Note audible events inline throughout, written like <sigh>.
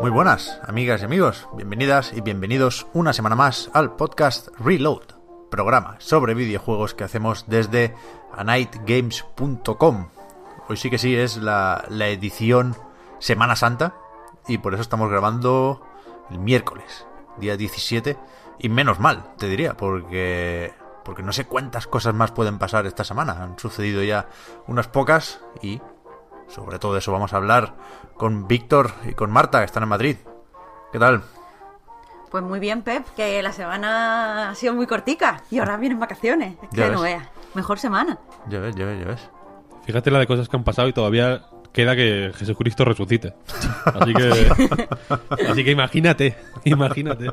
Muy buenas, amigas y amigos, bienvenidas y bienvenidos una semana más al podcast Reload, programa sobre videojuegos que hacemos desde anightgames.com. Hoy sí que sí es la, la edición Semana Santa y por eso estamos grabando el miércoles, día 17, y menos mal, te diría, porque porque no sé cuántas cosas más pueden pasar esta semana. Han sucedido ya unas pocas y sobre todo eso vamos a hablar con Víctor y con Marta, que están en Madrid. ¿Qué tal? Pues muy bien, Pep, que la semana ha sido muy cortica y ahora vienen vacaciones. Es Ya que no ves. veas. Mejor semana. Ya ves, ya ves, ya ves. Fíjate la de cosas que han pasado y todavía queda que Jesucristo resucite. Así que, <laughs> así que imagínate, imagínate.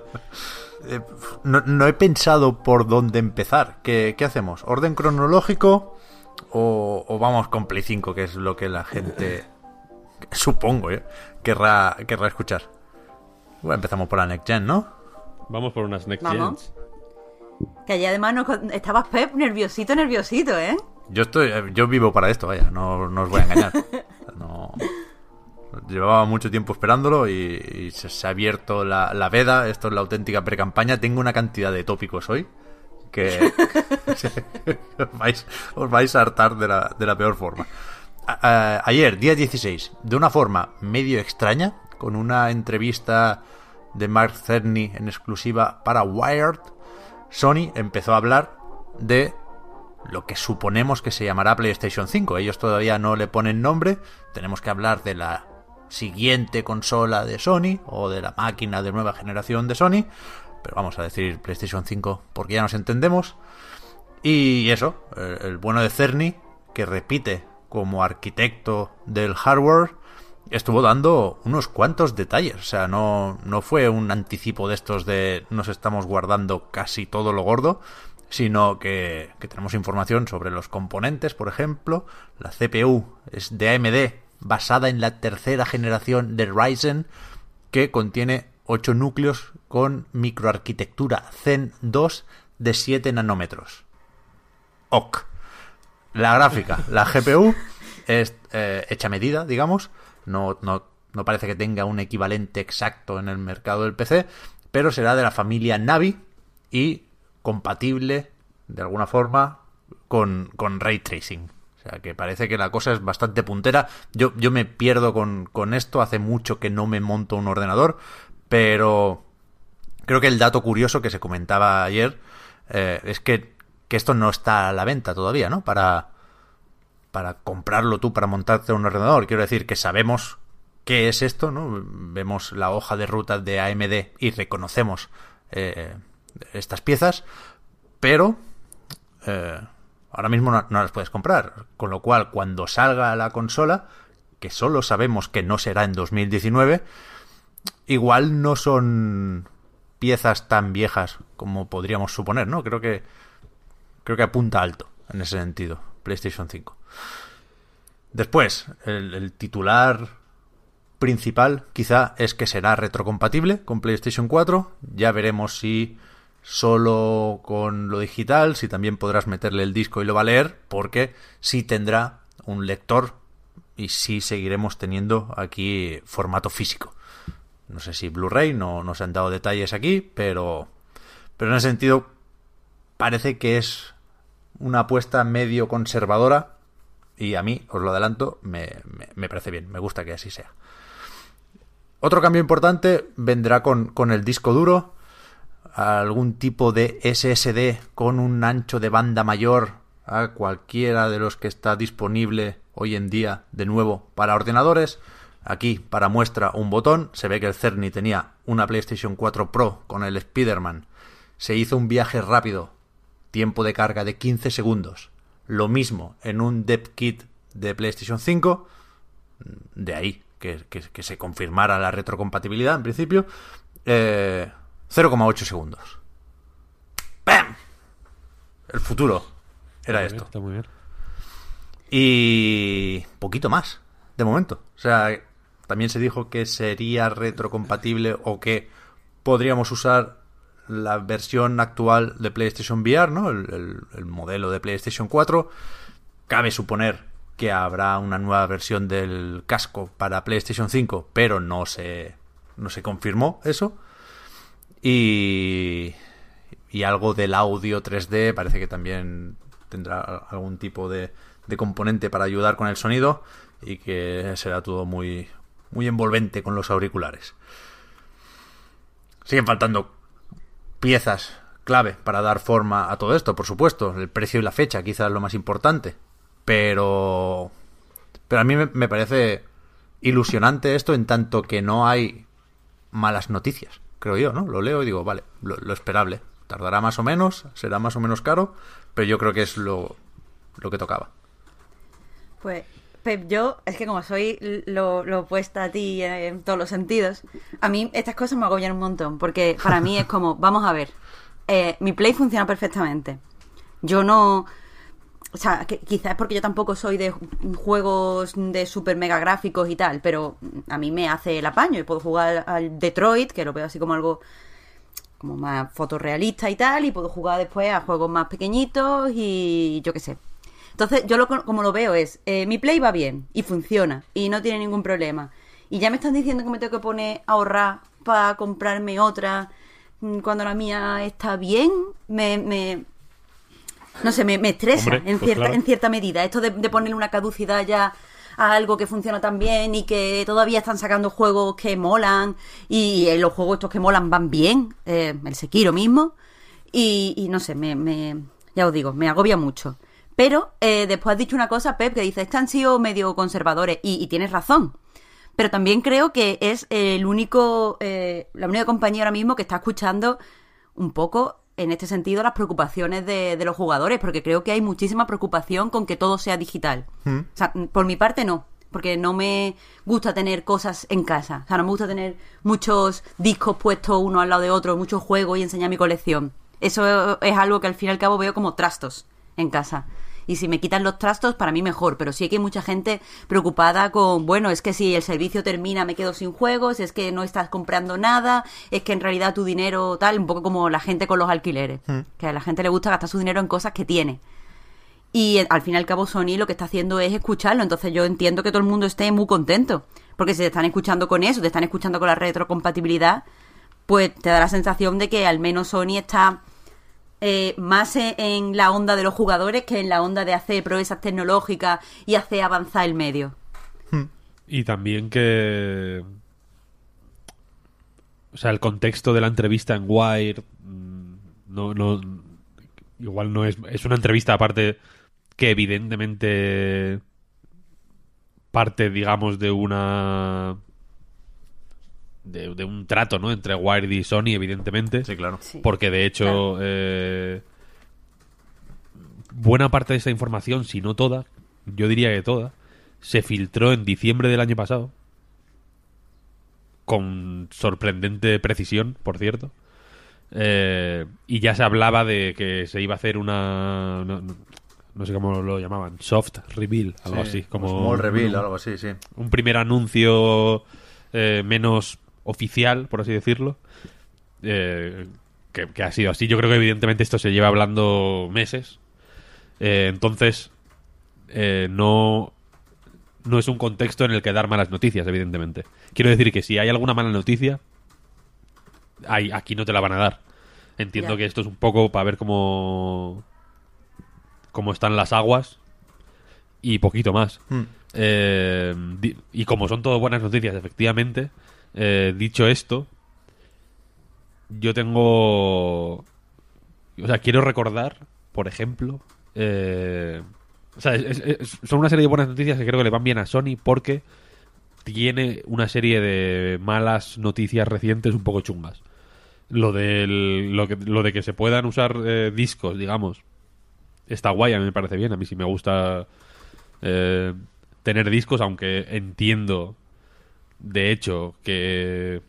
Eh, no, no he pensado por dónde empezar. ¿Qué, qué hacemos? ¿Orden cronológico o, o vamos con Play 5, que es lo que la gente, <laughs> supongo, ¿eh? querrá, querrá escuchar? Bueno, empezamos por la Next Gen, ¿no? Vamos por unas next Vamos. gens. Que allí además no, estabas, Pep, nerviosito, nerviosito, ¿eh? Yo estoy, eh, yo vivo para esto, vaya, no, no os voy a engañar. <laughs> No, llevaba mucho tiempo esperándolo y, y se, se ha abierto la, la veda. Esto es la auténtica pre-campaña. Tengo una cantidad de tópicos hoy que <laughs> os, vais, a hartar de la, de la peor forma. Ayer, día 16, de una forma medio extraña, con una entrevista de Mark Cerny en exclusiva para Wired, Sony empezó a hablar de lo que suponemos que se llamará PlayStation 5. Ellos todavía no le ponen nombre. Tenemos que hablar de la siguiente consola de Sony o de la máquina de nueva generación de Sony. Pero vamos a decir PlayStation 5 porque ya nos entendemos. Y eso, el, el bueno de Cerny, que repite como arquitecto del hardware, estuvo dando unos cuantos detalles. O sea, no, no fue un anticipo de estos de nos estamos guardando casi todo lo gordo, sino que, que tenemos información sobre los componentes, por ejemplo. La CPU es de AMD, basada en la tercera generación de Ryzen, que contiene 8 núcleos con microarquitectura Zen 2 de 7 nanómetros. OK. La gráfica, la GPU, es eh, hecha medida, digamos. No, no, no parece que tenga un equivalente exacto en el mercado del PC, pero será de la familia Navi y compatible de alguna forma con, con ray tracing. O sea que parece que la cosa es bastante puntera. Yo, yo me pierdo con, con esto, hace mucho que no me monto un ordenador, pero creo que el dato curioso que se comentaba ayer eh, es que, que esto no está a la venta todavía, ¿no? Para, para comprarlo tú, para montarte un ordenador. Quiero decir que sabemos qué es esto, ¿no? Vemos la hoja de ruta de AMD y reconocemos eh, estas piezas, pero eh, ahora mismo no, no las puedes comprar. Con lo cual, cuando salga la consola, que solo sabemos que no será en 2019, igual no son piezas tan viejas como podríamos suponer, ¿no? Creo que creo que apunta alto en ese sentido, PlayStation 5. Después, el, titular principal quizá es que será retrocompatible con PlayStation 4. Ya veremos si solo con lo digital, si también podrás meterle el disco y lo va a leer, porque sí tendrá un lector y sí seguiremos teniendo aquí formato físico. No sé si Blu-ray, no nos han dado detalles aquí, pero, pero en ese sentido parece que es una apuesta medio conservadora Y a mí, os lo adelanto, me, me- me parece bien, me gusta que así sea. Otro cambio importante vendrá con, con el disco duro, algún tipo de SSD con un ancho de banda mayor a cualquiera de los que está disponible hoy en día de nuevo para ordenadores. Aquí, para muestra, un botón. Se ve que el Cerny tenía una PlayStation 4 Pro con el Spider-Man. Se hizo un viaje rápido, tiempo de carga de 15 segundos. Lo mismo en un Dev Kit de PlayStation 5. De ahí que, que- que se confirmara la retrocompatibilidad en principio. Eh, 0,8 segundos. ¡Bam! El futuro era esto. Está muy bien. Y poquito más, de momento. O sea, también se dijo que sería retrocompatible o que podríamos usar la versión actual de PlayStation VR, ¿no? El, el- el modelo de PlayStation 4. Cabe suponer que habrá una nueva versión del casco para PlayStation 5, pero no se, no se confirmó eso. Y, y algo del audio 3D parece que también tendrá algún tipo de, de componente para ayudar con el sonido y que será todo muy, muy envolvente con los auriculares. Siguen faltando piezas clave para dar forma a todo esto, por supuesto. El precio y la fecha quizás lo más importante. Pero... Pero a mí me, me parece ilusionante esto en tanto que no hay malas noticias, creo yo, ¿no? Lo leo y digo, vale, lo, lo esperable. Tardará más o menos, será más o menos caro, pero yo creo que es lo, lo que tocaba. Pues, Pep, yo, es que como soy lo, lo opuesta a ti en todos los sentidos, a mí estas cosas me agobian un montón, porque para mí es <laughs> como, vamos a ver, eh, mi Play funciona perfectamente. Yo no... O sea, que quizás es porque yo tampoco soy de juegos de super mega gráficos y tal, pero a mí me hace el apaño y puedo jugar al Detroit, que lo veo así como algo como más fotorrealista y tal, y puedo jugar después a juegos más pequeñitos y yo qué sé. Entonces, yo lo, como lo veo es, eh, mi Play va bien y funciona y no tiene ningún problema. Y ya me están diciendo que me tengo que poner a ahorrar para comprarme otra mm, cuando la mía está bien, me... me no sé, me, me estresa Hombre, en, pues cierta, claro. en cierta medida. Esto de, de ponerle una caducidad ya a algo que funciona tan bien y que todavía están sacando juegos que molan y eh, los juegos estos que molan van bien, eh, el Sekiro mismo. Y, y no sé, me, me- ya os digo, me agobia mucho. Pero eh, después has dicho una cosa, Pep, que dices que han sido medio conservadores y, y tienes razón. Pero también creo que es el único, eh, la única compañía ahora mismo que está escuchando un poco en este sentido las preocupaciones de, de los jugadores, porque creo que hay muchísima preocupación con que todo sea digital. O sea, por mi parte no, porque no me gusta tener cosas en casa. O sea, no me gusta tener muchos discos puestos uno al lado de otro, muchos juegos y enseñar mi colección. Eso es algo que al fin y al cabo veo como trastos en casa. Y si me quitan los trastos, para mí mejor. Pero sí que hay mucha gente preocupada con, bueno, es que si el servicio termina me quedo sin juegos, es que no estás comprando nada, es que en realidad tu dinero tal, un poco como la gente con los alquileres. Que a la gente le gusta gastar su dinero en cosas que tiene. Y eh, al fin y al cabo Sony lo que está haciendo es escucharlo. Entonces yo entiendo que todo el mundo esté muy contento. Porque si te están escuchando con eso, te están escuchando con la retrocompatibilidad, pues te da la sensación de que al menos Sony está eh, más e- en la onda de los jugadores que en la onda de hacer proezas tecnológicas y hacer avanzar el medio. Y también que. O sea, el contexto de la entrevista en Wire. mm, No, no. Igual no es. Es una entrevista aparte que evidentemente. Parte, digamos, de una. De, de un trato, ¿no? Entre Wired y Sony, evidentemente. Sí, claro. Sí. Porque de hecho, Claro. eh, buena parte de esa información, si no toda, yo diría que toda, se filtró en diciembre del año pasado. Con sorprendente precisión, por cierto. Eh, y ya se hablaba de que se iba a hacer una. No, sé cómo lo llamaban. Soft reveal, algo Sí, así. Como Small reveal un- algo así, sí. un primer anuncio eh, menos oficial, por así decirlo, eh, que, que ha sido así. Yo creo que evidentemente esto se lleva hablando meses. Eh, entonces, eh, no, no es un contexto en el que dar malas noticias, evidentemente. Quiero decir que si hay alguna mala noticia, hay, aquí no te la van a dar. Entiendo que esto es un poco para ver cómo, cómo están las aguas y poquito más. Hmm. Eh, y como son todo buenas noticias, efectivamente, eh, dicho esto, yo tengo... O sea, quiero recordar, por ejemplo... eh, o sea, son una serie de buenas noticias que creo que le van bien a Sony porque tiene una serie de malas noticias recientes un poco chungas. Lo, del, lo, que, lo de que se puedan usar eh, discos, digamos, está guay, a mí me parece bien. A mí sí me gusta eh, tener discos, aunque entiendo, de hecho, que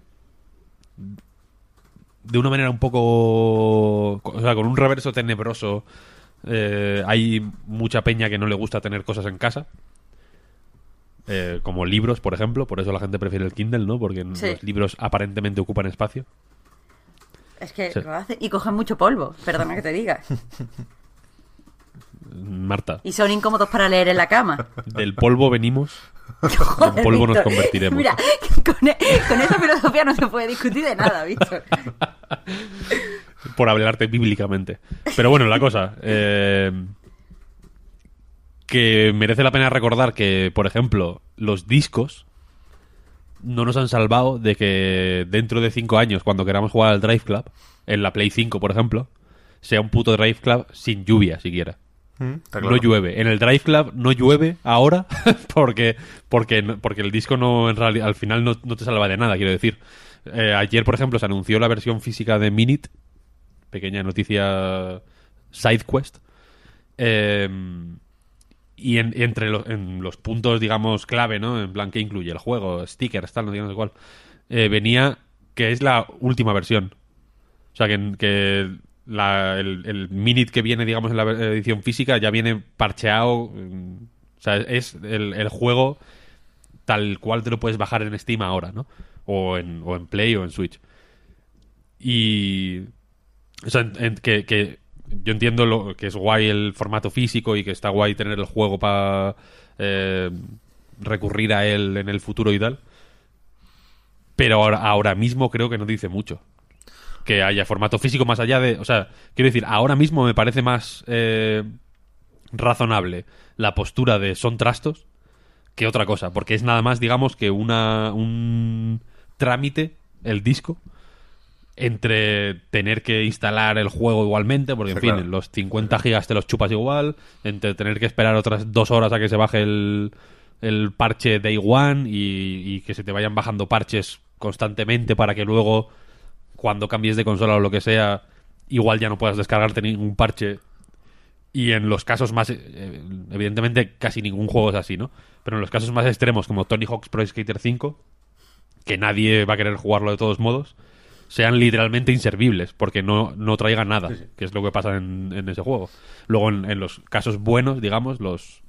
de una manera un poco. O sea, con un reverso tenebroso. eh, hay mucha peña que no le gusta tener cosas en casa. Eh, como libros, por ejemplo. Por eso la gente prefiere el Kindle, ¿no? Porque Sí. los libros aparentemente ocupan espacio. Es que Sí. lo hace. Y cogen mucho polvo, perdona que te diga. <laughs> Marta, Y son incómodos para leer en la cama. del polvo venimos, en Joder, polvo nos convertiremos. Mira, <laughs> con, e- con esa filosofía no se puede discutir de nada, Víctor. <laughs> por hablarte bíblicamente. Pero bueno, la cosa. eh, que merece la pena recordar que, por ejemplo, los discos no nos han salvado de que dentro de cinco años, cuando queramos jugar al Drive Club, en la Play 5, por ejemplo, sea un puto Drive Club sin lluvia siquiera. Claro. No llueve. En el Drive Club no llueve ahora <laughs> porque, porque, porque el disco no en realidad al final no, no te salva de nada, quiero decir. Eh, ayer, por ejemplo, se anunció la versión física de Minute. Pequeña noticia SideQuest. Eh, y en- entre lo- en los puntos, digamos, clave, ¿no? En plan, que incluye el juego, stickers, tal, no sé, no sé cuál. eh, venía que es la última versión. O sea, que, que el, el minute que viene, digamos, en la edición física ya viene parcheado. mm, O sea, es el, el juego tal cual te lo puedes bajar en Steam ahora, ¿no? O en, o en Play o en Switch. Y. Que, que yo entiendo lo, que es guay el formato físico y que está guay tener el juego para recurrir a él en el futuro y tal. Pero ahora, ahora mismo creo que no dice mucho que haya formato físico más allá de. O sea, quiero decir, ahora mismo me parece más eh, razonable la postura de son trastos que otra cosa, porque es nada más, digamos, que una un trámite, el disco, entre tener que instalar el juego igualmente, porque en Sí, fin, claro. los 50 gigas te los chupas igual, entre tener que esperar otras dos horas a que se baje el, el parche Day One y, y que se te vayan bajando parches constantemente para que luego, cuando cambies de consola o lo que sea, igual ya no puedas descargarte ningún parche. Y en los casos más, eh, evidentemente casi ningún juego es así, ¿no? Pero en los casos más extremos como Tony Hawk's Pro Skater 5, que nadie va a querer jugarlo de todos modos, sean literalmente inservibles, porque no, no traigan nada, que es lo que pasa en, en ese juego. Luego, en, en los casos buenos, digamos, los,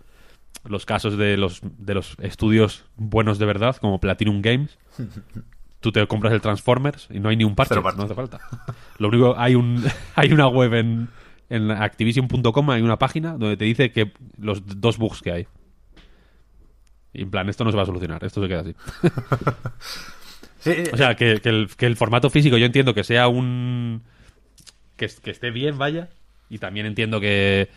los casos de los, de los estudios buenos de verdad, como Platinum Games, <laughs> tú te compras el Transformers y no hay ni un parche, no hace falta. Lo único, hay, un, <laughs> hay una web en, en Activision.com, hay una página donde te dice que los dos bugs que hay. Y en plan, esto no se va a solucionar, esto se queda así. Sí, <laughs> eh, O sea, que, que el, que el formato físico yo entiendo que sea un... Que, que esté bien, vaya. Y también entiendo que,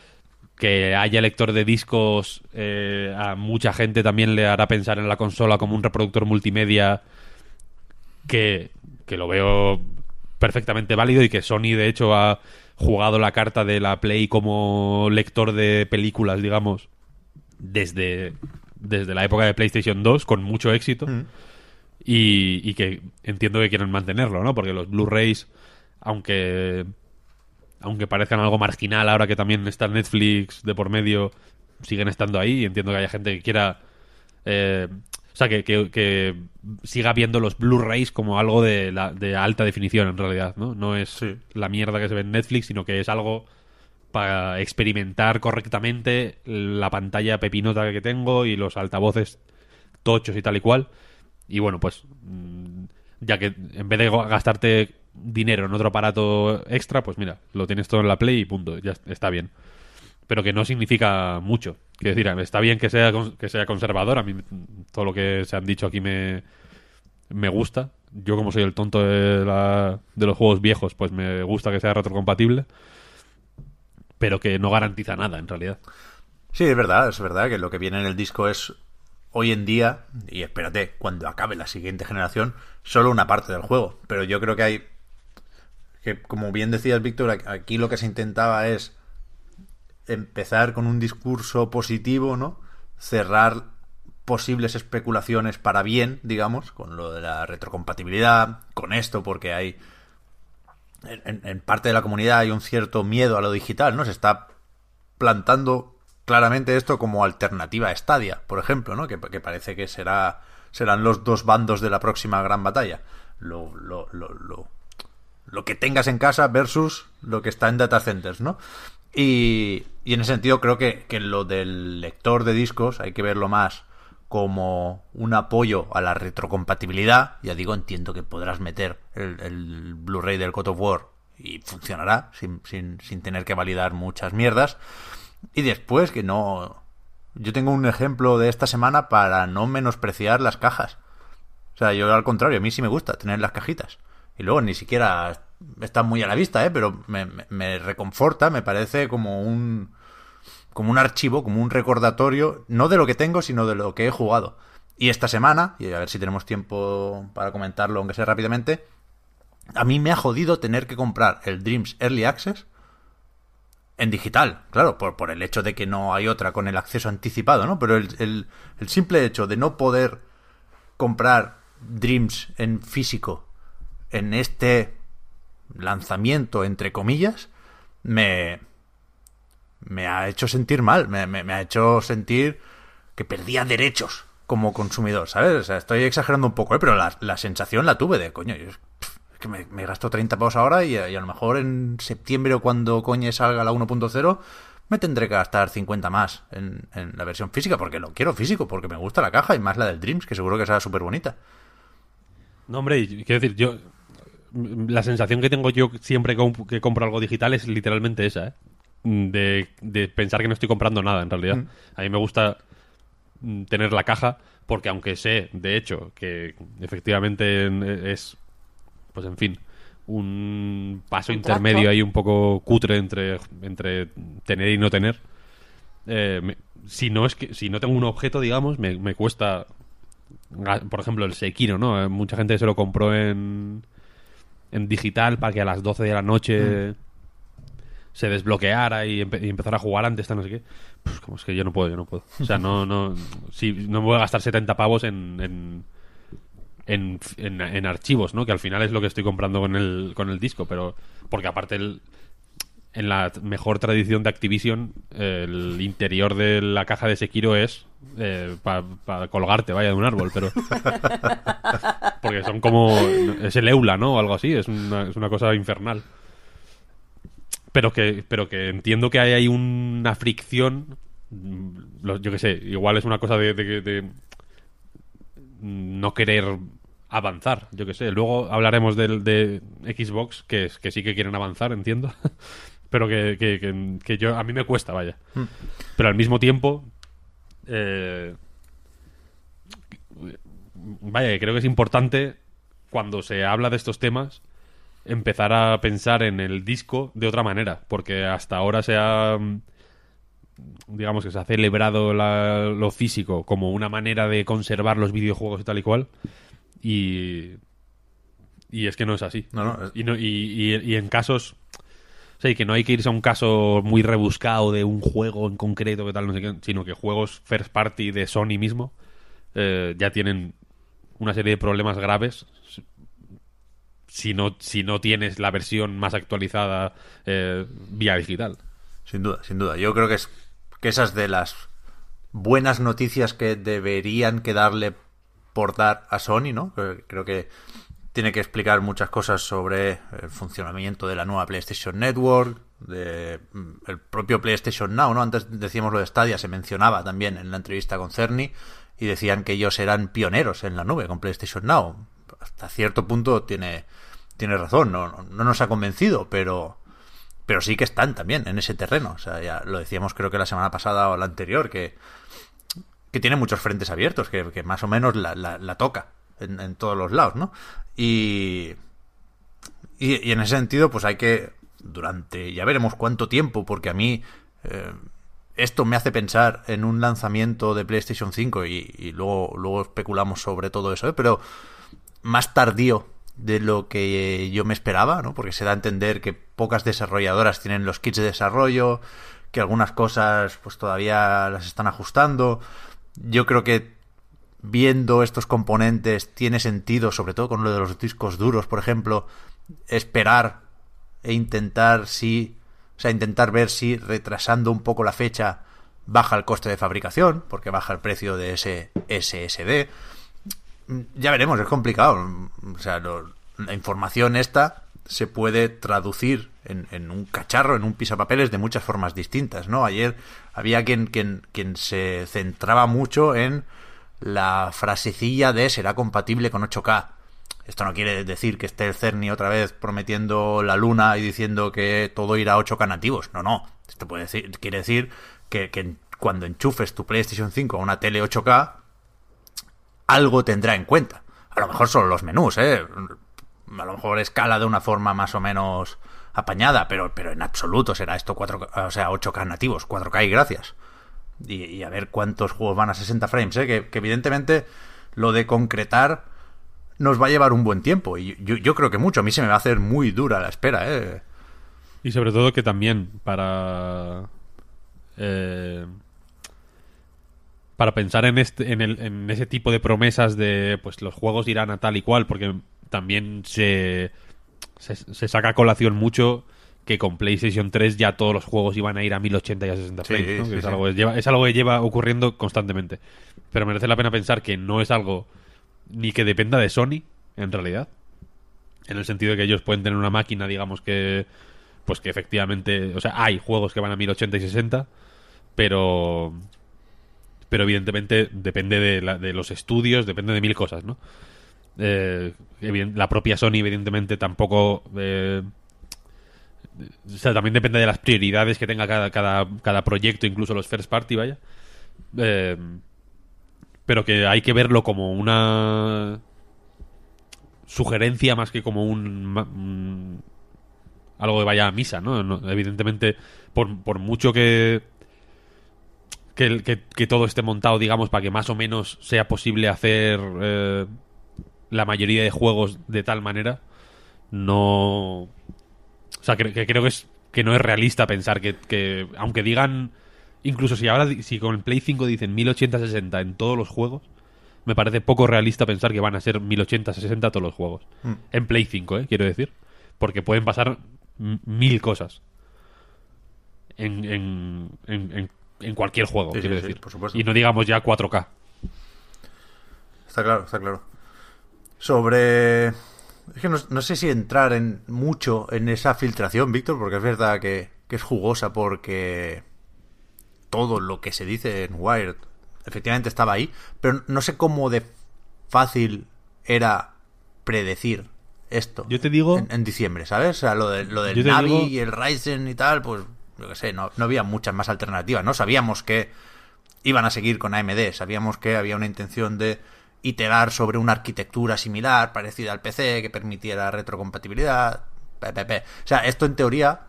que haya lector de discos eh, a mucha gente también le hará pensar en la consola como un reproductor multimedia que, que lo veo perfectamente válido y que Sony de hecho ha jugado la carta de la Play como lector de películas, digamos, desde, desde la época de PlayStation 2 con mucho éxito y, y que entiendo que quieren mantenerlo, ¿no? Porque los Blu-rays, aunque aunque parezcan algo marginal ahora que también está Netflix de por medio, siguen estando ahí y entiendo que haya gente que quiera... eh, o sea, que, que- que siga viendo los Blu-rays como algo de, la- de alta definición en realidad, ¿no? No es Sí. la mierda que se ve en Netflix, sino que es algo para experimentar correctamente la pantalla pepinota que tengo y los altavoces tochos y tal y cual. Y bueno, pues mm, ya que en vez de gastarte dinero en otro aparato extra, pues mira, lo tienes todo en la Play y punto, ya est- está bien. Pero que no significa mucho. Quiero decir, está bien que sea, que sea conservador, a mí todo lo que se han dicho aquí me, me gusta. Yo como soy el tonto de, la- de los juegos viejos, pues me gusta que sea retrocompatible. Pero que no garantiza nada, en realidad. Sí, es verdad, es verdad que lo que viene en el disco es hoy en día, y espérate, cuando acabe la siguiente generación, solo una parte del juego. Pero yo creo que hay. que como bien decías, Víctor, aquí lo que se intentaba es empezar con un discurso positivo, ¿no? Cerrar posibles especulaciones para bien, digamos, con lo de la retrocompatibilidad, con esto, porque hay. En, parte de la comunidad hay un cierto miedo a lo digital, ¿no? Se está plantando claramente esto como alternativa a Stadia, por ejemplo, ¿no? Que, parece que será serán los dos bandos de la próxima gran batalla. Lo, lo, lo, lo, lo que tengas en casa versus lo que está en data centers, ¿no? Y, y en ese sentido creo que, que lo del lector de discos hay que verlo más como un apoyo a la retrocompatibilidad. Ya digo, entiendo que podrás meter el, el Blu-ray del God of War y funcionará sin, sin, sin tener que validar muchas mierdas. Y después que no... Yo tengo un ejemplo de esta semana para no menospreciar las cajas. O sea, yo al contrario, a mí sí me gusta tener las cajitas. Y luego ni siquiera están muy a la vista, ¿eh? Pero me, me, reconforta, me parece como un... Como un archivo, como un recordatorio, no de lo que tengo, sino de lo que he jugado. Y esta semana, y a ver si tenemos tiempo para comentarlo, aunque sea rápidamente, a mí me ha jodido tener que comprar el Dreams Early Access en digital, claro, por, por el hecho de que no hay otra con el acceso anticipado, ¿no? Pero el, el, simple hecho de no poder comprar Dreams en físico en este lanzamiento, entre comillas, me, me ha hecho sentir mal, me, me, ha hecho sentir que perdía derechos como consumidor, ¿sabes? O sea, estoy exagerando un poco, ¿eh? pero la, la sensación la tuve de, coño, que me, me gasto 30 pavos ahora y, a lo mejor en septiembre o cuando coñe salga la 1.0 me tendré que gastar 50 más en, la versión física porque lo quiero físico, porque me gusta la caja y más la del Dreams, que seguro que será súper bonita. No, hombre, quiero decir, yo la sensación que tengo yo siempre que compro algo digital es literalmente esa, ¿eh? de, pensar que no estoy comprando nada en realidad. Mm. A mí me gusta mm, tener la caja porque aunque sé, de hecho, que efectivamente es pues en fin, un paso intermedio ahí un poco cutre entre, entre tener y no tener. Eh, si no es que si no tengo un objeto, digamos, me, me cuesta por ejemplo, el Sekiro, ¿no? Eh, mucha gente se lo compró en, en digital para que a las 12 de la noche mm. se desbloqueara y, empezara a jugar antes, no sé qué. Pues como es que yo no puedo, yo no puedo. O sea, no, no, si, no me voy a gastar 70 pavos en en, en, archivos, ¿no? Que al final es lo que estoy comprando con el, con el disco, pero porque aparte el, en la mejor tradición de Activision, el interior de la caja de Sekiro es eh, para colgarte, vaya, de un árbol, pero... <laughs> porque son como... Es el Eula, ¿no? O algo así, es una, es una cosa infernal. Pero que, pero que entiendo que hay ahí una fricción yo qué sé, igual es una cosa de, de, no querer avanzar, yo que sé. Luego hablaremos del de Xbox, que, que sí que quieren avanzar, entiendo. <laughs> Pero que, que, yo a mí me cuesta, vaya. Hmm. Pero al mismo tiempo, eh, vaya, creo que es importante cuando se habla de estos temas empezar a pensar en el disco de otra manera, porque hasta ahora se ha digamos que se ha celebrado lo físico como una manera de conservar los videojuegos y tal y cual. Y, y es que no es así. y, y, en casos... Sea, que no hay que irse a un caso muy rebuscado de un juego en concreto, que tal, no sé qué, sino que juegos first party de Sony mismo eh, ya tienen una serie de problemas graves si no, si no tienes la versión más actualizada eh, vía digital. Sin duda, sin duda. Yo creo que es que esas de las buenas noticias que deberían quedarle por dar a Sony, ¿no? Creo que tiene que explicar muchas cosas sobre el funcionamiento de la nueva PlayStation Network, de mm, el propio PlayStation Now, ¿no? Antes decíamos lo de Stadia, se mencionaba también en la entrevista con Cerny y decían que ellos eran pioneros en la nube con PlayStation Now. Hasta cierto punto tiene, tiene razón, no, no nos ha convencido, pero pero sí que están también en ese terreno. O sea, ya lo decíamos creo que la semana pasada o la anterior, que, que tiene muchos frentes abiertos, que, más o menos la, la, toca en, todos los lados, ¿no? Y, y, en ese sentido, pues hay que, durante, ya veremos cuánto tiempo, porque a mí, eh, esto me hace pensar en un lanzamiento de PlayStation 5 y, luego, luego especulamos sobre todo eso, ¿eh? pero más tardío de lo que yo me esperaba, ¿no? Porque se da a entender que pocas desarrolladoras tienen los kits de desarrollo, que algunas cosas pues todavía las están ajustando. Yo creo que viendo estos componentes tiene sentido, sobre todo con lo de los discos duros, por ejemplo, esperar e intentar si, o sea, intentar ver si retrasando un poco la fecha baja el coste de fabricación, porque baja el precio de ese SSD. Ya veremos, es complicado. O sea, la información esta se puede traducir en, en un cacharro, en un pisapapeles de muchas formas distintas, ¿no? Ayer había quien, quien, quien se centraba mucho en la frasecilla de será compatible con 8K. Esto no quiere decir que esté el Cerny otra vez prometiendo la luna y diciendo que todo irá a 8K nativos. No, no. Esto puede decir, quiere decir que, cuando enchufes tu PlayStation 5 a una tele 8K, algo tendrá en cuenta. A lo mejor solo los menús, ¿eh? A lo mejor escala de una forma más o menos apañada, pero, pero en absoluto será esto 4 o sea, 8K nativos, 4K y gracias. Y, a ver cuántos juegos van a 60 frames, ¿eh? Que, que evidentemente lo de concretar nos va a llevar un buen tiempo. Y yo, yo creo que mucho. A mí se me va a hacer muy dura la espera, ¿eh? Y sobre todo que también para. eh, para pensar en, este, en, el- en ese tipo de promesas de pues los juegos irán a tal y cual, porque también se, se, se saca a colación mucho que con PlayStation 3 ya todos los juegos iban a ir a 1080 y a 60 Sí, frames, ¿no? sí, es, sí. algo, que lleva, es algo que lleva ocurriendo constantemente. Pero merece la pena pensar que no es algo ni que dependa de Sony, en realidad. En el sentido de que ellos pueden tener una máquina, digamos que pues que efectivamente, o sea, hay juegos que van a 1080 y 60, pero pero evidentemente depende de, la- de los estudios, depende de mil cosas, ¿no? Eh, la propia Sony evidentemente tampoco eh, o sea, también depende de las prioridades que tenga cada, cada, cada proyecto, incluso los first party, vaya. Eh, pero que hay que verlo como una sugerencia más que como un, algo que vaya a misa, ¿no? Evidentemente, por, por mucho que que, que todo esté montado, digamos, para que más o menos sea posible hacer eh, la mayoría de juegos de tal manera, no... O sea, que, que creo que, es, que no es realista pensar que, que aunque digan, incluso si ahora, si con el Play 5 dicen 1080-60 en todos los juegos, me parece poco realista pensar que van a ser 1080-60 todos los juegos. En Play 5, ¿eh? Quiero decir. Porque pueden pasar mil cosas. En, en, en, cualquier juego, Sí, quiero sí, sí, decir. por supuesto. Y no digamos ya 4K. Está claro, está claro. Sobre... Es que no, no sé si entrar en mucho en esa filtración, Víctor, porque es verdad que, que es jugosa porque todo lo que se dice en Wired efectivamente estaba ahí, pero no sé cómo de fácil era predecir esto Yo te digo- en, en diciembre, ¿sabes? O sea, lo, de, lo del Navi digo- y el Ryzen y tal, pues yo qué sé, no, no había muchas más alternativas, ¿no? Sabíamos que iban a seguir con AMD. Sabíamos que había una intención de iterar sobre una arquitectura similar, parecida al PC, que permitiera retrocompatibilidad. PPP. O sea, esto en teoría,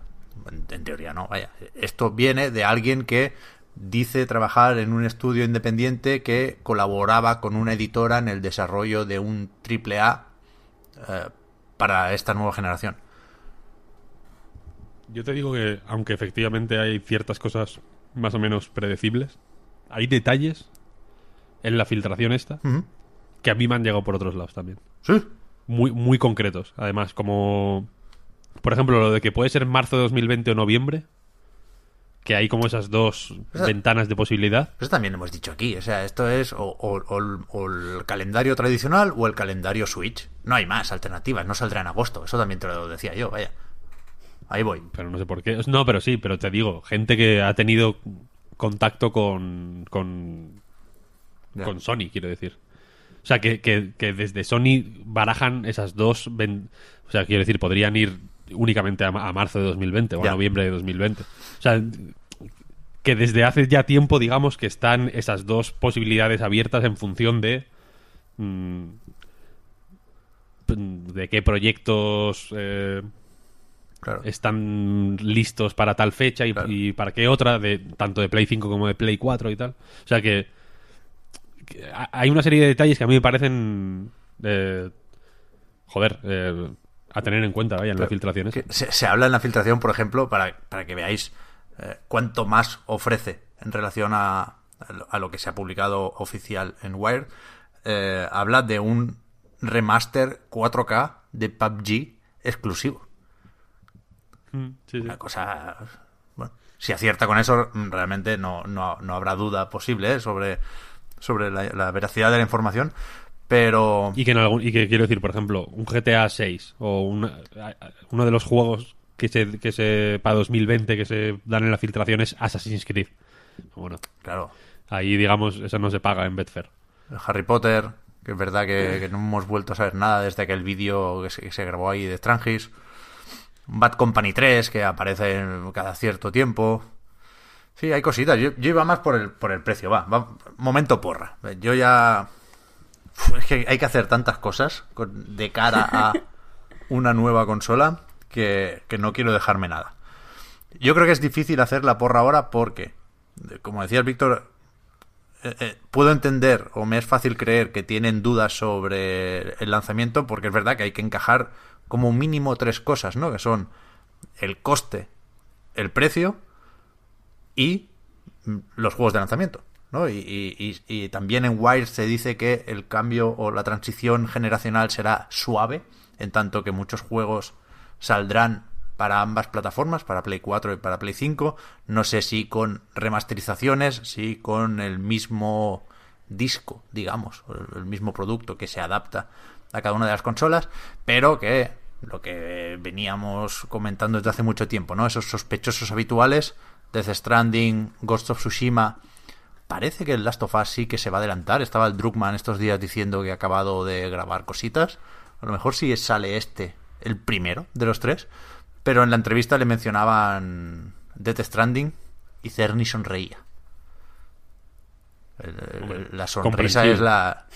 en, teoría no, vaya, esto viene de alguien que dice trabajar en un estudio independiente que colaboraba con una editora en el desarrollo de un AAA eh, para esta nueva generación. Yo te digo que, aunque efectivamente hay ciertas cosas más o menos predecibles, hay detalles en la filtración esta Ujú. Que a mí me han llegado por otros lados también. Sí, Muy, muy concretos, además, como... Por ejemplo, lo de que puede ser marzo de 2020 o noviembre, que hay como esas dos Esa- ventanas de posibilidad. Eso también hemos dicho aquí. O sea, esto es o, o- o el- o el calendario tradicional o el calendario Switch. No hay más alternativas. No saldrá en agosto. Eso también te lo decía yo, vaya. Ahí voy. Pero no sé por qué. No, pero sí, pero te digo, gente que ha tenido contacto con, con, Ya. con Sony, quiero decir. O sea, que, que- que desde Sony barajan esas dos... ven- O sea, quiero decir, podrían ir únicamente a, ma- a marzo de 2020 o a Ya. noviembre de 2020. O sea, que desde hace ya tiempo, digamos, que están esas dos posibilidades abiertas en función de... mm, de qué proyectos... eh, Claro. están listos para tal fecha y, Claro. y para qué otra, de tanto de Play 5 como de Play 4 y tal. O sea que, hay una serie de detalles que a mí me parecen... eh, joder, eh, a tener en cuenta, vaya, en las filtraciones. Se, se habla en la filtración, por ejemplo, para, para que veáis eh, cuánto más ofrece en relación a, a lo- que se ha publicado oficial en Wired. Eh, habla de un remaster 4K de PUBG exclusivo. Mm, sí, sí. Una cosa. Bueno, si acierta con eso, realmente no, no, no habrá duda posible sobre, sobre la, la veracidad de la información. Pero. Y que, en algún, y que quiero decir, por ejemplo, un GTA 6 o una- uno de los juegos que se, que se para 2020 que se dan en la filtración es Assassin's Creed. Bueno, Claro, ahí digamos, eso no se paga en Betfair. Harry Potter, que es verdad que, que no hemos vuelto a saber nada desde aquel vídeo que se, que se grabó ahí de Strangis. Bad Company 3, que aparece cada cierto tiempo. Sí, hay cositas. Yo, yo iba más por el, por el precio. Va, va, momento porra. Yo ya. Es que hay que hacer tantas cosas con- de cara a <laughs> una nueva consola que, que no quiero dejarme nada. Yo creo que es difícil hacer la porra ahora porque, como decía el Víctor, eh, eh, puedo entender o me es fácil creer que tienen dudas sobre el lanzamiento porque es verdad que hay que encajar como mínimo tres cosas, ¿no? Que son el coste, el precio y los juegos de lanzamiento, ¿no? Y, y- y- también en Wire se dice que el cambio o la transición generacional será suave, en tanto que muchos juegos saldrán para ambas plataformas, para Play 4 y para Play 5. No sé si con remasterizaciones, si con el mismo disco, digamos, el mismo producto que se adapta a cada una de las consolas, pero que lo que veníamos comentando desde hace mucho tiempo, ¿no? Esos sospechosos habituales, Death Stranding, Ghost of Tsushima, parece que el Last of Us sí que se va a adelantar. Estaba el Druckmann estos días diciendo que ha acabado de grabar cositas. A lo mejor sí sale este, el primero de los tres. Pero en la entrevista le mencionaban Death Stranding y Cerny sonreía. El- el- Hombre, la sonrisa es la,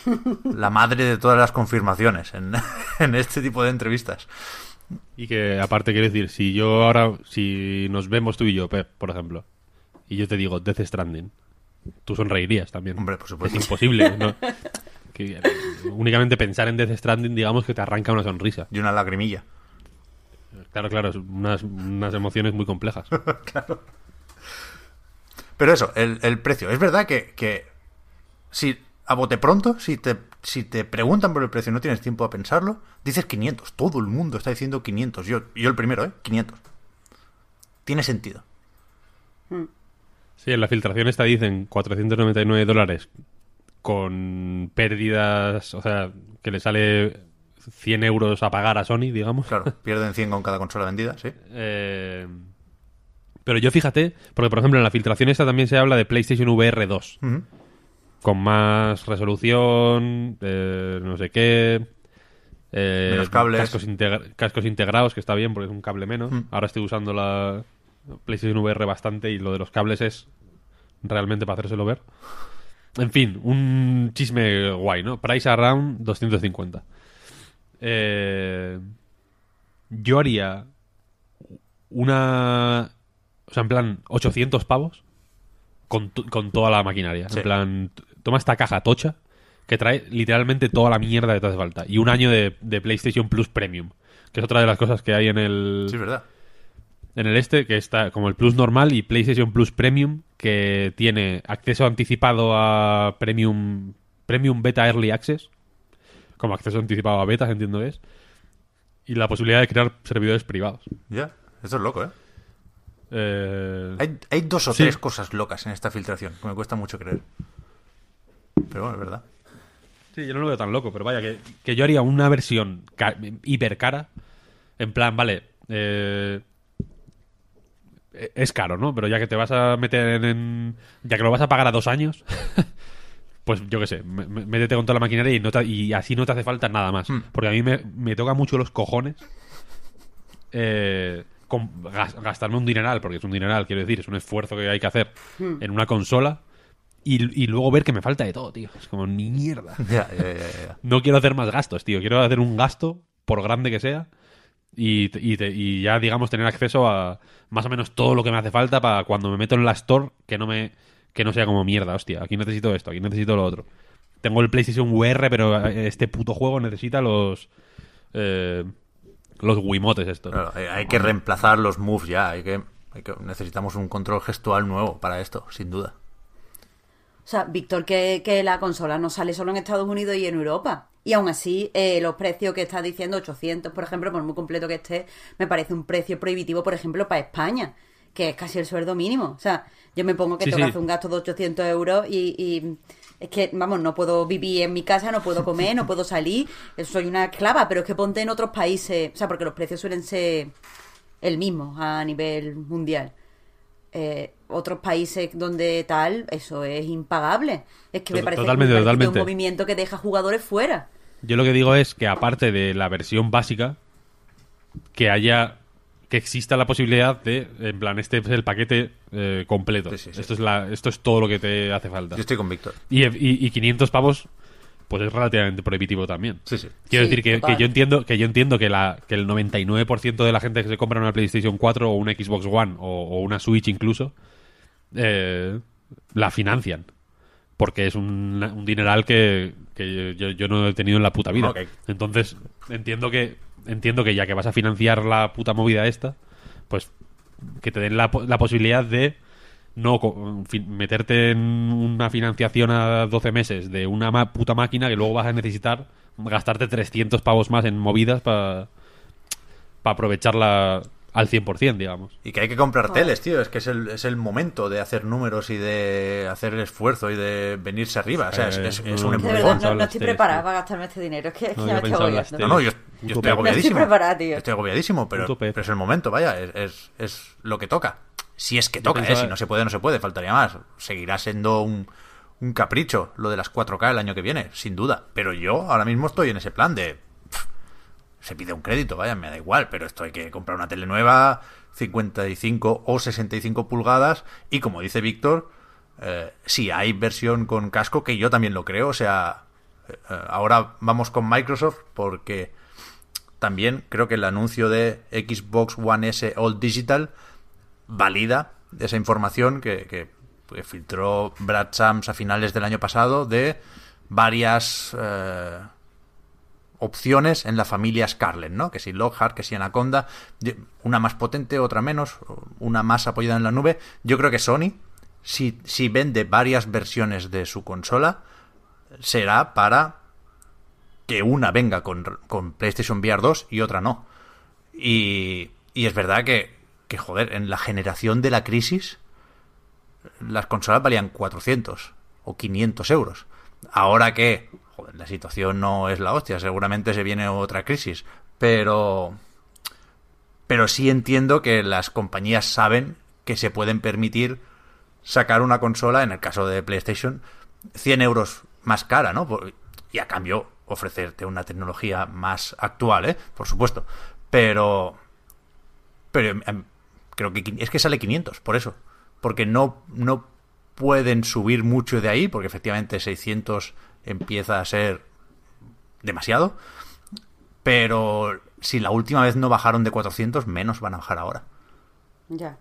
la madre de todas las confirmaciones en, <laughs> en este tipo de entrevistas. Y que aparte quiero decir, si yo ahora, si nos vemos tú y yo, Pep, por ejemplo, y yo te digo Death Stranding, tú sonreirías también. Hombre, por supuesto. Es imposible. <laughs> ¿no? Que, eh, únicamente pensar en Death Stranding, digamos que te arranca una sonrisa. Y una lagrimilla. Claro, claro, unas, unas emociones muy complejas. <laughs> Pero eso, el, el precio. Es verdad que, que si a bote pronto, si te, si te preguntan por el precio y no tienes tiempo a pensarlo, dices 500. Todo el mundo está diciendo 500. Yo, yo el primero, ¿eh? 500. Tiene sentido. Sí, en la filtración esta dicen 499 dólares con pérdidas, o sea, que le sale 100 euros a pagar a Sony, digamos. Claro, <laughs> pierden 100 con cada consola vendida, sí. Eh, pero yo fíjate, porque por ejemplo en la filtración esta también se habla de PlayStation VR 2, Ujú. Con más resolución, eh, no sé qué. eh, Menos cables. Cascos, integra- cascos integrados, que está bien porque es un cable menos. Mm. Ahora estoy usando la PlayStation VR bastante y lo de los cables es realmente para hacérselo ver. En fin, un chisme guay, ¿no? Price around 250. Eh, yo haría una... O sea, en plan, 800 pavos con, con toda la maquinaria. Sí. En plan, toma esta caja tocha que trae literalmente toda la mierda que te hace falta. Y un año de, de PlayStation Plus Premium, que es otra de las cosas que hay en el, Sí, es verdad. en el este, que está como el Plus normal y PlayStation Plus Premium, que tiene acceso anticipado a Premium, Premium Beta Early Access, como acceso anticipado a betas, entiendo que es, y la posibilidad de crear servidores privados. Ya, eso es loco, ¿eh? Eh, Hay, hay dos o Sí. tres cosas locas en esta filtración que me cuesta mucho creer. Pero bueno, es verdad. Sí, yo no lo veo tan loco, pero vaya, que, que yo haría una versión hiper cara. En plan, vale, eh, e- es caro, ¿no? Pero ya que te vas a meter en, Ya que lo vas a pagar a dos años, <laughs> pues yo qué sé, métete con toda la maquinaria y, no te- y así no te hace falta nada más. Hmm. Porque a mí me, me toca mucho los cojones eh, gastarme un dineral, porque es un dineral, quiero decir, es un esfuerzo que hay que hacer en una consola. Y, y luego ver que me falta de todo, tío. Es como ni mierda <laughs> Ya, ya, ya, ya. no quiero hacer más gastos, tío. Quiero hacer un gasto, por grande que sea, y, y te- y ya, digamos, tener acceso a más o menos todo lo que me hace falta para cuando me meto en la Store que no me que no sea como mierda, hostia, aquí necesito esto, aquí necesito lo otro. Tengo el PlayStation VR, pero este puto juego necesita los eh, los Wiimotes estos. Claro, hay, hay que reemplazar los moves ya. Hay que, hay que- necesitamos un control gestual nuevo para esto, sin duda. O sea, Víctor, que, que la consola no sale solo en Estados Unidos y en Europa. Y aún así, eh, los precios que está diciendo, 800, por ejemplo, por muy completo que esté, me parece un precio prohibitivo, por ejemplo, para España, que es casi el sueldo mínimo. O sea, yo me pongo que Sí, tengo que sí. hacer un gasto de 800 euros y, y es que, vamos, no puedo vivir en mi casa, no puedo comer, no puedo salir, soy una esclava, pero es que ponte en otros países, o sea, porque los precios suelen ser el mismo a nivel mundial eh, otros países donde tal, eso es impagable. Es que me parece, totalmente, me parece que un movimiento que deja jugadores fuera. Yo lo que digo es que aparte de la versión básica, que haya que exista la posibilidad de, en plan, este es el paquete eh, completo. Sí, sí, sí. Esto es la, esto es todo lo que te hace falta. Yo estoy con Víctor. Y, y, y 500 pavos, pues es relativamente prohibitivo también. Sí, sí. Quiero Sí, decir que, yo entiendo que yo entiendo que, la, que el 99% de la gente que se compra una PlayStation 4 o una Xbox One o, o una Switch incluso eh, la financian. Porque es un, un dineral que, que yo, yo no he tenido en la puta vida. Entonces, entiendo que entiendo que ya que vas a financiar la puta movida esta, pues que te den la, la posibilidad de no meterte en una financiación a 12 meses de una ma- puta máquina que luego vas a necesitar gastarte 300 pavos más en movidas para aprovecharla al 100%, digamos. Y que hay que comprar teles, tío. Es que es el, es el momento de hacer números y de hacer el esfuerzo y de venirse arriba. O sea, es, es- es un Eh, De Muy verdad, bueno, no, no estoy teles, preparada tío. para gastarme este dinero. Es que, es que No, ya me estoy agobiando. No, no, yo, yo estoy agobiadísimo. No estoy preparada, tío. Estoy agobiadísimo, pero, es el momento, vaya. Es, es, es lo que toca. Si es que toca, pensaba- ¿eh? Si no se puede, no se puede. Faltaría más. Seguirá siendo un, un capricho lo de las 4K el año que viene, sin duda. Pero yo ahora mismo estoy en ese plan de... se pide un crédito, vaya, me da igual, pero esto hay que comprar una tele nueva, 55 o 65 pulgadas, y como dice Víctor, eh, si hay versión con casco, que yo también lo creo, o sea, eh, ahora vamos con Microsoft porque también creo que el anuncio de Xbox One S All Digital valida esa información que, filtró Brad Sams a finales del año pasado de varias eh, opciones en la familia Scarlett, ¿no? Que si Lockhart, que si Anaconda, una más potente, otra menos, una más apoyada en la nube. Yo creo que Sony, si, si vende varias versiones de su consola, será para que una venga con, con PlayStation VR 2 y otra no. Y, y es verdad que, que, joder, en la generación de la crisis, las consolas valían 400 o 500 euros. Ahora que, joder, la situación no es la hostia, seguramente se viene otra crisis, pero, pero sí entiendo que las compañías saben que se pueden permitir sacar una consola, en el caso de PlayStation, 100 euros más cara, ¿no? Y a cambio ofrecerte una tecnología más actual, ¿eh? Por supuesto. Pero... Pero em, creo que es que sale 500, por eso. Porque no, no pueden subir mucho de ahí, porque efectivamente 600 empieza a ser demasiado. Pero si la última vez no bajaron de 400, menos van a bajar ahora. Ya.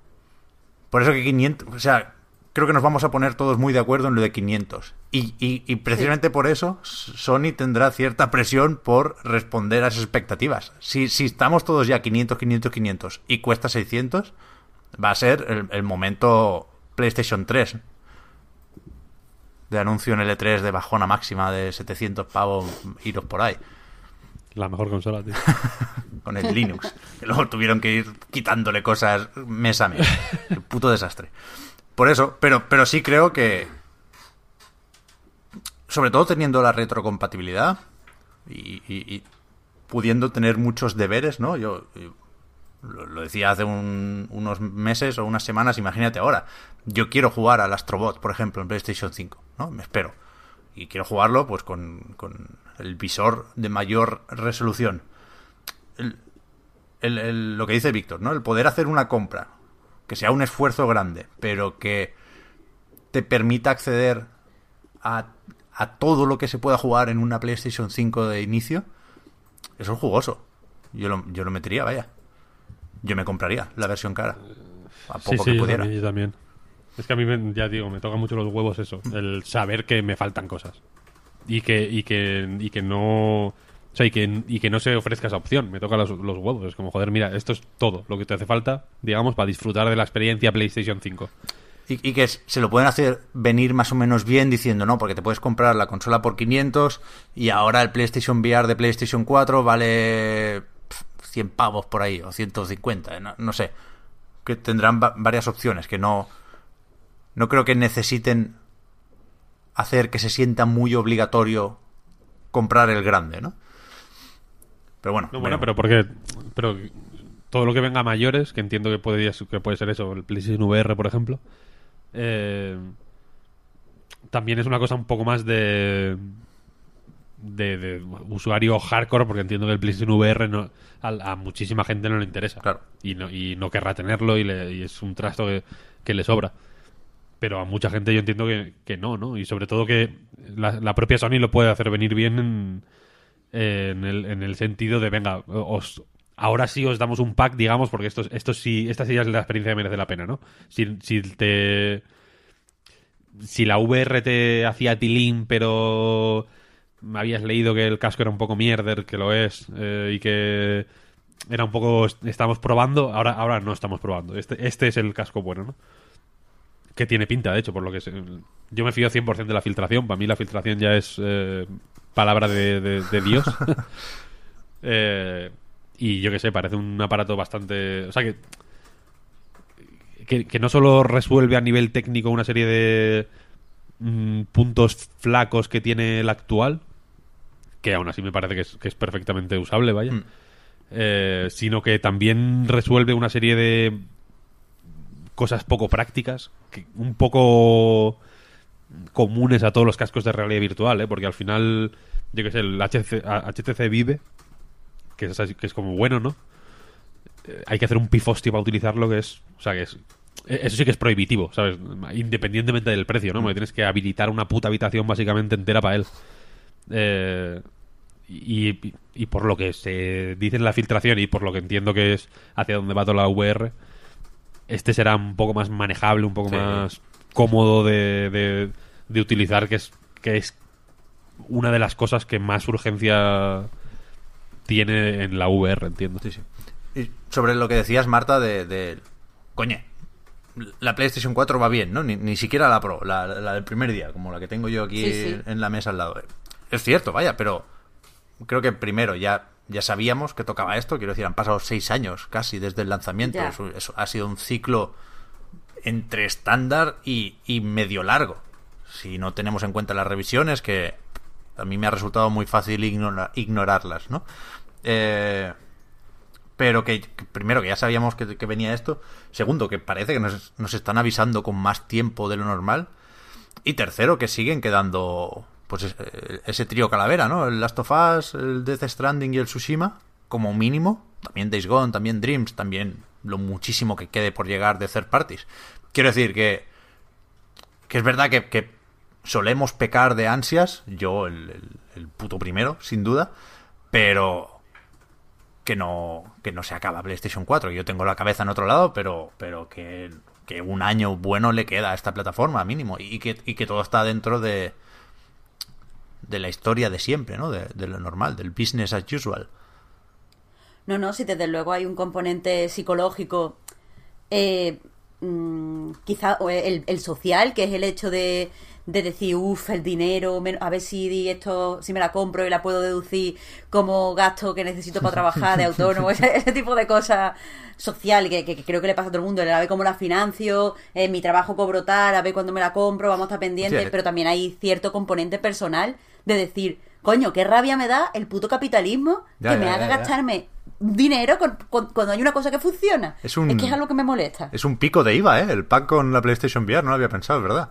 Por eso que 500, o sea, creo que nos vamos a poner todos muy de acuerdo en lo de 500. Y, y, y precisamente por eso Sony tendrá cierta presión por responder a esas expectativas. Si, si estamos todos ya 500, 500, 500 y cuesta 600, va a ser el, el momento PlayStation 3 de anuncio en L3 de bajona máxima de 700 pavos, iros por ahí La mejor consola, tío. <laughs> con el Linux. Que luego tuvieron que ir quitándole cosas mes a mes. Qué puto desastre. Por eso, pero, pero sí creo que. Sobre todo teniendo la retrocompatibilidad y, y- y pudiendo tener muchos deberes, ¿no? Yo, yo lo, lo decía hace un- unos meses o unas semanas, imagínate ahora. Yo quiero jugar al Astrobot, por ejemplo, en PlayStation 5, ¿no? Me espero. Y quiero jugarlo, pues, con, con el visor de mayor resolución el- el- lo que dice Víctor, ¿no? El poder hacer una compra, que sea un esfuerzo grande, pero que te permita acceder a, a todo lo que se pueda jugar en una PlayStation 5 de inicio, eso es jugoso. yo lo, yo lo metería, vaya. Yo me compraría la versión cara. A poco Sí, sí, que yo pudiera. también, yo también. Es que a mí, me- ya digo, me toca mucho los huevos eso. El saber que me faltan cosas. Y que, y que, y que no... O sea, y que, y que no se ofrezca esa opción. Me toca los, los huevos. Es como, joder, mira, esto es todo lo que te hace falta, digamos, para disfrutar de la experiencia PlayStation 5. Y, que se lo pueden hacer venir más o menos bien diciendo, no, porque te puedes comprar la consola por 500 y ahora el PlayStation VR de PlayStation 4 vale pf, 100 pavos por ahí o 150, no, no sé. Que tendrán va- varias opciones, que no... No creo que necesiten hacer que se sienta muy obligatorio comprar el grande, ¿no? Pero bueno, No, bueno, veremos. pero porque... Pero todo lo que venga a mayores, que entiendo que puede, que puede ser eso, el PlayStation VR, por ejemplo, eh, también es una cosa un poco más de, de, de usuario hardcore, porque entiendo que el PlayStation VR no, a, a muchísima gente no le interesa. Claro. Y no, y no querrá tenerlo y, le- y es un trasto que, que le sobra. Pero a mucha gente yo entiendo que, que no, ¿no? Y sobre todo que la, propia Sony lo puede hacer venir bien en, en, el, en el sentido de, venga, os, ahora sí os damos un pack, digamos, porque esto, esto sí, esta sí ya es la experiencia que merece la pena, ¿no? Si, si te... Si la VR te hacía tilín, pero me habías leído que el casco era un poco mierder, que lo es, eh, y que era un poco... Estamos probando, ahora, ahora no estamos probando. Este, este es el casco bueno, ¿no? Que tiene pinta, de hecho, por lo que... Se, yo me fío 100% de la filtración. Para mí la filtración ya es eh, palabra de, de- de Dios. <laughs> Eh, y yo que sé, parece un aparato bastante... O sea, que, que, que no solo resuelve a nivel técnico una serie de mm, puntos flacos que tiene el actual, que aún así me parece que es, que es perfectamente usable, vaya, Mm. eh, sino que también resuelve una serie de cosas poco prácticas, que un poco comunes a todos los cascos de realidad virtual, ¿eh? porque al final, yo que sé, el HC, HTC Vive, que es, que es como bueno, ¿no? Eh, hay que hacer un pifosti para utilizarlo, que es, o sea, que es, eh, eso sí que es prohibitivo, ¿sabes? Independientemente del precio, ¿no? Porque tienes que habilitar una puta habitación básicamente entera para él. Eh, y, y- y por lo que se dice en la filtración y por lo que entiendo que es hacia dónde va toda la VR, este será un poco más manejable, un poco Sí. más cómodo de, de- de utilizar, que es, que es una de las cosas que más urgencia tiene en la VR, entiendo. Sí, sí. Y sobre lo que decías, Marta, de, de... Coño, la PlayStation 4 va bien, ¿no? Ni, ni siquiera la Pro, la, la del primer día, como la que tengo yo aquí Sí, sí. en la mesa al lado. Es cierto, vaya, pero creo que primero ya, ya sabíamos que tocaba esto. Quiero decir, han pasado seis años casi desde el lanzamiento. Eso, eso ha sido un ciclo entre estándar y, y medio largo. Si no tenemos en cuenta las revisiones, que a mí me ha resultado muy fácil ignora- ignorarlas, ¿no? Eh, pero que, que primero que ya sabíamos que, que venía esto. Segundo, que parece que nos, nos están avisando con más tiempo de lo normal. Y tercero, que siguen quedando pues es- eh, ese trío calavera, ¿no? El Last of Us, el Death Stranding y el Tsushima, como mínimo. También Days Gone, también Dreams, también lo muchísimo que quede por llegar de third parties. Quiero decir que, que es verdad que, que solemos pecar de ansias, yo el, el- el puto primero, sin duda, pero que no, que no se acaba PlayStation 4. Yo tengo la cabeza en otro lado, pero, pero que, que un año bueno le queda a esta plataforma, mínimo. Y que, y que todo está dentro de, de la historia de siempre, ¿no? De, de lo normal, del business as usual. No, no, si desde luego hay un componente psicológico, eh, mm, quizá el, el social, que es el hecho de, de decir, uff, el dinero, a ver si di esto, si me la compro y la puedo deducir como gasto que necesito para trabajar de <laughs> autónomo, ese, ese tipo de cosas social que, que- que creo que le pasa a todo el mundo, a ver cómo la financio, en mi trabajo cobro tal, a ver cuándo me la compro, vamos a estar pendientes, Sí. pero también hay cierto componente personal de decir, coño, qué rabia me da el puto capitalismo Ya, que me haga ya, gastarme dinero con- con- cuando hay una cosa que funciona. Es un- que es algo que me molesta. Es un pico de IVA, ¿eh? El pack con la PlayStation VR, no lo había pensado, verdad.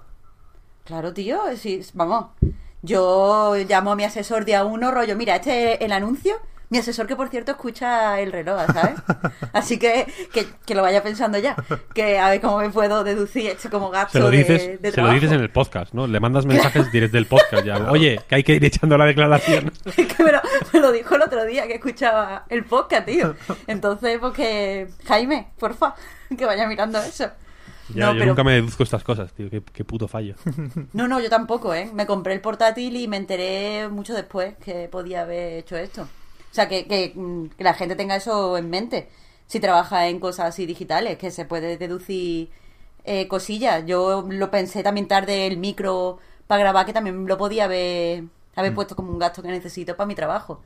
Claro, tío, sí, vamos. Yo llamo a mi asesor día uno, rollo, mira, este es el anuncio, Mi asesor, que por cierto escucha el reloj, ¿sabes? <laughs> Así que, que, que lo vaya pensando ya. Que a ver cómo me puedo deducir esto como gasto Se lo dices, de, se lo dices en el podcast, ¿no? Le mandas <laughs> mensajes directo del podcast ya. Oye, que hay que ir echando la declaración. <laughs> Es que me lo, me lo dijo el otro día que escuchaba el podcast, tío. Entonces, pues que... Jaime, porfa, que vaya mirando eso. Ya, no, yo pero... nunca me deduzco estas cosas, tío. Qué, qué puto fallo. No, no, yo tampoco, ¿eh? Me compré el portátil y me enteré mucho después que podía haber hecho esto. O sea, que, que, mm, que la gente tenga eso en mente. Si trabaja en cosas así digitales, que se puede deducir eh, cosillas. Yo lo pensé también tarde el micro para grabar, que también lo podía haber, haber Mm. puesto como un gasto que necesito para mi trabajo.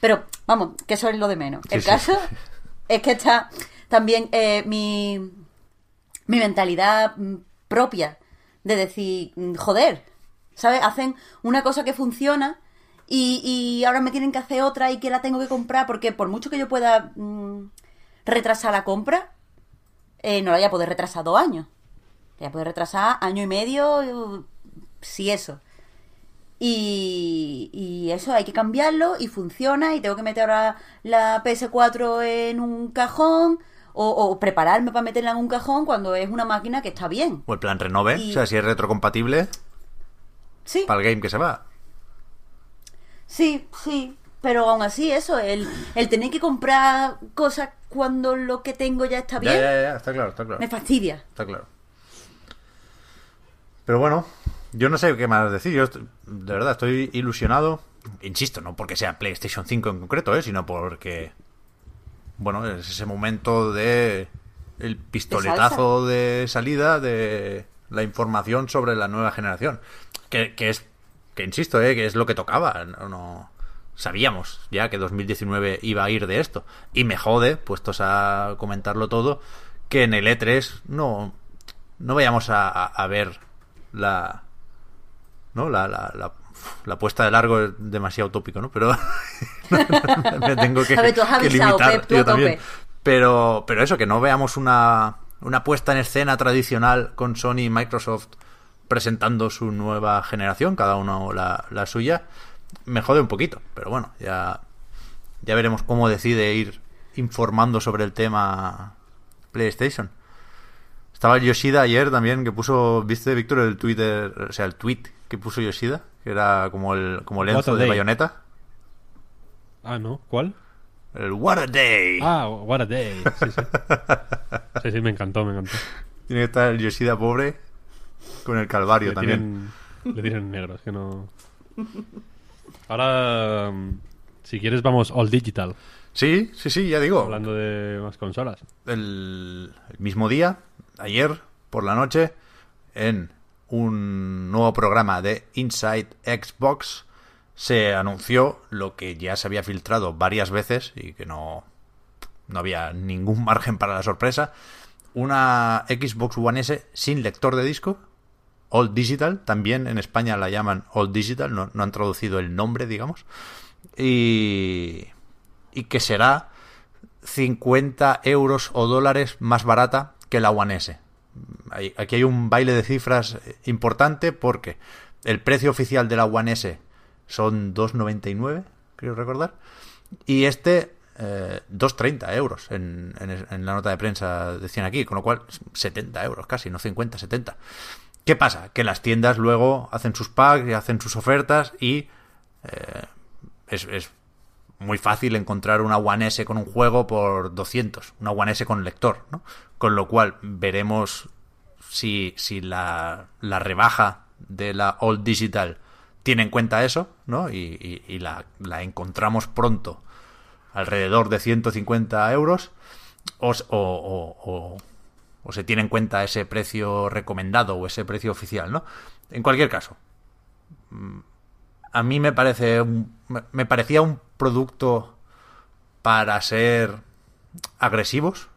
Pero, vamos, que eso es lo de menos. Sí, el sí. caso <laughs> es que está también eh, mi, mi mentalidad mm, propia de decir, joder, ¿sabes? Hacen una cosa que funciona y, y ahora me tienen que hacer otra y que la tengo que comprar porque por mucho que yo pueda mm, retrasar la compra, eh, no la voy a poder retrasar dos años. La voy a poder retrasar año y medio, eh, si eso. Y, y eso hay que cambiarlo y funciona y tengo que meter ahora la PS4 en un cajón o, o prepararme para meterla en un cajón cuando es una máquina que está bien. O el plan renove, Y- o sea, si es retrocompatible, Sí, para el game que se va. Sí, sí. Pero aún así eso, el, el tener que comprar cosas cuando lo que tengo ya está Ya, bien, ya, ya, está claro, está claro. me fastidia. Está claro. Pero bueno, yo no sé qué más decir. Yo est- de verdad estoy ilusionado. Insisto, no porque sea PlayStation 5 en concreto, ¿eh? sino porque. Bueno, es ese momento de. El pistoletazo de, salida de la información sobre la nueva generación. Que, que es. Que insisto, ¿eh? que es lo que tocaba. No, no- sabíamos ya que 2019 iba a ir de esto. Y me jode, puestos a comentarlo todo, que en el E3 no, no vayamos a, a- a ver la. ¿No? La, la, la, la puesta de largo es demasiado utópico, ¿no? Pero <laughs> me tengo que, ver, que limitar Pep, yo también. Pero, pero eso, que no veamos una, una puesta en escena tradicional con Sony y Microsoft presentando su nueva generación, cada uno la, la suya, me jode un poquito. Pero bueno, ya, ya veremos cómo decide ir informando sobre el tema PlayStation. Estaba el Yoshida ayer también, que puso, ¿viste, Víctor, el Twitter, o sea, el tweet que puso Yoshida? Que era como el, como el Enzo de. Bayonetta. Ah, ¿no? ¿Cuál? El What a Day. Ah, What a Day. Sí, sí. <laughs> Sí, sí, me encantó, me encantó. Tiene que estar el Yoshida pobre con el Calvario Le también. tienen, le tienen negro, es que no... Ahora, si quieres, vamos all digital, Sí, sí, sí, ya digo. hablando de más consolas. el, el mismo día, ayer por la noche, en un nuevo programa de Inside Xbox, se anunció lo que ya se había filtrado varias veces y que no, no había ningún <laughs> margen para la sorpresa. Una Xbox One S sin lector de disco, All Digital, también en España la llaman All Digital, no, han traducido el nombre, digamos. Y, y que será 50 euros o dólares más barata que la One S. Aquí hay un baile de cifras importante porque el precio oficial de la One S son 2,99, creo recordar, y este eh, 2,30 euros en, en- en la nota de prensa decían aquí, con lo cual 70 euros casi, no 50, 70. ¿Qué pasa? Que las tiendas luego hacen sus packs y hacen sus ofertas y eh, es, es muy fácil encontrar una One S con un juego por 200, una One S con lector, ¿no? Con lo cual veremos si, si la, la rebaja de la All Digital tiene en cuenta eso, ¿no? Y, y- la, la encontramos pronto alrededor de 150 euros o- o se tiene en cuenta ese precio recomendado o ese precio oficial, ¿no? En cualquier caso, a mí me parece me parecía un producto para ser agresivos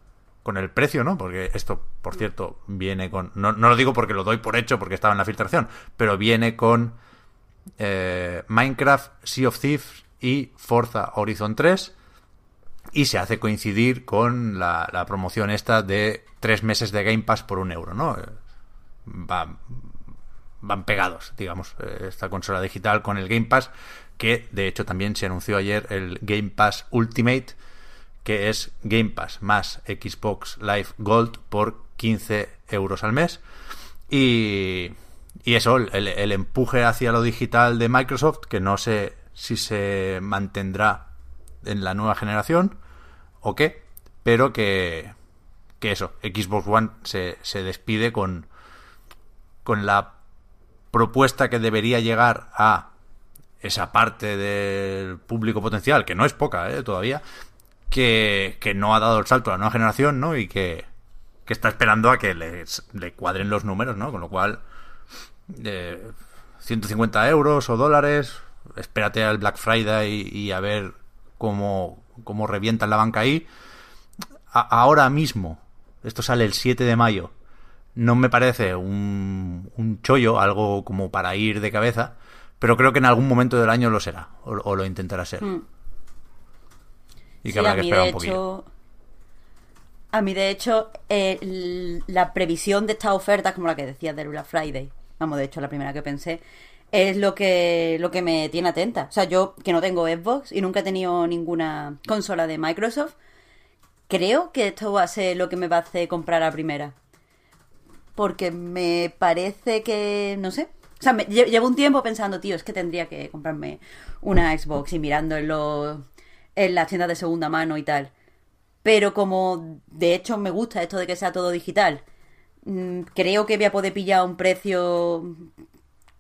con el precio, ¿no? Porque esto, por cierto, viene con no, no lo digo porque lo doy por hecho porque estaba en la filtración, pero viene con eh, Minecraft, Sea of Thieves y Forza Horizon 3 y se hace coincidir con la, promoción esta de tres meses de Game Pass por un euro, ¿no? Eh, Va, van pegados, digamos, eh, esta consola digital con el Game Pass, que de hecho también se anunció ayer el Game Pass Ultimate, que es Game Pass más Xbox Live Gold por 15 euros al mes. Y, y eso, el, el empuje hacia lo digital de Microsoft, que no sé si se mantendrá en la nueva generación o qué, pero que, que eso, Xbox One se, se despide con, con la propuesta que debería llegar a esa parte del público potencial, que no es poca ¿eh? todavía, que, que, no ha dado el salto a la nueva generación, ¿no? Y que, que está esperando a que le cuadren los números, ¿no? Con lo cual, eh, 150 euros o dólares, espérate al Black Friday y a ver cómo, cómo revientan la banca ahí. A, ahora mismo, esto sale el 7 de mayo, no me parece un, un chollo, algo como para ir de cabeza, pero creo que en algún momento del año lo será, o, o lo intentará ser. Mm. Y que Sí, habrá que esperar un poquito. a mí, de hecho, eh, la previsión de estas ofertas, como la que decías del Black Friday, vamos, de hecho, la primera que pensé, es lo que, lo que me tiene atenta. O sea, yo que no tengo Xbox y nunca he tenido ninguna consola de Microsoft, creo que esto va a ser lo que me va a hacer comprar a primera. Porque me parece que, no sé. O sea, llevo un tiempo pensando, tío, es que tendría que comprarme una Xbox y mirando en, los, en las tiendas de segunda mano y tal. Pero como de hecho me gusta esto de que sea todo digital, mm, creo que voy a poder pillar un precio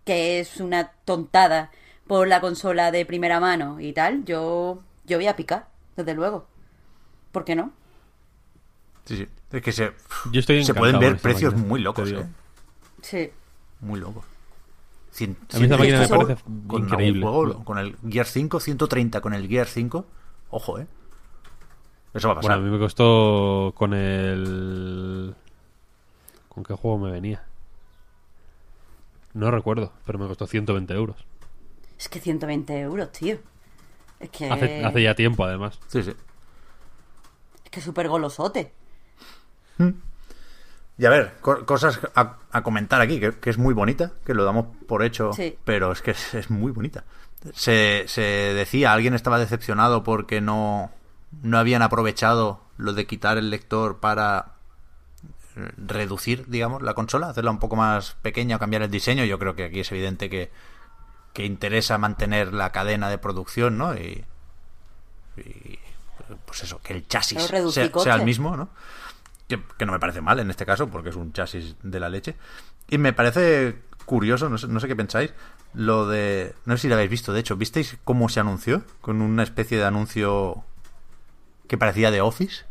que es una tontada por la consola de primera mano y tal. Yo, yo voy a picar, desde luego. ¿Por qué no? Sí, sí. Es que se, Yo estoy se pueden ver precios máquina, muy locos. ¿eh? Sí. Muy locos. Cien- A mí esta máquina me parece con increíble. juego, con el Gear 5, 130 con el Gear 5. Ojo, ¿eh? Eso va a Bueno, pasar. a mí me costó con el... ¿Con qué juego me venía? No recuerdo, pero me costó 120 euros. Es que 120 euros, tío. Es que Hace, hace ya tiempo, además. Sí, sí. es que súper golosote. Y a ver, co- cosas a, a comentar aquí, que, que es muy bonita, que lo damos por hecho, Sí. pero es que es, es muy bonita. Se, se decía, alguien estaba decepcionado porque no, no habían aprovechado lo de quitar el lector para reducir, digamos, la consola, hacerla un poco más pequeña o cambiar el diseño. Yo creo que aquí es evidente que, que interesa mantener la cadena de producción, ¿no? Y, y, pues eso, que el chasis sea, sea el mismo, ¿no? Que, que no me parece mal en este caso, porque es un chasis de la leche. Y me parece curioso, no sé, no sé qué pensáis, lo de... No sé si lo habéis visto, de hecho, ¿visteis cómo se anunció? Con una especie de anuncio que parecía de Office,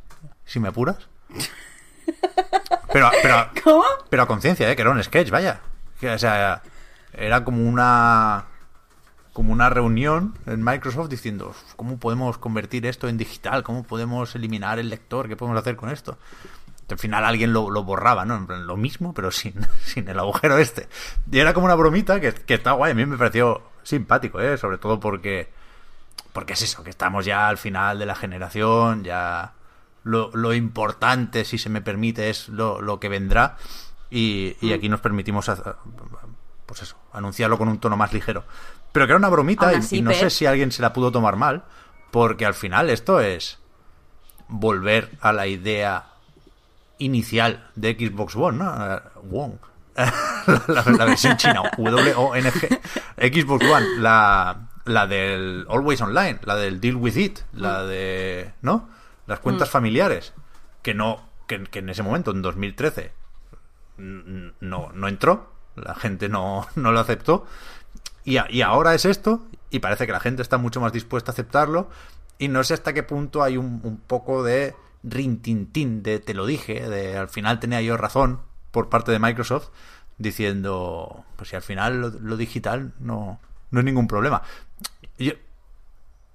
si me apuras. <laughs> Pero, pero, <laughs> ¿Cómo? pero a conciencia, ¿eh? Que era un sketch, vaya. O sea, era como una como una reunión en Microsoft diciendo cómo podemos convertir esto en digital, cómo podemos eliminar el lector, qué podemos hacer con esto. Al final alguien lo, lo borraba, ¿no? En plan, lo mismo, pero sin, <laughs> sin el agujero este. Y era como una bromita que, que está guay. A mí me pareció simpático, ¿eh? Sobre todo porque porque es eso, que estamos ya al final de la generación, ya lo, lo importante, si se me permite, es lo, lo que vendrá. Y, y aquí nos permitimos, hacer- pues eso, anunciarlo con un tono más ligero. Pero que era una bromita y- no sé si alguien se la pudo tomar mal, porque al final esto es volver a la idea inicial de Xbox One, ¿no? Eh, One. <laughs> la, la- la versión china, W-O-N-G. Xbox One, la, la del Always Online, la del Deal With It, la de. ¿No? Las cuentas familiares. Que no. Que, que en ese momento, en 2013, n- no, no entró. La gente no, <laughs> no lo aceptó. Y, a- y ahora es esto, y parece que la gente está mucho más dispuesta a aceptarlo. Y no sé hasta qué punto hay un, un poco de rintintín de te lo dije, de al final tenía yo razón por parte de Microsoft, diciendo, pues si al final lo, lo digital no, no es ningún problema. Yo,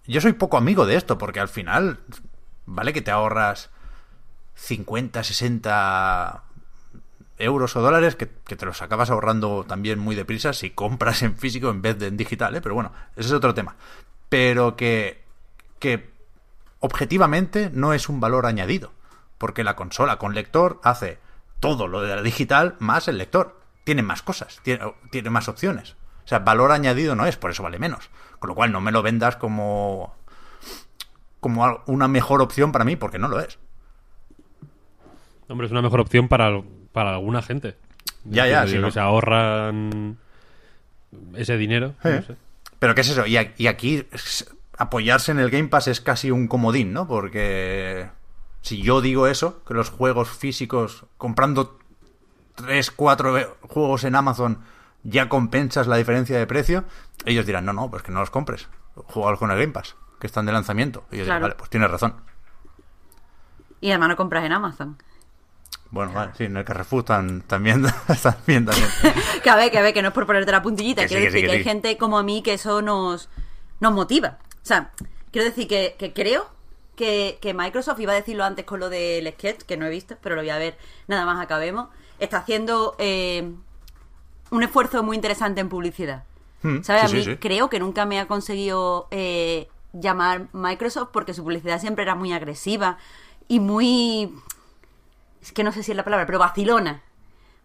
yo soy poco amigo de esto, porque al final, vale que te ahorras 50, 60 euros o dólares que, que te los acabas ahorrando también muy deprisa si compras en físico en vez de en digital, ¿eh? pero bueno, ese es otro tema. Pero que, que objetivamente no es un valor añadido, porque la consola con lector hace todo lo de la digital más el lector. Tiene más cosas, tiene, tiene más opciones. O sea, valor añadido no es, por eso vale menos. Con lo cual no me lo vendas como como una mejor opción para mí, porque no lo es. Hombre, es una mejor opción para, para alguna gente. Ya, ya, sí, digo ¿no? se ahorran ese dinero. no Eh. sé. Pero ¿qué es eso? Y, y aquí apoyarse en el Game Pass es casi un comodín, ¿no? Porque si yo digo eso, que los juegos físicos, comprando 3, 4 juegos en Amazon, ya compensas la diferencia de precio, ellos dirán, no, no, pues que no los compres. Juegos con el Game Pass, que están de lanzamiento. Y yo Claro. digo, vale, pues tienes razón. Y además no compras en Amazon. Bueno, vale, sí, en el Carrefour están, también, <laughs> bien también. <laughs> Que a ver, que a ver, que no es por ponerte la puntillita. Que sí, quiero que sí, decir que hay gente como a mí que eso nos, nos motiva. O sea, quiero decir que, que creo que, que Microsoft, iba a decirlo antes con lo del sketch, que no he visto, pero lo voy a ver nada más acabemos, está haciendo eh, un esfuerzo muy interesante en publicidad. Mm, ¿Sabes? sí, a mí sí, sí. creo que nunca me ha conseguido eh, llamar Microsoft porque su publicidad siempre era muy agresiva y muy... Es que no sé si es la palabra, pero vacilona.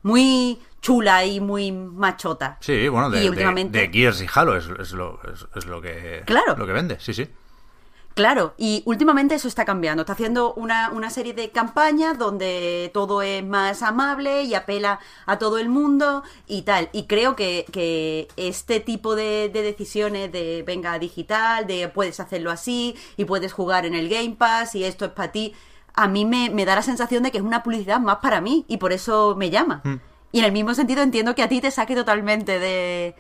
Muy chula y muy machota. Sí, bueno, de, Y de- Gears y Halo es, es lo, es, es lo que Claro. lo que vende, sí, sí. Claro, y últimamente eso está cambiando. Está haciendo una, una serie de campañas donde todo es más amable y apela a todo el mundo y tal. Y creo que, que este tipo de, de decisiones de venga digital, de puedes hacerlo así y puedes jugar en el Game Pass y esto es para ti, a mí me, me da la sensación de que es una publicidad más para mí y por eso me llama. Mm. Y en el mismo sentido entiendo que a ti te saque totalmente de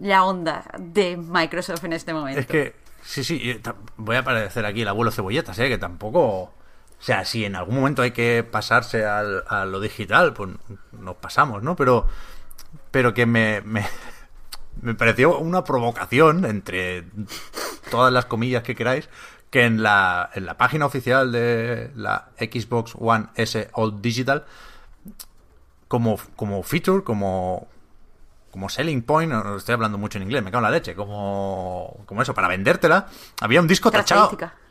la onda de Microsoft en este momento. Es que, sí, sí, voy a parecer aquí el abuelo cebolletas, ¿eh? Que tampoco... O sea, si en algún momento hay que pasarse al- a lo digital, pues nos pasamos, ¿no? Pero, pero que me, me, <laughs> me pareció una provocación, entre todas las comillas que queráis, que en la, en la página oficial de la Xbox One S All Digital, como, como feature, como, como selling point, estoy hablando mucho en inglés, me cago en la leche, como, como eso, para vendértela, había un disco tachado.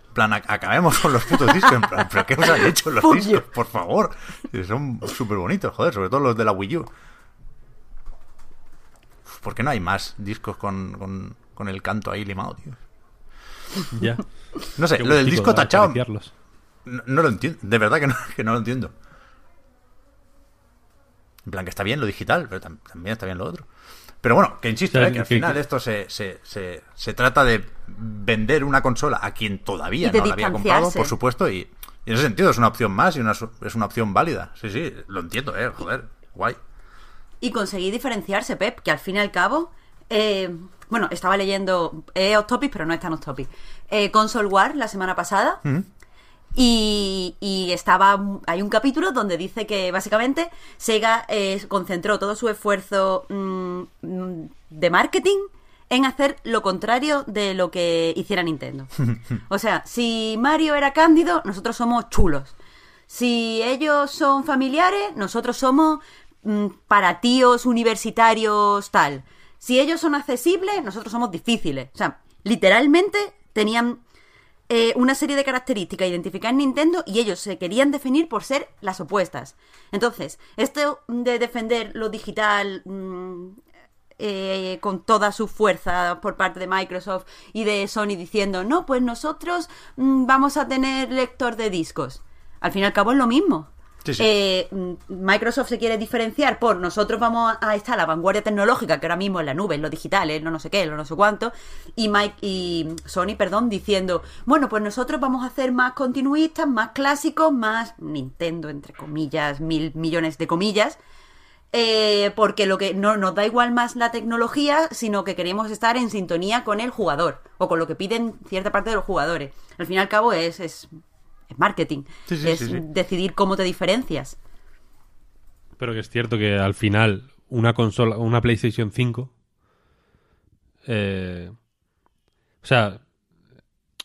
En plan, ac- acabemos con los putos discos. En plan, ¿pero qué os han hecho los <laughs> discos? Por favor. Son súper bonitos, joder, sobre todo los de la Wii U. ¿Por qué no hay más discos con, con, con el canto ahí limado, tío? Ya. No sé, Qué lo del disco tachado, no, no lo entiendo. De verdad que no, que no lo entiendo. En plan, que está bien lo digital, pero tam- también está bien lo otro. Pero bueno, que insisto, O sea, eh, que al final que- esto se, se, se, se trata de vender una consola a quien todavía no la había comprado, por supuesto, y, y en ese sentido es una opción más y una, su- es una opción válida. Sí, sí, lo entiendo, eh, joder, guay. y conseguir diferenciarse, Pep, que al fin y al cabo, eh, bueno, estaba leyendo, es off topic, pero no es tan off topic, eh, Console War la semana pasada, y, y estaba, hay un capítulo donde dice que básicamente Sega eh, concentró todo su esfuerzo mm, mm, de marketing en hacer lo contrario de lo que hiciera Nintendo. <laughs> O sea, si Mario era cándido, nosotros somos chulos. Si ellos son familiares, nosotros somos mm, para tíos universitarios tal. Si ellos son accesibles, nosotros somos difíciles. O sea, literalmente tenían eh, una serie de características identificadas en Nintendo y ellos se querían definir por ser las opuestas. Entonces, esto de defender lo digital mm, eh, con toda su fuerza por parte de Microsoft y de Sony diciendo, no, pues nosotros mm, vamos a tener lector de discos. Al fin y al cabo es lo mismo. Eh, Microsoft se quiere diferenciar por nosotros vamos a estar a la vanguardia tecnológica que ahora mismo en la nube, en lo digital, en lo no sé qué, lo no sé cuánto, y Mike y Sony, perdón, diciendo, bueno, pues nosotros vamos a hacer más continuistas, más clásicos, más Nintendo, entre comillas, mil millones de comillas, eh, porque lo que no nos da igual más la tecnología, sino que queremos estar en sintonía con el jugador o con lo que piden cierta parte de los jugadores. Al fin y al cabo es, es, es marketing, Sí, sí, es sí, sí. decidir cómo te diferencias. Pero que es cierto que al final una consola, una PlayStation 5, eh, o sea,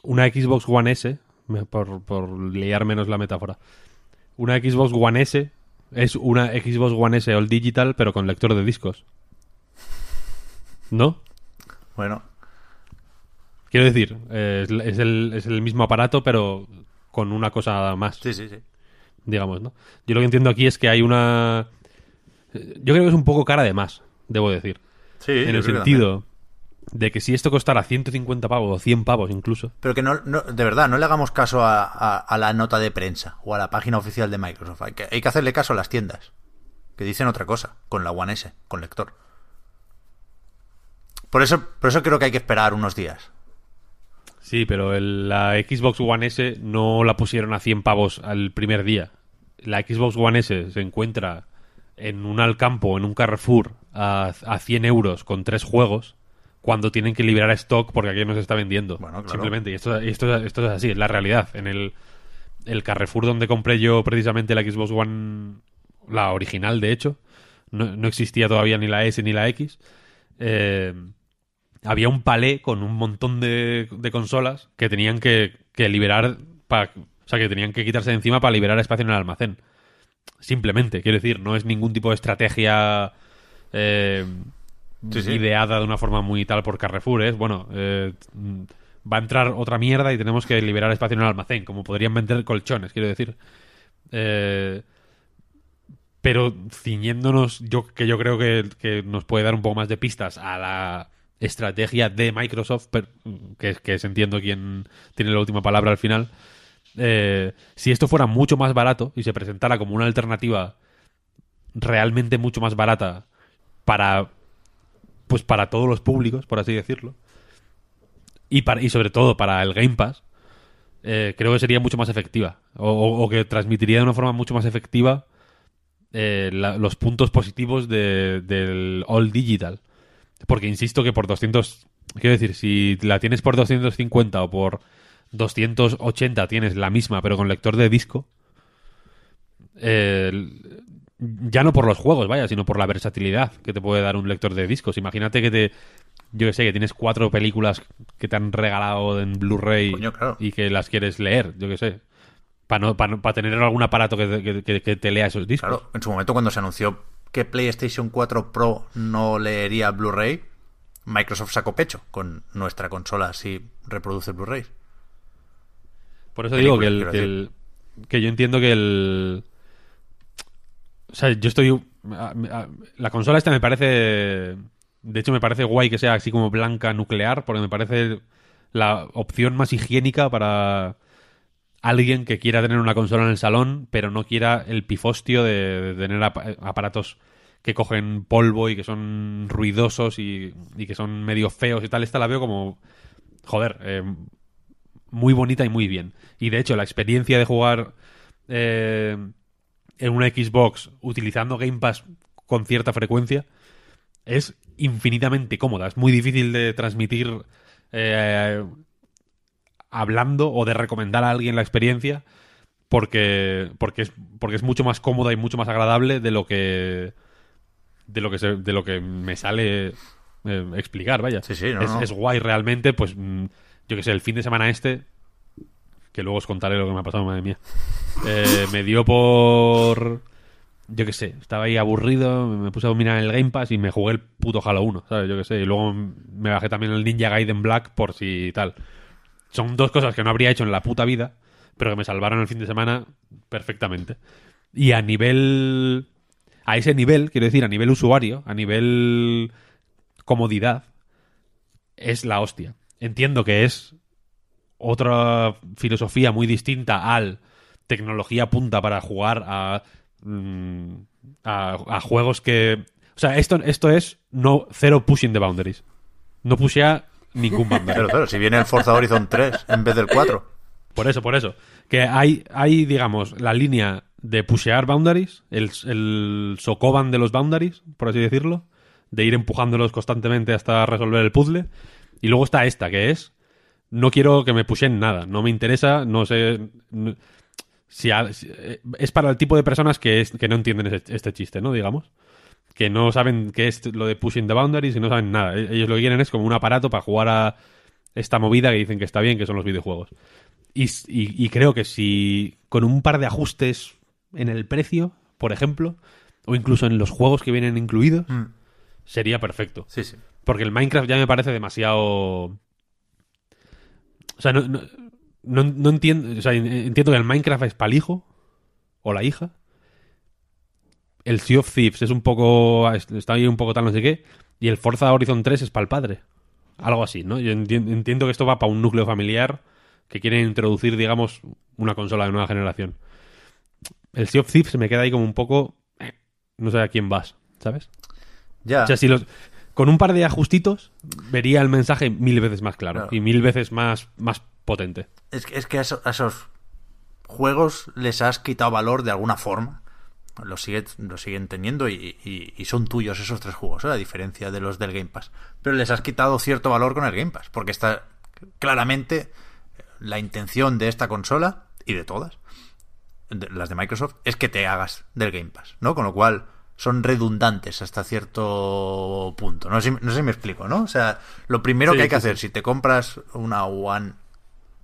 una Xbox One S, por, por liar menos la metáfora, una Xbox One S es una Xbox One S All Digital pero con lector de discos. ¿No? Bueno, Quiero decir, eh, es, es el, es el mismo aparato pero con una cosa más. sí, sí, sí. digamos, ¿no? Yo lo que entiendo aquí es que hay una... Yo creo que es un poco cara de más, debo decir. Sí, en el sentido de que si esto costara 150 pavos o 100 pavos incluso, Pero que no, no- de verdad, no le hagamos caso a, a- a la nota de prensa o a la página oficial de Microsoft. Hay que, hay que hacerle caso a las tiendas, que dicen otra cosa, con la One S, con lector. Por eso, por eso creo que hay que esperar unos días. Sí, pero el- la Xbox One S no la pusieron a 100 pavos al primer día. La Xbox One S se encuentra en un Alcampo, en un Carrefour, a, a 100 euros con tres juegos, cuando tienen que liberar stock porque aquí no se está vendiendo. Bueno, claro. Simplemente, y esto, y esto, esto es así, es la realidad. En el, el Carrefour donde compré yo precisamente la Xbox One, la original de hecho, no, no existía todavía ni la S ni la X. Eh, había un palé con un montón de, de consolas que tenían que, que liberar, pa- o sea, que tenían que quitarse de encima para liberar espacio en el almacén. Simplemente, quiero decir, no es ningún tipo de estrategia eh, Sí, sí. ideada de una forma muy tal por Carrefour. Es, bueno, eh, va a entrar otra mierda y tenemos que liberar espacio en el almacén, como podrían vender colchones, quiero decir. Eh, pero ciñéndonos, yo que yo creo que, que nos puede dar un poco más de pistas a la estrategia de Microsoft, que, es- que es entiendo quien tiene la última palabra al final. eh, si esto fuera mucho más barato y se presentara como una alternativa realmente mucho más barata para pues para todos los públicos, por así decirlo, y para y sobre todo para el Game Pass, eh, creo que sería mucho más efectiva o, que transmitiría de una forma mucho más efectiva eh, los puntos positivos de- del All Digital. Porque insisto que por 200... Quiero decir, si la tienes por 250 o por 280 tienes la misma, pero con lector de disco, eh, ya no por los juegos, vaya, sino por la versatilidad que te puede dar un lector de discos. Imagínate que te... Yo que sé, que tienes cuatro películas que te han regalado en Blu-ray claro. y que las quieres leer, yo que sé. Para no, para, para tener algún aparato que- que- que te lea esos discos. Claro, en su momento cuando se anunció que PlayStation 4 Pro no leería Blu-ray, Microsoft sacó pecho con nuestra consola si reproduce Blu-ray. Por eso digo que, el, que, el- que yo entiendo que el... O sea, yo estoy... La consola esta me parece... De hecho, me parece guay que sea así como blanca nuclear, porque me parece la opción más higiénica para alguien que quiera tener una consola en el salón, pero no quiera el pifostio de, tener ap- aparatos que cogen polvo y que son ruidosos y, y que son medio feos y tal. Esta la veo como... Joder, eh, muy bonita y muy bien. Y de hecho, la experiencia de jugar eh, en una Xbox utilizando Game Pass con cierta frecuencia es infinitamente cómoda. Es muy difícil de transmitir eh, hablando o de recomendar a alguien la experiencia porque, porque, es, porque es mucho más cómoda y mucho más agradable de lo que de lo que se- de lo que me sale eh, explicar, vaya. Sí, sí, no, es, no. es guay realmente, pues mm, yo que sé, el fin de semana este que luego os contaré lo que me ha pasado, madre mía. Eh, me dio por yo que sé, estaba ahí aburrido, me puse a mirar el Game Pass y me jugué el puto Halo 1, ¿sabes? Yo que sé, y luego me bajé también el Ninja Gaiden Black por si tal. Son dos cosas que no habría hecho en la puta vida, pero que me salvaron el fin de semana perfectamente. Y a nivel. A ese nivel, quiero decir, a nivel usuario, a nivel comodidad, es la hostia. Entiendo que es otra filosofía muy distinta al tecnología punta para jugar a, mm, a, a juegos que... O sea, esto, esto es no cero pushing the boundaries. No pushea ningún boundary. Pero claro, si viene el Forza Horizon 3 en vez del 4. Por eso, por eso. Que hay, hay digamos, la línea de pushear boundaries, el, el socoban de los boundaries, por así decirlo, de ir empujándolos constantemente hasta resolver el puzzle. Y luego está esta, que es, no quiero que me pushen nada, no me interesa, no sé... no- si, a- si- eh, es para el tipo de personas que, es- que no entienden ese- este chiste, ¿no? Digamos. Que no saben qué es lo de pushing the boundaries y no saben nada. E- Ellos lo que quieren es como un aparato para jugar a esta movida que dicen que está bien, que son los videojuegos. Y, s- y- y creo que si con un par de ajustes en el precio, por ejemplo, o incluso en los juegos que vienen incluidos, Mm, sería perfecto. Sí, sí. Porque el Minecraft ya me parece demasiado. O sea, no, no, no- no entiendo. O sea, en- entiendo que el Minecraft es para el hijo o la hija. El Sea of Thieves es un poco. Está ahí un poco tal, no sé qué. y el Forza Horizon 3 es para el padre. Algo así, ¿no? Yo enti- entiendo que esto va para un núcleo familiar que quieren introducir, digamos, una consola de nueva generación. El Sea of Thieves se me queda ahí como un poco... eh, no sé a quién vas, ¿sabes? Ya. O sea, si los... Con un par de ajustitos vería el mensaje mil veces más claro Claro. y mil veces más, más potente. Es que, es que a esos juegos les has quitado valor de alguna forma. Los, sigue, los siguen teniendo y, y- y son tuyos esos tres juegos, ¿eh? a diferencia de los del Game Pass. Pero les has quitado cierto valor con el Game Pass, porque está claramente la intención de esta consola y de todas, de- las de Microsoft, es que te hagas del Game Pass, ¿no? Con lo cual son redundantes hasta cierto punto. No sé, no sé si me explico, ¿no? O sea, lo primero Sí, que hay que sí, sí. hacer si te compras una One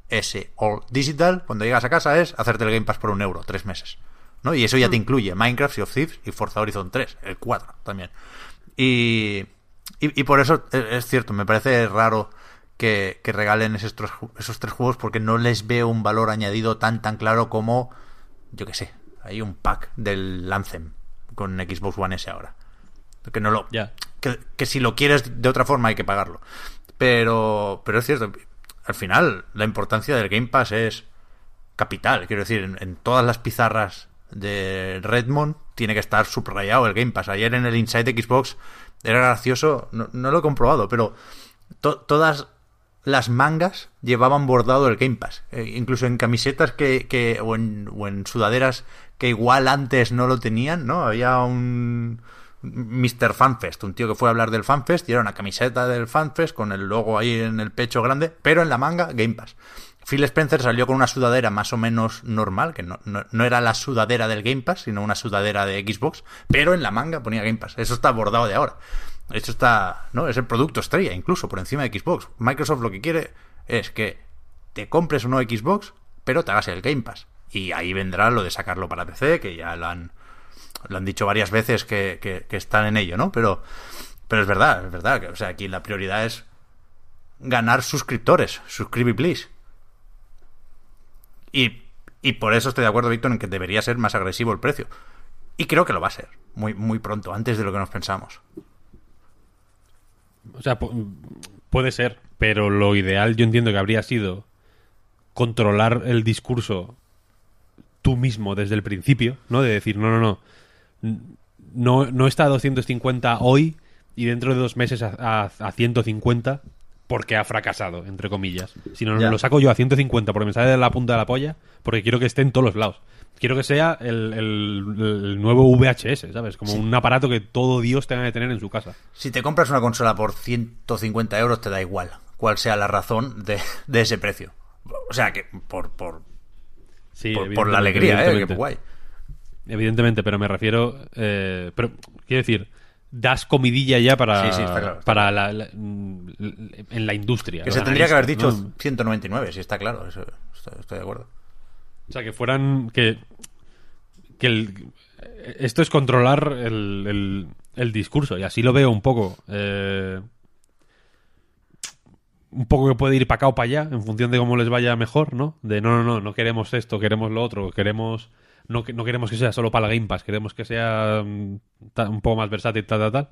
S All Digital, cuando llegas a casa es hacerte el Game Pass por un euro, tres meses. ¿No? Y eso ya te incluye Minecraft, Sea of Thieves y Forza Horizon 3, el 4 también. Y, y, y por eso es, es cierto, me parece raro que, que regalen esos, esos tres juegos porque no les veo un valor añadido tan tan claro como, yo que sé, hay un pack del Anthem con Xbox One S ahora. Que no lo, Ya. que, que si lo quieres de otra forma hay que pagarlo. Pero, pero es cierto, al final la importancia del Game Pass es capital. Quiero decir, en, en todas las pizarras de Redmond tiene que estar subrayado el Game Pass. Ayer en el Inside de Xbox era gracioso, no, no lo he comprobado, pero to- todas las mangas llevaban bordado el Game Pass. Eh, incluso en camisetas que, que o, en, o en sudaderas que igual antes no lo tenían, ¿no? Había un Mr. Fanfest, un tío que fue a hablar del Fanfest y era una camiseta del Fanfest con el logo ahí en el pecho grande, pero en la manga Game Pass. Phil Spencer salió con una sudadera más o menos normal, que no, no, era la sudadera del Game Pass, sino una sudadera de Xbox, pero en la manga ponía Game Pass. Eso está bordado de ahora. Eso está, ¿no? Es el producto estrella, incluso por encima de Xbox. Microsoft lo que quiere es que te compres un nuevo Xbox, pero te hagas el Game Pass. Y ahí vendrá lo de sacarlo para PC, que ya lo han, lo han dicho varias veces que, que- que están en ello, ¿no? Pero, pero es verdad, es verdad. Que, o sea, aquí la prioridad es ganar suscriptores. Suscribe, please. Y, y por eso estoy de acuerdo, Víctor, en que debería ser más agresivo el precio. Y creo que lo va a ser. Muy, muy pronto, antes de lo que nos pensamos. O sea, pu- puede ser, pero lo ideal yo entiendo que habría sido controlar el discurso tú mismo desde el principio, ¿no? De decir, no, no, no, no, no está a 250 hoy y dentro de dos meses a, a- a 150 porque ha fracasado, entre comillas. Sino Ya. lo saco yo a 150 porque me sale de la punta de la polla porque quiero que esté en todos los lados. Quiero que sea el, el- el nuevo VHS, ¿sabes? Como un aparato que todo Dios tenga que tener en su casa. Si te compras una consola por 150 euros, te da igual cuál sea la razón de, de ese precio. O sea, que por, por, Sí, por, por la alegría, ¿eh? Que guay. Evidentemente, pero me refiero. eh, pero quiero decir, das comidilla ya para, Sí, sí, está claro, está para la- la- mm, en la industria. Que se tendría que haber dicho analistas, ¿no? 199, si está claro. Eso, estoy, estoy de acuerdo. O sea, que fueran. Que, que el- esto es controlar el, el- el discurso, y así lo veo un poco. eh, un poco que puede ir para acá o para allá, en función de cómo les vaya mejor, ¿no? De no, no, no, no queremos esto, queremos lo otro, queremos. No, no queremos que sea solo para la Game Pass, queremos que sea mm, ta- un poco más versátil, tal, tal, tal.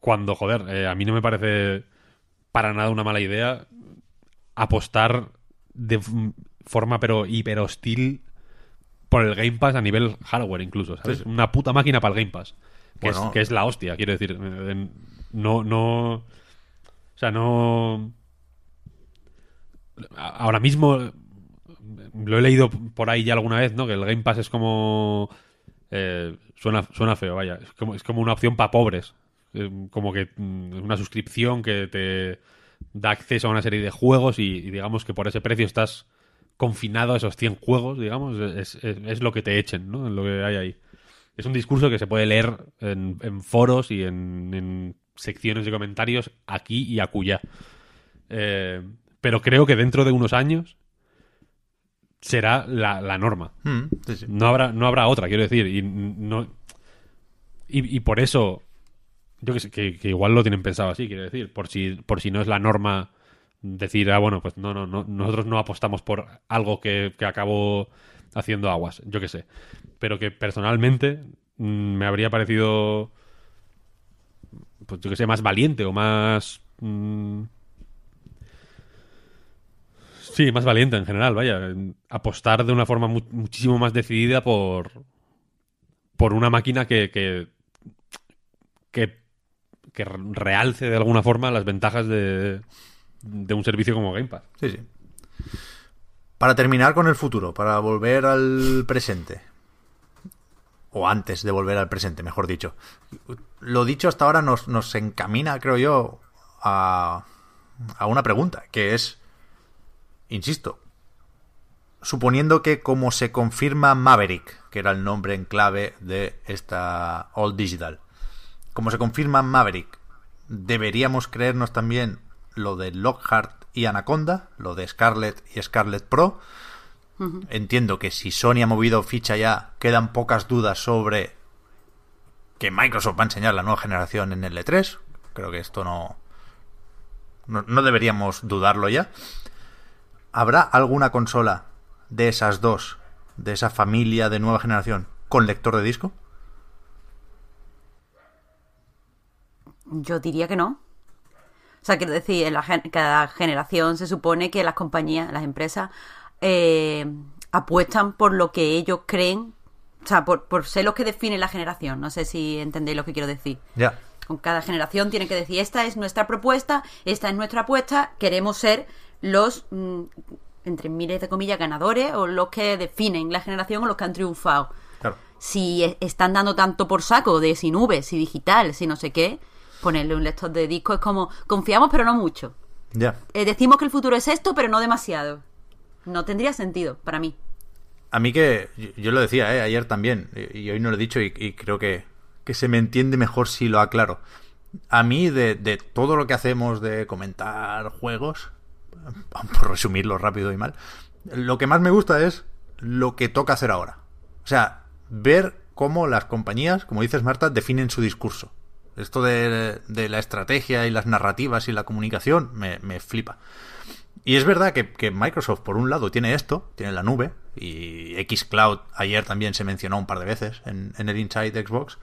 Cuando, joder, eh, a mí no me parece para nada una mala idea apostar de forma pero hiper hostil por el Game Pass a nivel hardware incluso, ¿sabes? Sí, sí. Una puta máquina para el Game Pass. Que, Bueno. es, que es la hostia, quiero decir. eh, No, no... O sea, no... Ahora mismo lo he leído por ahí ya alguna vez, ¿no? Que el Game Pass es como... eh, suena, suena feo, vaya. Es como, es como una opción para pobres. Eh, como que mm, una suscripción que te da acceso a una serie de juegos y, digamos que por ese precio estás confinado a esos 100 juegos, digamos. Es, es- lo que te echen, ¿no? Lo que hay ahí. Es un discurso que se puede leer en, foros y en, en secciones de comentarios aquí y acullá. Eh, pero creo que dentro de unos años será la, la norma. Mm, sí, sí. No habrá, no habrá otra, quiero decir. Y, no, y, y por eso, yo que sé, que, que igual lo tienen pensado así, quiero decir. Por si, por si no es la norma decir, ah, bueno, pues no, no, no nosotros no apostamos por algo que, que acabó haciendo aguas, yo que sé. Pero que personalmente mm, me habría parecido pues yo que sé, más valiente o más... mm, Sí, más valiente en general, vaya. Apostar de una forma mu- muchísimo más decidida por, por una máquina que, que, que, que realce de alguna forma las ventajas de, de un servicio como Game Pass. Sí, sí. Para terminar con el futuro, para volver al presente. O antes de volver al presente, mejor dicho. Lo dicho hasta ahora nos, nos encamina, creo yo, a, a una pregunta, que es, insisto, suponiendo que como se confirma Maverick, que era el nombre en clave de esta All Digital, como se confirma Maverick, deberíamos creernos también lo de Lockhart y Anaconda, lo de Scarlett y Scarlett Pro. Entiendo que si Sony ha movido ficha ya, quedan pocas dudas sobre que Microsoft va a enseñar la nueva generación en el E3. Creo que esto no, no, no deberíamos dudarlo ya. ¿Habrá alguna consola de esas dos, de esa familia de nueva generación, con lector de disco? Yo diría que no. O sea, quiero decir, en la gen- cada generación se supone que las compañías, las empresas, eh, apuestan por lo que ellos creen, o sea, por, por ser los que definen la generación. No sé si entendéis lo que quiero decir. Ya. Con cada generación tienen que decir, esta es nuestra propuesta, esta es nuestra apuesta, queremos ser los, mm, entre miles de comillas, ganadores o los que definen la generación o los que han triunfado Claro. si están dando tanto por saco de sin nubes, si digital, si no sé qué, ponerle un lector de disco es como confiamos pero no mucho. Ya. Eh, decimos que el futuro es esto, pero no demasiado. No tendría sentido para mí. A mí que, yo, yo lo decía ¿eh? ayer también, y, y hoy no lo he dicho y, y creo que, que se me entiende mejor si lo aclaro. A mí de, de todo lo que hacemos de comentar juegos, <laughs> por resumirlo rápido y mal, lo que más me gusta es lo que toca hacer ahora. O sea, ver cómo las compañías, como dices Marta, definen su discurso. Esto de, la estrategia y las narrativas y la comunicación me, flipa. Y es verdad que, Microsoft, por un lado, tiene esto, tiene la nube, y Xcloud ayer también se mencionó un par de veces en, el Inside Xbox,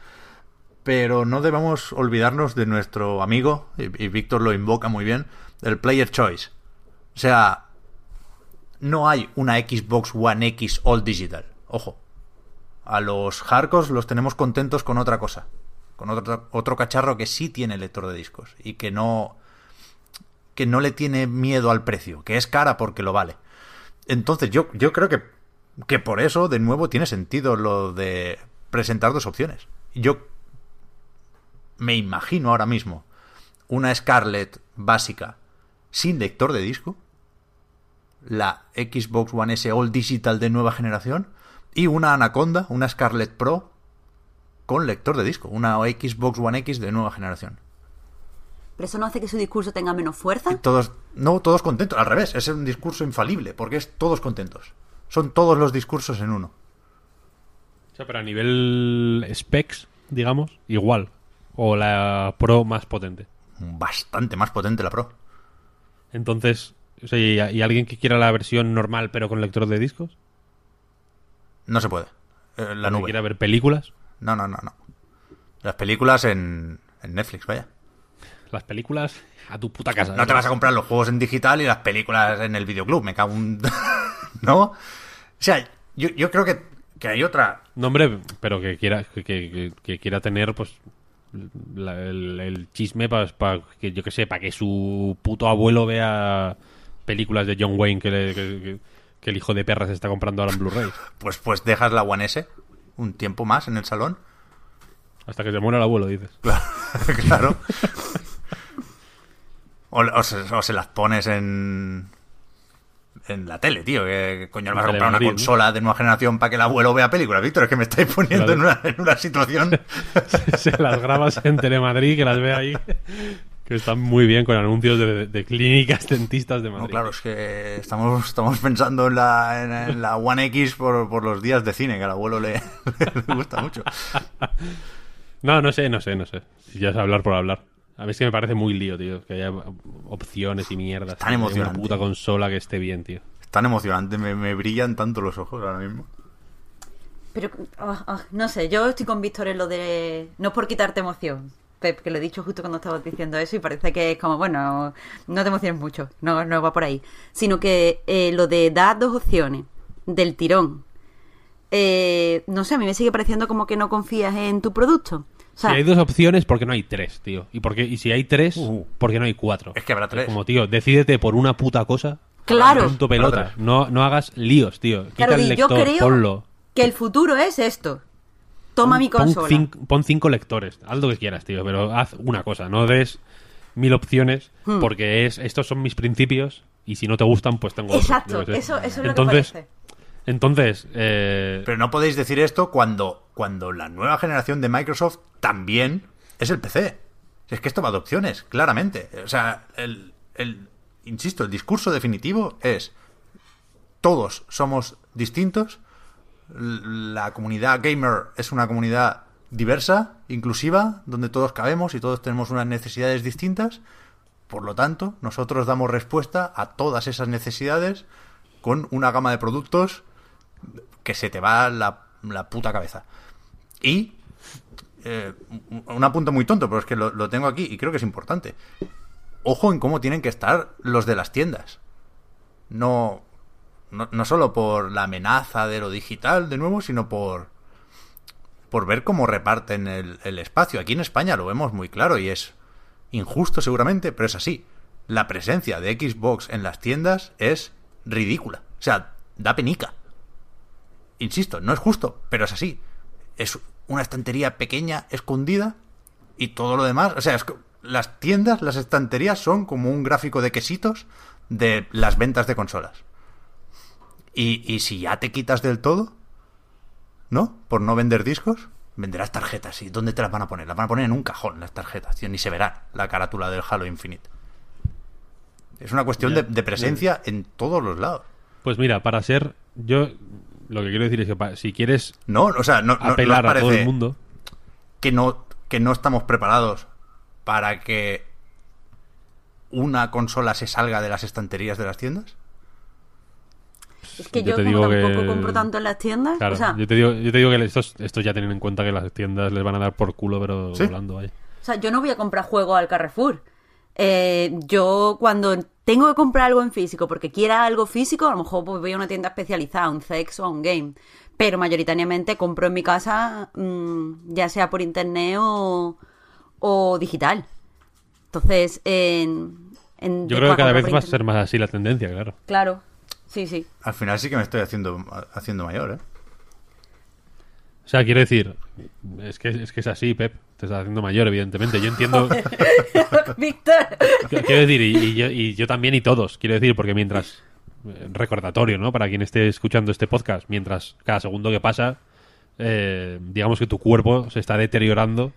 pero no debemos olvidarnos de nuestro amigo, y Víctor lo invoca muy bien, el Player Choice. O sea, no hay una Xbox One X All Digital. Ojo. A los hardcores los tenemos contentos con otra cosa. Con otro, otro cacharro que sí tiene lector de discos. Y que no. que no le tiene miedo al precio. Que es cara porque lo vale. Entonces, yo, yo creo que. que por eso, de nuevo, tiene sentido lo de presentar dos opciones. Yo me imagino ahora mismo una Scarlett básica sin lector de disco, la Xbox One S All Digital de nueva generación y una Anaconda, una Scarlett Pro con lector de disco, una Xbox One X de nueva generación. Pero eso no hace que su discurso tenga menos fuerza. Y todos, no todos contentos, al revés, es un discurso infalible, porque es todos contentos. Son todos los discursos en uno. O sea, pero a nivel specs, digamos, igual. O la Pro más potente. Bastante más potente la Pro. Entonces, o sea, ¿y, y alguien que quiera la versión normal pero con lector de discos? No se puede. Eh, la ¿Que nube. quiera ver películas? No, no, no, no. Las películas en, en Netflix, vaya. Las películas a tu puta casa. No te vas a comprar los juegos en digital y las películas en el videoclub, me cago un... <laughs> ¿No? O sea, yo, yo creo que, que hay otra... No, hombre, pero que quiera, que, que- que quiera tener, pues, la- el, el chisme para que, yo que sé, para que su puto abuelo vea películas de John Wayne que, le- que- que- que el hijo de perra se está comprando ahora en Blu-ray. <laughs> Pues, pues dejas la One S un tiempo más en el salón. Hasta que se muera el abuelo, dices. <laughs> <laughs> claro. O, o se, o se las pones en... En la tele, tío. Que coño, le vas a comprar una consola de nueva generación para que el abuelo vea películas. Víctor, es que me estáis poniendo Claro. en, una, en una situación... <laughs> se las grabas en Telemadrid, que las ve ahí. Que están muy bien con anuncios de, de clínicas dentistas de Madrid. No, claro, es que estamos, estamos pensando en la, en, en la One X por, por los días de cine, que al abuelo le, <laughs> le gusta mucho. <laughs> No, no sé, no sé, no sé. Ya es hablar por hablar. A mí es que me parece muy lío, tío. Que haya opciones y mierdas. Tan emocionante. Una puta consola que esté bien, tío. Es tan emocionante, me, me brillan tanto los ojos ahora mismo. Pero, ah, ah, no sé, yo estoy con Víctor en lo de... No es por quitarte emoción, Pep, que lo he dicho justo cuando estabas diciendo eso y parece que es como, bueno, no te emociones mucho, no, no va por ahí. Sino que eh, lo de dar dos opciones del tirón, eh, no sé, a mí me sigue pareciendo como que no confías en tu producto. O sea, si hay dos opciones, ¿por qué no hay tres, tío? Y, por qué- y si hay tres, Uh. ¿por qué no hay cuatro? Es que habrá tres. Como, tío, decídete por una puta cosa. Claro. Punto pelota. No, no hagas líos, tío. Quita claro, el y yo creo ponlo. que el futuro es esto. Toma mi Pon consola. pon cinco lectores. Haz lo que quieras, tío. Pero haz una cosa. No des mil opciones Hmm. porque es estos son mis principios y si no te gustan, pues tengo otros, Exacto, sé. eso, eso es lo que Entonces, parece. entonces eh, Pero no podéis decir esto cuando, cuando la nueva generación de Microsoft también es el PC. Es que esto va de opciones, claramente. O sea, el, el- insisto, el discurso definitivo es todos somos distintos, la comunidad gamer es una comunidad diversa, inclusiva, donde todos cabemos y todos tenemos unas necesidades distintas. Por lo tanto, nosotros damos respuesta a todas esas necesidades con una gama de productos que se te va la, la puta cabeza. Y eh, un un apunto muy tonto, pero es que lo, lo tengo aquí y creo que es importante. Ojo en cómo tienen que estar los de las tiendas. No, no, no solo por la amenaza de lo digital, de nuevo, sino por, por ver cómo reparten el, el espacio. Aquí en España lo vemos muy claro y es injusto seguramente, pero es así. La presencia de Xbox en las tiendas es ridícula. O sea, da penica. Insisto, no es justo, pero es así. Es una estantería pequeña, escondida, y todo lo demás. O sea, es que las tiendas, las estanterías son como un gráfico de quesitos de las ventas de consolas. Y, y si ya te quitas del todo, ¿no? Por no vender discos, venderás tarjetas. ¿Y dónde te las van a poner? Las van a poner en un cajón las tarjetas, tío. Ni se verá la carátula del Halo Infinite. Es una cuestión de, de presencia en todos los lados. pues mira, para ser yo lo que quiero decir es que si quieres No, o sea, no, no- ¿no os apelar a todo parece el mundo, que no, que no estamos preparados para que una consola se salga de las estanterías de las tiendas? Es que yo yo, te como digo tampoco que- compro tanto en las tiendas, claro, o sea, yo te digo, yo te digo que estos, estos ya tienen en cuenta que las tiendas les van a dar por culo, pero ¿Sí? volando, vaya. O sea, yo no voy a comprar juegos al Carrefour. Eh, yo cuando tengo que comprar algo en físico porque quiera algo físico, a lo mejor pues, voy a una tienda especializada, a un sex o a un game. Pero mayoritariamente compro en mi casa, mm, ya sea por internet o, o digital. Entonces, en, en- Yo creo que cada vez va a ser más así la tendencia, claro. Claro, sí, sí. Al final sí que me estoy haciendo, haciendo mayor, ¿eh? O sea, quiero decir, es que, es que es así, Pep. Te estás haciendo mayor, evidentemente. Yo entiendo. <laughs> Víctor. quiero decir, y, y yo, y yo también y todos. Quiero decir, porque mientras. eh, Recordatorio, ¿no? Para quien esté escuchando este podcast, mientras cada segundo que pasa, eh, digamos que tu cuerpo se está deteriorando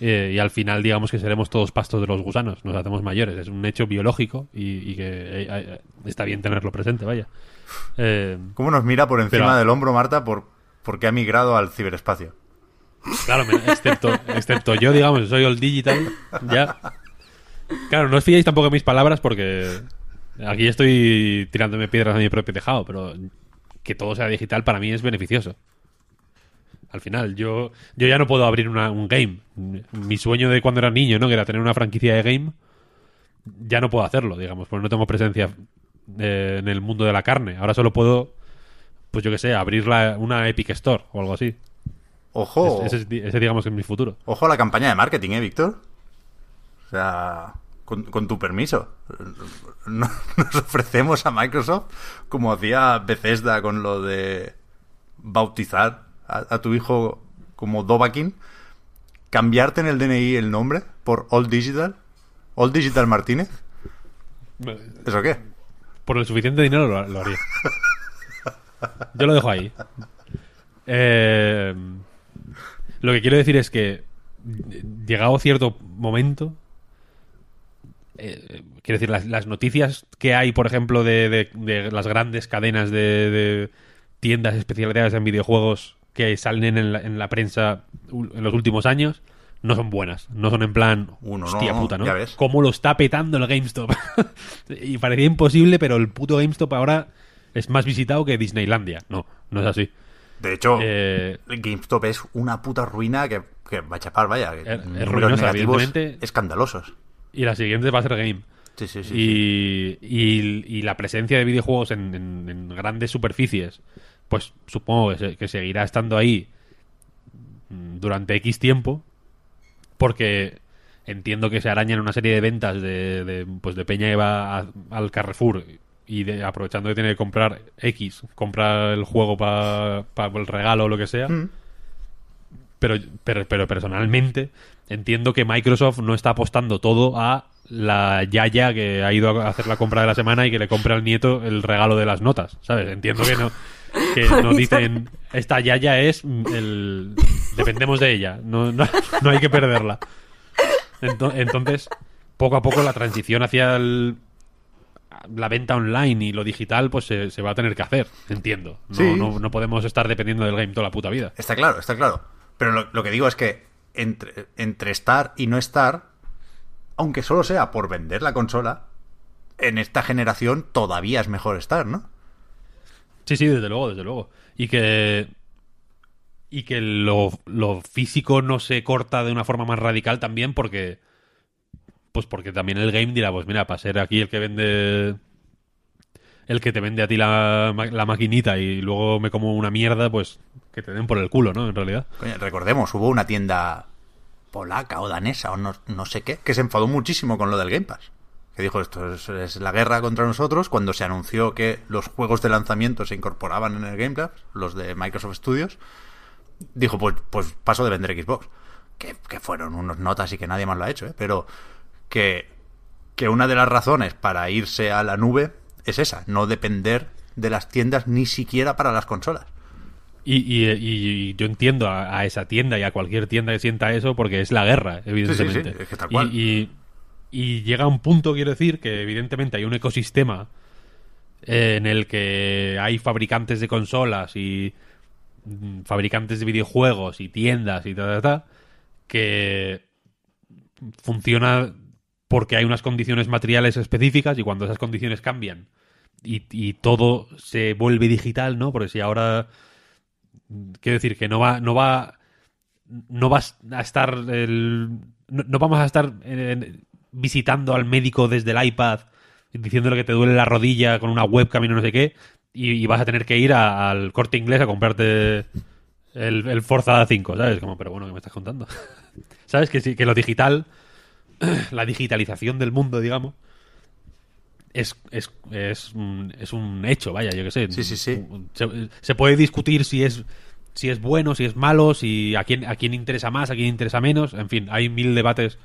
eh, y al final, digamos que seremos todos pastos de los gusanos. Nos hacemos mayores. Es un hecho biológico y, y que eh, está bien tenerlo presente, vaya. Eh, ¿Cómo nos mira por encima Pero- del hombro, Marta, por, porque ha migrado al ciberespacio? Claro, excepto, excepto yo, digamos, soy el digital, ya. Claro, no os fiéis tampoco en mis palabras porque aquí estoy tirándome piedras a mi propio tejado, pero que todo sea digital para mí es beneficioso. Al final, yo, yo ya no puedo abrir una- un game. Mi sueño de cuando era niño, ¿no? Que era tener una franquicia de game, ya no puedo hacerlo, digamos, porque no tengo presencia eh, en el mundo de la carne. Ahora solo puedo, pues yo que sé, abrir la- una Epic Store o algo así. Ojo, Ese, es- ese digamos que es mi futuro. ojo a la campaña de marketing, ¿eh, Víctor? O sea, con, con tu permiso. No- <laughs> Nos ofrecemos a Microsoft, como hacía Bethesda con lo de bautizar a, a tu hijo como Dovakin, cambiarte en el DNI el nombre por All Digital, All Digital Martínez. ¿Eso qué? Por el suficiente dinero lo, lo haría. Yo lo dejo ahí. Eh, lo que quiero decir es que, llegado cierto momento, eh, quiero decir, las, las noticias que hay, por ejemplo, de, de- de las grandes cadenas de, de tiendas especializadas en videojuegos que salen en la, en la prensa en los últimos años, no son buenas. No son en plan, Uno, no, hostia no, puta, ¿no? Cómo lo está petando el GameStop. <laughs> y parecía imposible, pero el puto GameStop ahora es más visitado que Disneylandia. No, no es así. De hecho, Eh, GameStop es una puta ruina que, que va a chapar, vaya. que Es- es ruinosa, escandalosos. y la siguiente va a ser Game. Sí, sí, sí. y, y- y la presencia de videojuegos en, en- en grandes superficies, pues supongo que, se- que seguirá estando ahí durante X tiempo, porque entiendo que se arañan una serie de ventas de, de, pues de Peña que va a- al Carrefour y de- aprovechando que tiene que comprar X, comprar el juego para el regalo o lo que sea. Mm. Pero, pero, pero personalmente entiendo que Microsoft no está apostando todo a la yaya que ha ido a hacer la compra de la semana y que le compra al nieto el regalo de las notas, ¿sabes? Entiendo que no que <laughs> no dicen esta yaya es el dependemos de ella, no, no, no hay que perderla. Ento- Entonces, poco a poco la transición hacia el- la venta online y lo digital pues se, se va a tener que hacer, entiendo. No, Sí. no, no podemos estar dependiendo del game toda la puta vida. Está claro, está claro. Pero lo, lo que digo es que entre, entre estar y no estar, aunque solo sea por vender la consola, en esta generación todavía es mejor estar, ¿no? Sí, sí, desde luego, desde luego. Y que. Y que lo, lo físico no se corta de una forma más radical también porque. Pues porque también el game dirá, pues mira, para ser aquí el que vende. El que te vende a ti la, la maquinita y luego me como una mierda, pues que te den por el culo, ¿no? En realidad. Recordemos, hubo una tienda polaca o danesa o no, no sé qué, que se enfadó muchísimo con lo del Game Pass. Que dijo, esto es, es la guerra contra nosotros, cuando se anunció que los juegos de lanzamiento se incorporaban en el Game Pass, los de Microsoft Studios, dijo, pues, pues paso de vender Xbox. Que, que fueron unos notas y que nadie más lo ha hecho, ¿eh? Pero que, que una de las razones para irse a la nube es esa, no depender de las tiendas ni siquiera para las consolas. Y, y- y yo entiendo a, a esa tienda y a cualquier tienda que sienta eso porque es la guerra, evidentemente. sí, es que tal Y- cual. Y, y llega un punto, quiero decir, que evidentemente hay un ecosistema eh, en el que hay fabricantes de consolas y mm, fabricantes de videojuegos y tiendas y ta, ta, ta, que funciona porque hay unas condiciones materiales específicas y cuando esas condiciones cambian y, todo se vuelve digital, ¿no? Porque si ahora quiero decir que no va no va no vas a estar el, no, no vamos a estar visitando al médico desde el iPad diciéndole que te duele la rodilla con una webcam y no sé qué y, vas a tener que ir al corte inglés a comprarte el, el Forza 5 ¿sabes? como pero bueno ¿qué me estás contando? <laughs> ¿sabes? que sí que lo digital <clears throat> la digitalización del mundo digamos es, es, es, un, es un hecho, vaya, yo qué sé. Sí, sí, sí. Se, se puede discutir si es si es bueno, si es malo, si a quién a quién interesa más, a quién interesa menos. En fin, hay mil debates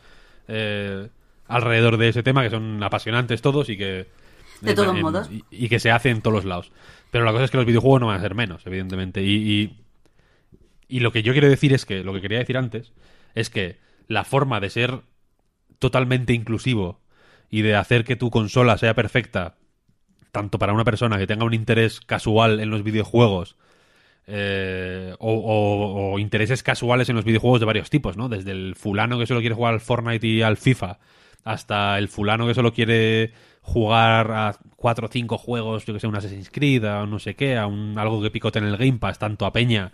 eh, alrededor de ese tema que son apasionantes todos y que De todos modos. y, y que se hace en todos los lados. Pero la cosa es que los videojuegos no van a ser menos, evidentemente. Y, y, y lo que yo quiero decir es que, lo que quería decir antes, es que la forma de ser totalmente inclusivo y de hacer que tu consola sea perfecta, tanto para una persona que tenga un interés casual en los videojuegos, eh, o, o- intereses casuales en los videojuegos de varios tipos, ¿no? Desde el fulano que solo quiere jugar al Fortnite y al FIFA, hasta el fulano que solo quiere jugar a cuatro o cinco juegos, yo que sé, un Assassin's Creed, a un no sé qué, a un, algo que picote en el Game Pass, tanto a Peña,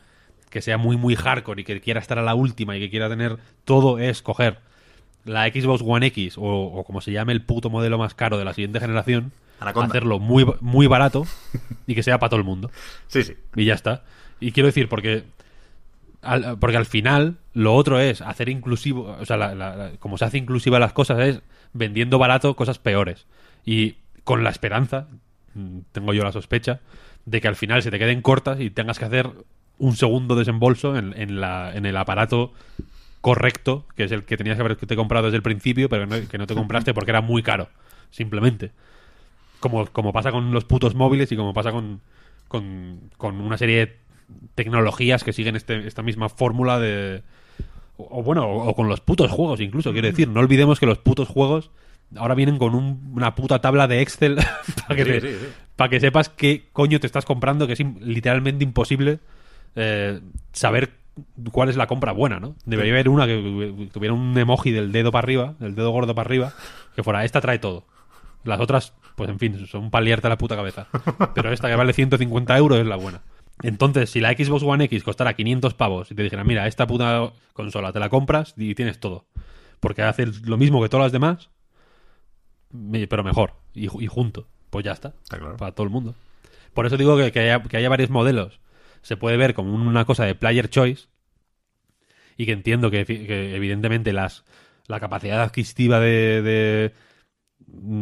que sea muy, muy hardcore y que quiera estar a la última y que quiera tener todo, es coger la Xbox One X o, o como se llame el puto modelo más caro de la siguiente generación, Anaconda. hacerlo muy, muy barato y que sea para todo el mundo. <laughs> Sí, sí. Y ya está. Y quiero decir, porque al, porque al final lo otro es hacer inclusivo, o sea, la- la- la- como se hace inclusiva las cosas es vendiendo barato cosas peores. Y con la esperanza, mm, tengo yo la sospecha, de que al final se te queden cortas y tengas que hacer un segundo desembolso en, en la, en el aparato correcto, que es el que tenías que haberte comprado desde el principio, pero no- que no te compraste porque era muy caro, simplemente. Como, como pasa con los putos móviles y como pasa con, con, con una serie de tecnologías que siguen este, esta misma fórmula de... O, o bueno, o, o con los putos juegos incluso, quiero decir. No olvidemos que los putos juegos ahora vienen con un- una puta tabla de Excel <laughs> para que, Sí, te- sí, sí. para que sepas qué coño te estás comprando, que es literalmente imposible eh, saber cuál es la compra buena, ¿no? Debería haber una que tuviera un emoji del dedo para arriba, del dedo gordo para arriba, que fuera, esta trae todo. Las otras, pues en fin, son para liarte la puta cabeza. Pero esta que vale 150 euros es la buena. Entonces, si la Xbox One X costara 500 pavos y te dijeran, mira, esta puta consola te la compras y tienes todo, porque hace lo mismo que todas las demás, pero mejor y, ju- y junto, pues ya está, Está claro. para todo el mundo. Por eso digo que, que haya, que haya varios modelos se puede ver como una cosa de player choice y que entiendo que, que evidentemente las, la capacidad adquisitiva de, de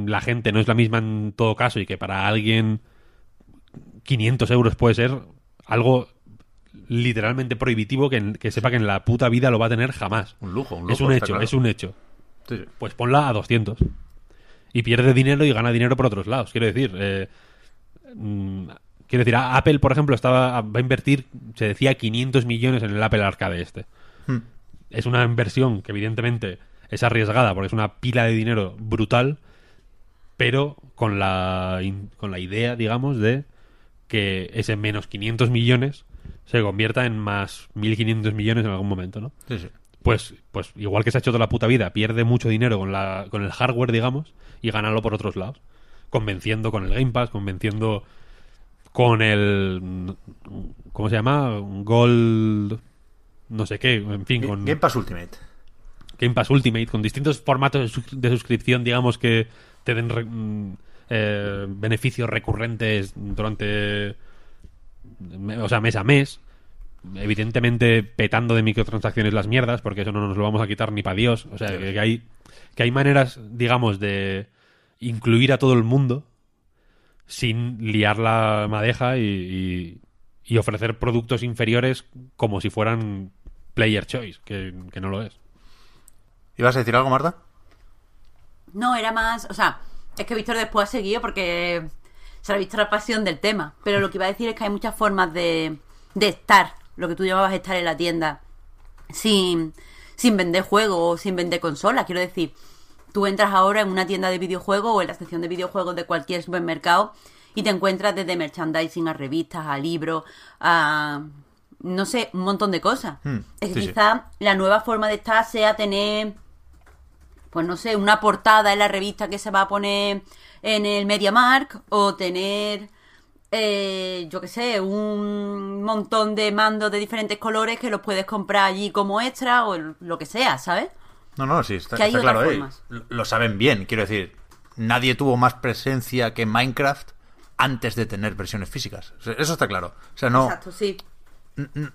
la gente no es la misma en todo caso y que para alguien 500 euros puede ser algo literalmente prohibitivo que, que sepa que en la puta vida lo va a tener jamás. Un lujo, un lujo. es un hecho, claro. es un hecho. Sí. Pues ponla a 200. Y pierde dinero y gana dinero por otros lados. Quiero decir, eh, mm, quiero decir, Apple, por ejemplo, estaba va a invertir, se decía, 500 millones en el Apple Arcade este. Hmm. Es una inversión que evidentemente es arriesgada porque es una pila de dinero brutal, pero con la, con la idea, digamos, de que ese menos 500 millones se convierta en más 1.500 millones en algún momento, ¿no? Sí, sí. pues, pues igual que se ha hecho toda la puta vida, pierde mucho dinero con, la, con el hardware, digamos, y ganarlo por otros lados. Convenciendo con el Game Pass, convenciendo con el... ¿Cómo se llama? Gold... No sé qué, en fin, con Game Pass Ultimate. Game Pass Ultimate, con distintos formatos de, sus- de suscripción, digamos, que te den re- mm, eh, beneficios recurrentes durante... O sea, mes a mes. Evidentemente petando de microtransacciones las mierdas, porque eso no nos lo vamos a quitar ni para Dios. O sea, que, que hay, que hay maneras, digamos, de incluir a todo el mundo sin liar la madeja y, y- y ofrecer productos inferiores como si fueran player choice, que, que no lo es. ¿Ibas a decir algo, Marta? No, era más. O sea, es que Víctor después ha seguido porque se ha visto la pasión del tema. Pero lo que iba a decir es que hay muchas formas de, de estar, lo que tú llamabas estar en la tienda, sin, sin vender juegos o sin vender consolas. Quiero decir, tú entras ahora en una tienda de videojuegos o en la sección de videojuegos de cualquier supermercado y te encuentras desde merchandising a revistas, a libros, a. no sé, un montón de cosas. Hmm, es que sí, sí. quizá la nueva forma de estar sea tener pues no sé, una portada en la revista que se va a poner en el MediaMark o tener, eh, yo qué sé, un montón de mandos de diferentes colores que los puedes comprar allí como extra o lo que sea, ¿sabes? No, no, sí, está, Que hay está otras claro. eh. formas. Lo- Lo saben bien, quiero decir. Nadie tuvo más presencia que Minecraft antes de tener versiones físicas. O sea, Eso está claro. O sea, no, Exacto, sí.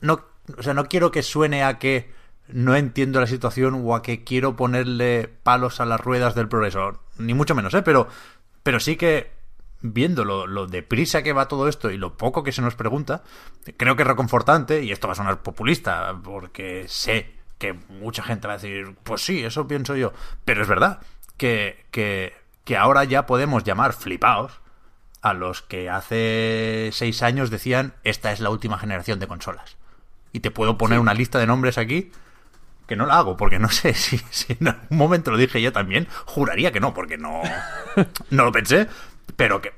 no, o sea, no quiero que suene a que no entiendo la situación o a que quiero ponerle palos a las ruedas del progreso. Ni mucho menos, ¿eh? Pero, pero sí que viendo lo, lo deprisa que va todo esto y lo poco que se nos pregunta, creo que es reconfortante, y esto va a sonar populista, porque sé que mucha gente va a decir, pues sí, eso pienso yo, pero es verdad que, que, que ahora ya podemos llamar flipaos a los que hace seis años decían, esta es la última generación de consolas. Y te puedo poner una lista de nombres aquí que no la hago, porque no <laughs> sé si, si en algún momento lo dije yo también. Juraría que no, porque no, <laughs> no lo pensé. Pero que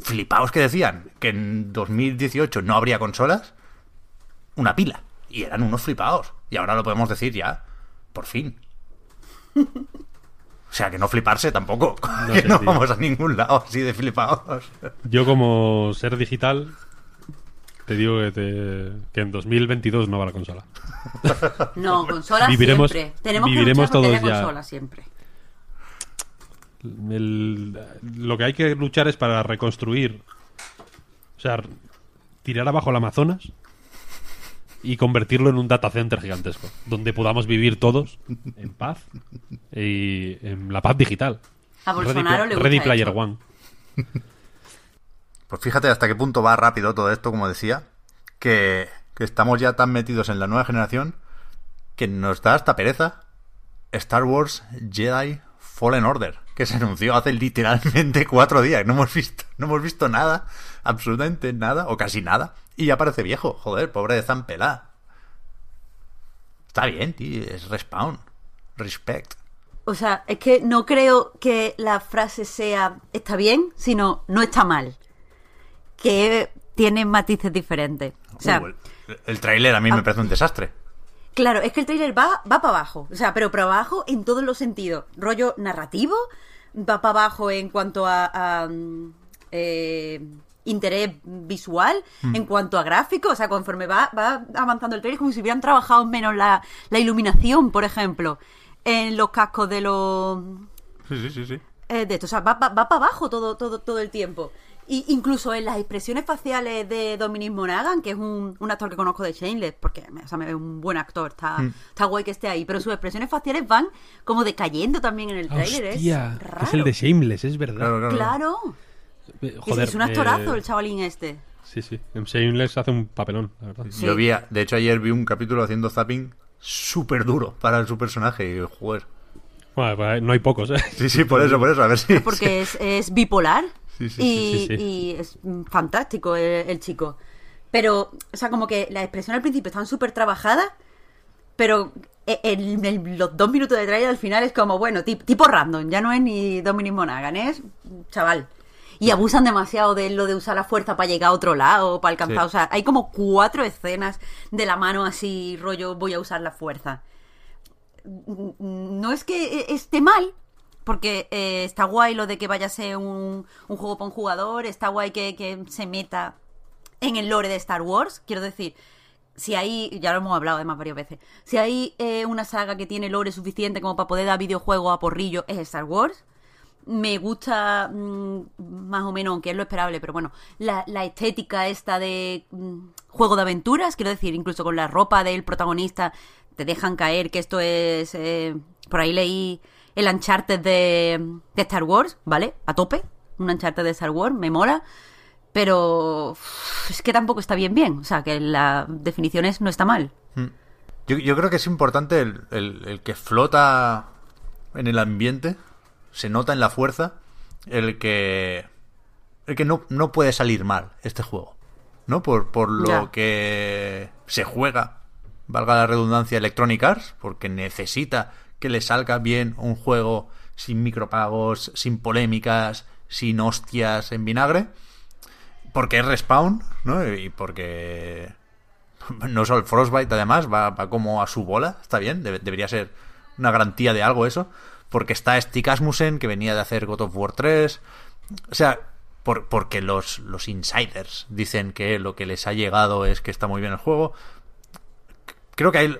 flipaos que decían que en 2018 no habría consolas. Una pila. Y eran unos flipaos. Y ahora lo podemos decir ya, por fin. O sea, que no fliparse tampoco. <laughs> No que sé, no tío. vamos a ningún lado así de flipaos. Yo como ser digital te digo que, te- que en 2022 no va la consola. No, consolas Viviremos- siempre. Tenemos viviremos que luchar todos ya. consolas siempre. El- lo que hay que luchar es para reconstruir, o sea, tirar abajo el Amazonas y convertirlo en un data center gigantesco, donde podamos vivir todos en paz y en la paz digital. A Bolsonaro le gusta Ready Player esto. One. Pues fíjate hasta qué punto va rápido todo esto, como decía, que, que estamos ya tan metidos en la nueva generación que nos da hasta pereza Star Wars Jedi Fallen Order, que se anunció hace literalmente cuatro días. No hemos visto, no hemos visto nada, absolutamente nada, o casi nada, y ya parece viejo. Joder, pobre de Zampelá. Está bien, tío, es respawn. Respect. O sea, es que no creo que la frase sea está bien, sino no está mal. Que tiene matices diferentes. O sea, Uh, el, el tráiler a mí me parece un desastre. claro, es que el trailer va, va para abajo. O sea, pero para abajo en todos los sentidos. Rollo narrativo, va para abajo en cuanto a, a, mm, eh, interés visual en cuanto a gráficos. O sea, conforme va, va avanzando el trailer, es como si hubieran trabajado menos la, la iluminación, por ejemplo, en los cascos de los Sí, sí, sí, sí. eh, de esto. O sea, va, va, va para abajo todo, todo, todo el tiempo. Y incluso en las expresiones faciales de Dominic Monaghan, que es un, un actor que conozco de Shameless, porque o sea, me ve un buen actor, está, está guay que esté ahí, pero sus expresiones faciales van como decayendo también en el. Hostia, es raro. es el de Shameless, es verdad. Claro, claro. Claro. Eh, es un actorazo eh, el chavalín este. Sí, sí. En Shameless hace un papelón, la verdad. Sí. Yo vi, a- de hecho, ayer vi un capítulo haciendo zapping súper duro para su personaje. Y, joder. Bueno, pues, no hay pocos, ¿eh? Sí, sí, por eso, por eso. A ver si. Porque <laughs> es, es bipolar Sí, sí, y, sí, sí, sí. y es fantástico el, el chico. Pero, o sea, como que las expresiones al principio están súper trabajadas, pero e- en, en los dos minutos de trailer al final es como, bueno, tip- tipo random, ya no es ni Dominic Monaghan, es chaval. Y abusan demasiado de lo de usar la fuerza para llegar a otro lado, para alcanzar. Sí. O sea, hay como cuatro escenas de la mano así, rollo, voy a usar la fuerza no es que esté mal, porque eh, está guay lo de que vaya a ser un, un juego para un jugador, está guay que, que se meta en el lore de Star Wars, quiero decir, si hay, ya lo hemos hablado además varias veces, si hay eh, una saga que tiene lore suficiente como para poder dar videojuegos a porrillo, es Star Wars. Me gusta mm, más o menos, aunque es lo esperable, pero bueno, la, la estética esta de mm, juego de aventuras, quiero decir, incluso con la ropa del protagonista, te dejan caer que esto es... eh, por ahí leí el Uncharted de, de Star Wars, ¿vale? A tope, un Uncharted de Star Wars, me mola, pero es que tampoco está bien bien, o sea, que la definición es no está mal. Yo, yo creo que es importante el- el que flota en el ambiente, se nota en la fuerza, el que. El que no, no puede salir mal este juego. ¿No? Por, por lo que se juega, valga la redundancia, Electronic Arts, porque necesita que le salga bien un juego sin micropagos, sin polémicas, sin hostias en vinagre. Porque es respawn, ¿no? Y porque <laughs> no solo el Frostbite, además, va, va como a su bola, está bien, debe- debería ser una garantía de algo eso, porque está Stig Asmussen, que venía de hacer God of War 3, o sea, por- porque los, los insiders dicen que lo que les ha llegado es que está muy bien el juego, creo que hay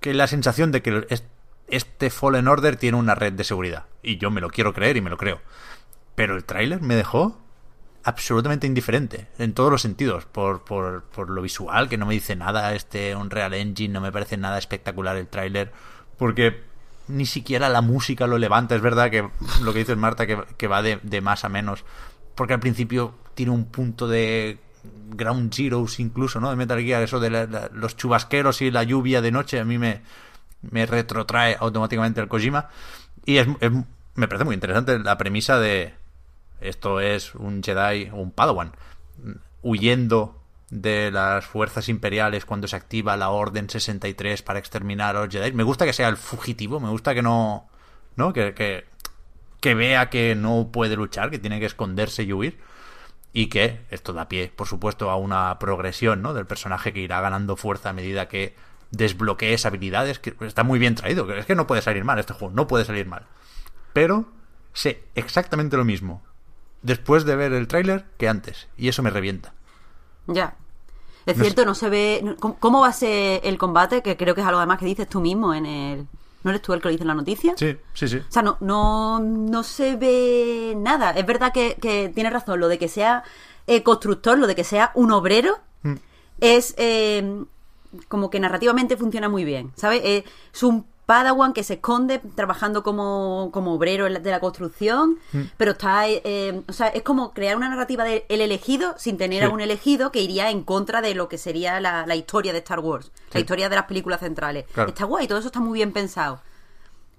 que la sensación de que es- este Fallen Order tiene una red de seguridad, y yo me lo quiero creer y me lo creo, pero el tráiler me dejó absolutamente indiferente en todos los sentidos. Por, por, por lo visual que no me dice nada este Unreal Engine no me parece nada espectacular el tráiler. Porque ni siquiera la música lo levanta. Es verdad que lo que dices Marta que, va de, más a menos. Porque al principio tiene un punto de Ground Zeroes incluso no de Metal Gear eso de los chubasqueros y la lluvia de noche a mí me me retrotrae automáticamente al Kojima. Y es, es- me parece muy interesante la premisa de esto es un Jedi, un Padawan, huyendo de las fuerzas imperiales cuando se activa la Orden 63 para exterminar a los Jedi. Me gusta que sea el fugitivo, me gusta que no... ¿no? Que, que, vea que no puede luchar, que tiene que esconderse y huir. Y que esto da pie, por supuesto, a una progresión ¿no? del personaje que irá ganando fuerza a medida que desbloquees habilidades. Que está muy bien traído. Es que no puede salir mal este juego, no puede salir mal. Pero sé exactamente lo mismo después de ver el tráiler que antes. Y eso me revienta. Ya. Es No cierto, no se ve. no- ¿Cómo, cómo va a ser el combate? Que creo que es algo además que dices tú mismo en el. ¿No eres tú el que lo dice en la noticia? Sí, sí, sí. O sea, no, no, no se ve nada. Es verdad que, que tienes razón, lo de que sea eh, constructor, lo de que sea un obrero, Mm. es eh, como que narrativamente funciona muy bien, ¿sabes? Eh, es un Padawan que se esconde trabajando como, como obrero de la construcción, Mm. pero está, eh, o sea, es como crear una narrativa del elegido sin tener Sí. a un elegido que iría en contra de lo que sería la, la historia de Star Wars, la historia de las películas centrales. Claro. Está guay, todo eso está muy bien pensado.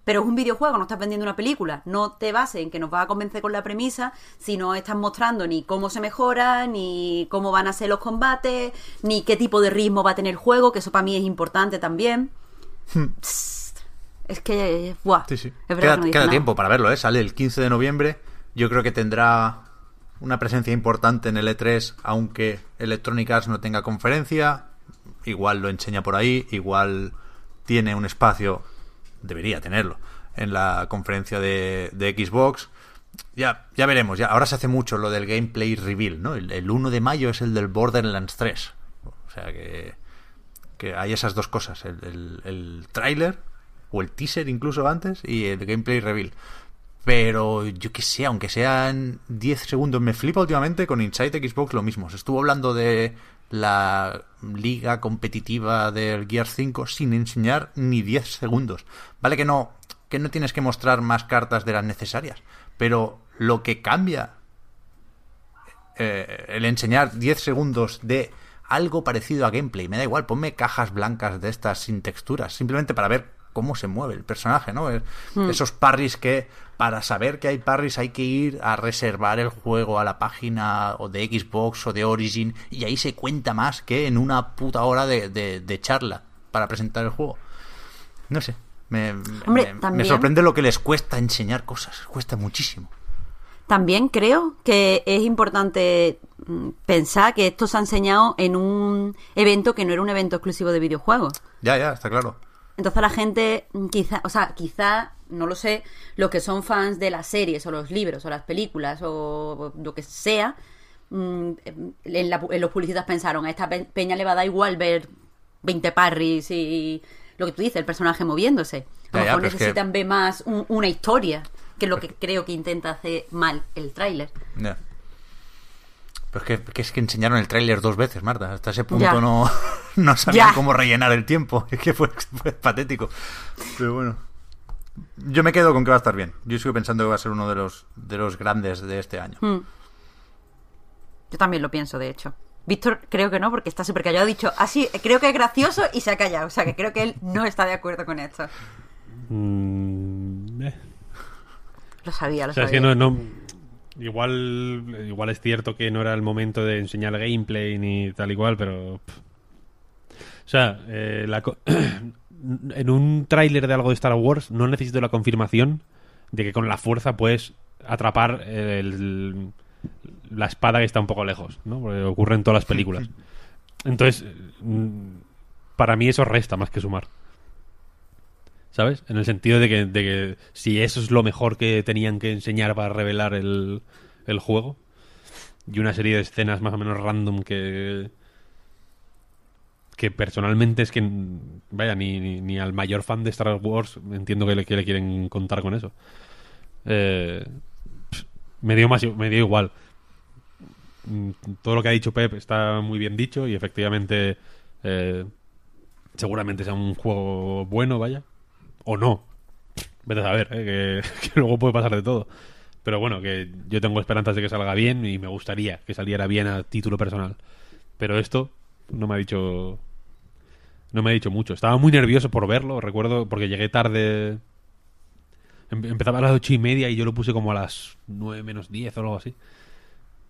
Pero es un videojuego, no estás vendiendo una película. No te bases en que nos va a convencer con la premisa si no estás mostrando ni cómo se mejora, ni cómo van a ser los combates, ni qué tipo de ritmo va a tener el juego, que eso para mí es importante también. Psst. Es que, buah. Sí, sí. es verdad Queda, que no dice queda nada. tiempo para verlo, ¿eh? Sale el 15 de noviembre. Yo creo que tendrá una presencia importante en el E3, aunque Electronic Arts no tenga conferencia. Igual lo enseña por ahí, igual tiene un espacio, debería tenerlo, en la conferencia de, de Xbox. ya, ya veremos. Ya, ahora se hace mucho lo del gameplay reveal, ¿no? El, el 1 de mayo es el del Borderlands 3. O sea que, que hay esas dos cosas. El, el, el tráiler, o el teaser incluso antes, y el gameplay reveal. Pero yo que sé, aunque sean 10 segundos, me flipa últimamente con Inside Xbox lo mismo. Se estuvo hablando de la liga competitiva del Gear 5 sin enseñar ni 10 segundos. Vale que no, que no tienes que mostrar más cartas de las necesarias, pero lo que cambia eh, el enseñar 10 segundos de algo parecido a gameplay, me da igual, ponme cajas blancas de estas sin texturas, simplemente para ver cómo se mueve el personaje, ¿no? Es- Esos parries que para saber que hay parries hay que ir a reservar el juego a la página o de Xbox o de Origin y ahí se cuenta más que en una puta hora de, de- de charla para presentar el juego. No sé, me, Hombre, me- sorprende lo que les cuesta enseñar cosas, cuesta muchísimo. También creo que es importante mm, pensar que esto se ha enseñado en un evento que no era un evento exclusivo de videojuegos. Ya, ya, está claro. Entonces la gente, mm, quizá, o sea, quizá, no lo sé, los que son fans de las series o los libros o las películas o lo que sea, mm, en, la- en los publicistas pensaron, a esta pe- peña le va a dar igual ver 20 parries y lo que tú dices, el personaje moviéndose. A lo mejor que- necesitan ver más un- una historia, que es lo que creo que intenta hacer mal el tráiler. Pero es que, que es que enseñaron el tráiler dos veces, Marta. Hasta ese punto Ya. no, <laughs> no sabían Ya. cómo rellenar el tiempo. <laughs> Es que fue, fue patético. Pero bueno. Yo me quedo con que va a estar bien. Yo sigo pensando que va a ser uno de los, de los grandes de este año. Mm. Yo también lo pienso, de hecho. Víctor creo que no, porque está súper callado. Ha dicho, así, creo que es gracioso y se ha callado. O sea, que creo que él no está de acuerdo con esto. Mm, eh. Lo sabía, lo O sea, es sabía. que no, no- igual, igual es cierto que no era el momento de enseñar gameplay ni tal igual, pero... pff. O sea, eh, la co- <clears throat> en un tráiler de algo de Star Wars no necesito la confirmación de que con la fuerza puedes atrapar el- la espada que está un poco lejos, ¿no? Porque ocurre en todas las películas. <laughs> Entonces, mm, para mí eso resta más que sumar. ¿Sabes? En el sentido de que, de que si eso es lo mejor que tenían que enseñar para revelar el, el juego y una serie de escenas más o menos random que que personalmente es que vaya ni, ni, al mayor fan de Star Wars entiendo que le, que le quieren contar con eso. Eh, me dio más me dio igual. Mm, todo lo que ha dicho Pep está muy bien dicho y efectivamente eh, seguramente sea un juego bueno vaya o no. Vete a saber, ¿eh? que, <laughs> que luego puede pasar de todo. Pero bueno, que yo tengo esperanzas de que salga bien y me gustaría que saliera bien a título personal. Pero esto no me ha dicho. No me ha dicho mucho. Estaba muy nervioso por verlo, recuerdo, porque llegué tarde. Em- Empezaba a las ocho y media y yo lo puse como a las nueve menos diez o algo así.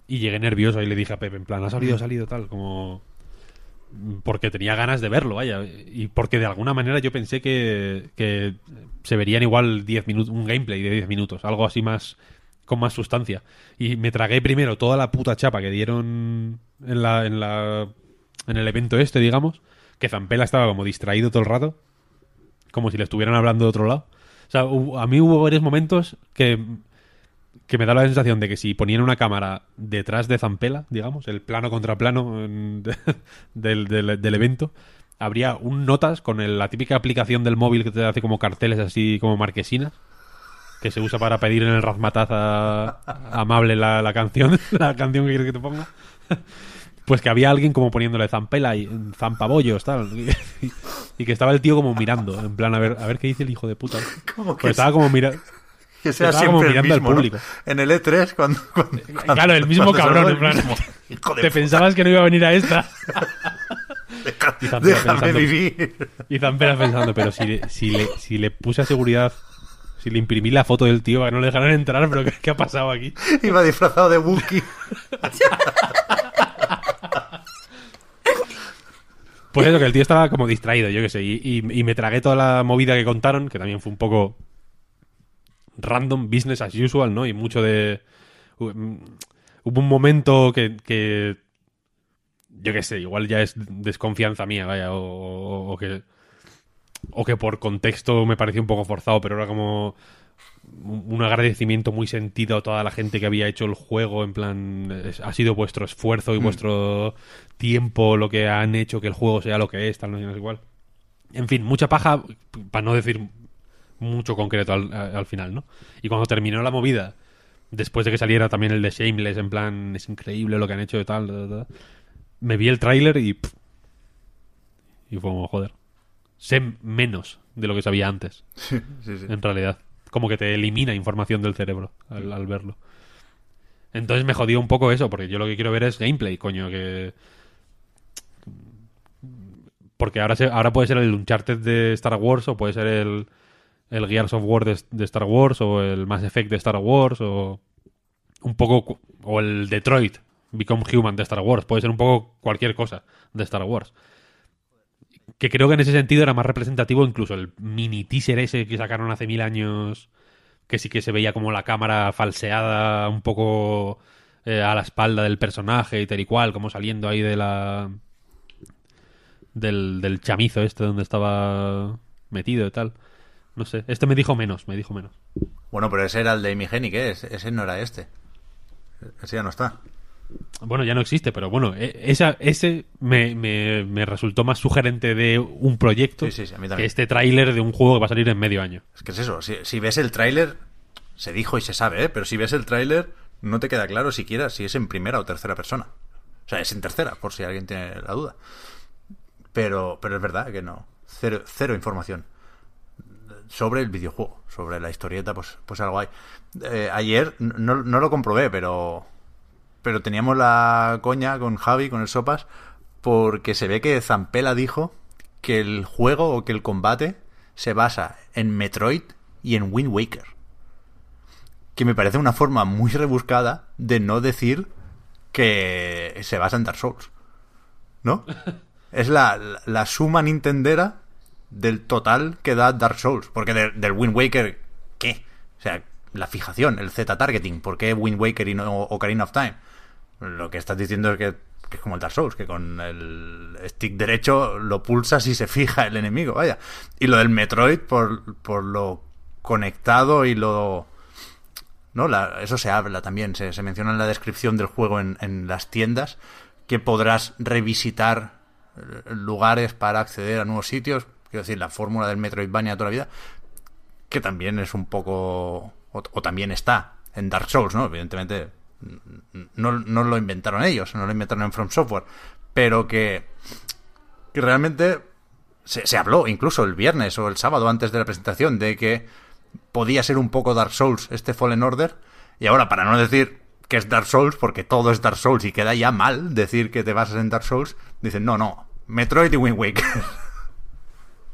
Y llegué nervioso y le dije a Pepe, en plan, ha salido, ha salido tal, como porque tenía ganas de verlo, vaya. Y porque de alguna manera yo pensé que, que se verían igual 10 minutos, un gameplay de 10 minutos, algo así más con más sustancia. Y me tragué primero toda la puta chapa que dieron en la, en la en el evento este, digamos, que Zampela estaba como distraído todo el rato, como si le estuvieran hablando de otro lado. O sea, a mí hubo varios momentos que que me da la sensación de que si ponían una cámara detrás de Zampela, digamos, el plano contra plano de- <laughs> del, del- del evento, habría un notas con el- la típica aplicación del móvil que te hace como carteles así como marquesinas, que se usa para pedir en el Razmataz a- amable la, la canción, <laughs> la canción que quieres que te ponga. Pues que había alguien como poniéndole zampela y zampabollos, tal. Y, y que estaba el tío como mirando, en plan, a ver, a ver qué dice el hijo de puta. <laughs> Pues estaba como mirando. Que sea Estaba siempre el al mismo. En el E3, cuando... cuando- <laughs> Claro, el mismo cabrón, en plan. <laughs> Hijo de Te puta, pensabas que no iba a venir a esta. deja- y Zampera déjame pensando- vivir. Y Zampera pensando, pero si le, si le, si le puse a seguridad, si le imprimí la foto del tío para que no le dejaran entrar, pero ¿qué, qué ha pasado aquí? Iba disfrazado de Wookiee. Pues eso, que el tío estaba como distraído, yo qué sé, y, y- y me tragué toda la movida que contaron, que también fue un poco random, business as usual, ¿no? Y mucho de... mm, Hubo un momento que, que yo qué sé, igual ya es desconfianza mía, vaya, o, o- o que o que por contexto me pareció un poco forzado, pero era como un agradecimiento muy sentido a toda la gente que había hecho el juego, en plan, es- ha sido vuestro esfuerzo y vuestro tiempo lo que han hecho que el juego sea lo que es, tal, no sé, no sé. En fin, mucha paja, para no decir mucho concreto al, al final, ¿no? Y cuando terminó la movida, después de que saliera también el de Shameless, en plan, es increíble lo que han hecho y tal, me vi el tráiler y... pff, y fue como, joder, sé menos de lo que sabía antes <laughs> Sí, sí, sí. en realidad. Como que te elimina información del cerebro al, al verlo. Entonces me jodió un poco eso, porque yo lo que quiero ver es gameplay, coño, que... Porque ahora, se- ahora puede ser el Uncharted de Star Wars, o puede ser el, el Gears of War de, Star Wars, o el Mass Effect de Star Wars, o un poco... O el Detroit, Become Human de Star Wars. Puede ser un poco cualquier cosa de Star Wars que creo que en ese sentido era más representativo incluso el mini teaser ese que sacaron hace mil años que sí que se veía como la cámara falseada un poco eh, a la espalda del personaje y tal y cual como saliendo ahí de la del, del chamizo este donde estaba metido y tal no sé este me dijo menos me dijo menos Bueno, pero ese era el de Amy Hennig, ¿eh? Ese, no era este. Ese ya no está. Bueno, ya no existe, pero bueno, e- esa, ese me, me- me resultó más sugerente de un proyecto Sí, sí, que este tráiler de un juego que va a salir en medio año. Es que es eso. Si, si ves el tráiler, se dijo y se sabe, ¿eh? Pero si ves el tráiler, no te queda claro siquiera si es en primera o tercera persona. O sea, es en tercera, por si alguien tiene la duda. Pero, pero es verdad que no. Cero, cero información sobre el videojuego, sobre la historieta, pues, pues algo hay. Eh, ayer no, no lo comprobé, pero pero teníamos la coña con Javi, con el Sopas, porque se ve que Zampela dijo que el juego o que el combate se basa en Metroid y en Wind Waker. Que me parece una forma muy rebuscada de no decir que se basa en Dark Souls. ¿No? <laughs> Es la, la, la suma nintendera del total que da Dark Souls. Porque de- del Wind Waker, ¿qué? O sea, la fijación, el Z-targeting. ¿Por qué Wind Waker y no Ocarina of Time? Lo que estás diciendo es que, que es como el Dark Souls, que con el stick derecho lo pulsas y se fija el enemigo, vaya. Y lo del Metroid, por, por lo conectado y lo... No, la- eso se habla también, se, se menciona en la descripción del juego en, en las tiendas, que podrás revisitar eh, lugares para acceder a nuevos sitios, quiero decir, la fórmula del Metroidvania toda la vida, que también es un poco... o, también está en Dark Souls, ¿no? Evidentemente no, no lo inventaron ellos, no lo inventaron en From Software, pero que, que realmente se, se habló incluso el viernes o el sábado antes de la presentación de que podía ser un poco Dark Souls este Fallen Order, y ahora para no decir que es Dark Souls, porque todo es Dark Souls y queda ya mal decir que te basas en Dark Souls, dicen, no, no, Metroid y Wind Waker. <laughs>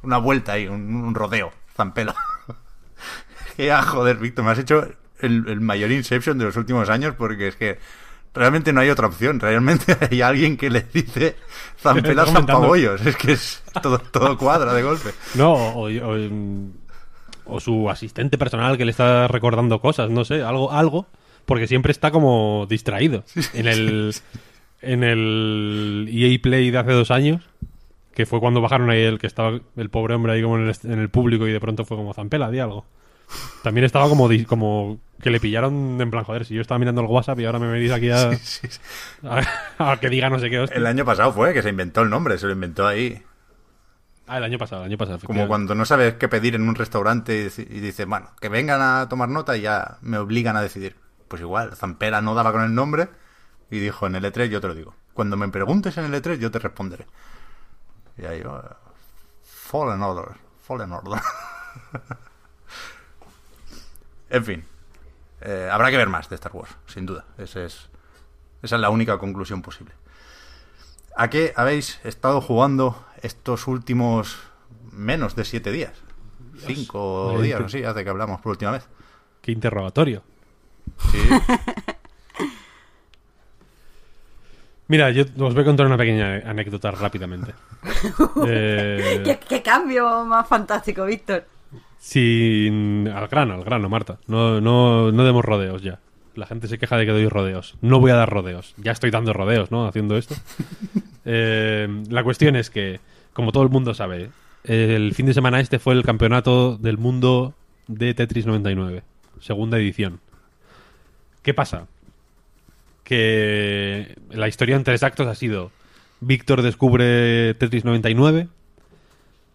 Una vuelta ahí, un, un rodeo, zampela. que ya, joder, Víctor, me has hecho el, el mayor Inception de los últimos años porque es que realmente no hay otra opción. Realmente <laughs> hay alguien que le dice Zampela <laughs> Está comentando. Zampabollos. Es que es todo, todo cuadra de golpe. No, o, o- o su asistente personal que le está recordando cosas, no sé, algo, algo, porque siempre está como distraído. <laughs> En el, en el EA Play de hace dos años, que fue cuando bajaron ahí el que estaba el pobre hombre ahí como en el, en el público y de pronto fue como Zampela, di algo. También estaba como, como que le pillaron en plan, joder, si yo estaba mirando el WhatsApp y ahora me venís aquí a, <laughs> Sí, sí. a, a que diga no sé qué. hostia. El año pasado fue que se inventó el nombre, se lo inventó ahí. Ah, el año pasado, el año pasado. Como cuando no sabes qué pedir en un restaurante y, dice- y dice, bueno, que vengan a tomar nota y ya me obligan a decidir. Pues igual, Zampera no daba con el nombre y dijo, en el E3 yo te lo digo. Cuando me preguntes en el E3 yo te responderé. Y ahí, oh, Fallen Order, Fallen Order. <laughs> en fin, eh, habrá que ver más de Star Wars, sin duda. Ese es, esa es la única conclusión posible. ¿A qué habéis estado jugando estos últimos menos de siete días? Cinco días, sé, hace que hablamos por última vez. Qué interrogatorio. Sí. <laughs> Mira, yo os voy a contar una pequeña anécdota rápidamente. <laughs> Eh, ¿Qué, qué cambio más fantástico, Víctor. sin... Al grano, al grano, Marta. No, no, no demos rodeos ya. La gente se queja de que doy rodeos. No voy a dar rodeos. Ya estoy dando rodeos, ¿no? Haciendo esto. <laughs> Eh, la cuestión es que, como todo el mundo sabe, el fin de semana este fue el campeonato del mundo de Tetris 99, segunda edición. ¿Qué pasa? Que la historia en tres actos ha sido Víctor descubre Tetris 99,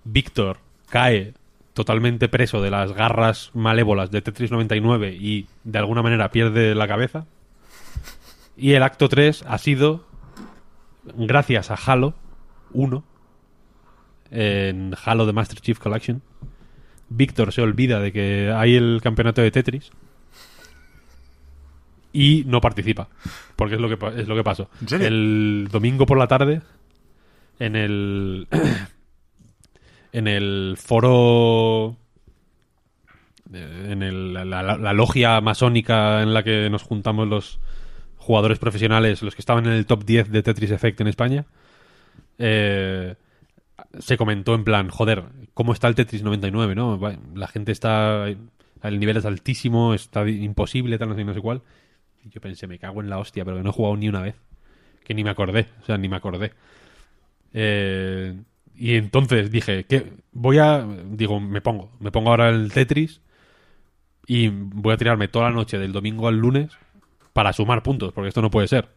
Víctor cae totalmente preso de las garras malévolas de Tetris 99 y de alguna manera pierde la cabeza. Y el acto 3 ha sido, gracias a Halo 1, en Halo de Master Chief Collection, Víctor se olvida de que hay el campeonato de Tetris y no participa. Porque es lo que, es lo que pasó. ¿En serio? El domingo por la tarde, en el. en el foro. eh, En el- la, la- la logia masónica en la que nos juntamos los jugadores profesionales, los que estaban en el top 10 de Tetris Effect en España, eh, se comentó en plan, joder, ¿cómo está el Tetris 99? ¿no? La gente está. El nivel es altísimo, está imposible, tal, no sé, no sé cuál. Y yo pensé, me cago en la hostia, pero que no he jugado ni una vez. Que ni me acordé, o sea, ni me acordé. Eh, y entonces dije, que voy a. Digo, me pongo. Me pongo ahora el Tetris. Y voy a tirarme toda la noche del domingo al lunes para sumar puntos, porque esto no puede ser.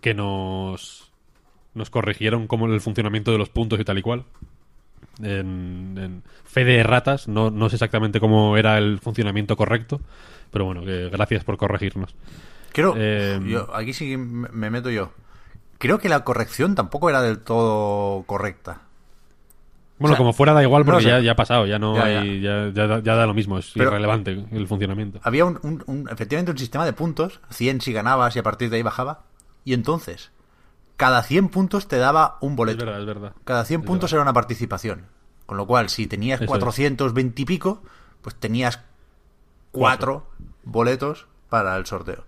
Que nos. Nos corrigieron como el funcionamiento de los puntos y tal y cual. En, en fe de ratas, no, no sé exactamente cómo era el funcionamiento correcto, pero bueno, que gracias por corregirnos. Creo, Eh, yo, aquí sí me me meto yo. Creo que la corrección tampoco era del todo correcta. Bueno, O sea, como fuera da igual no porque sé. ya, ya ha pasado, ya no Ya, hay, ya, ya da- ya da lo mismo, es Pero- irrelevante el funcionamiento. Había un, un- un- efectivamente un sistema de puntos, 100 si ganabas y a partir de ahí bajaba. Y entonces, cada 100 puntos te daba un Es boleto. verdad, es verdad. Cada 100 Es puntos era una participación. Con lo cual, si tenías Eso es. 420 y pico, pues tenías cuatro boletos para el sorteo.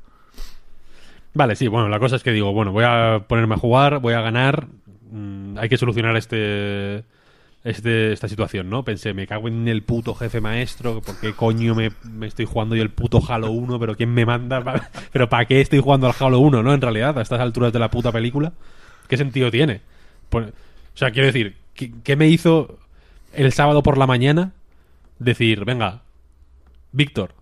Vale, sí, bueno, la cosa es que digo, bueno, voy a ponerme a jugar, voy a ganar, mm, hay que solucionar este, este esta situación, ¿no? Pensé, me cago en el puto jefe maestro, ¿por qué coño me, me estoy jugando yo el puto Halo 1? ¿Pero quién me manda? <laughs> pa- ¿Pero para qué estoy jugando al Halo 1, no? En realidad, a estas alturas de la puta película, ¿qué sentido tiene? Pues, o sea, quiero decir, ¿qué, qué me hizo el sábado por la mañana decir, venga, Víctor,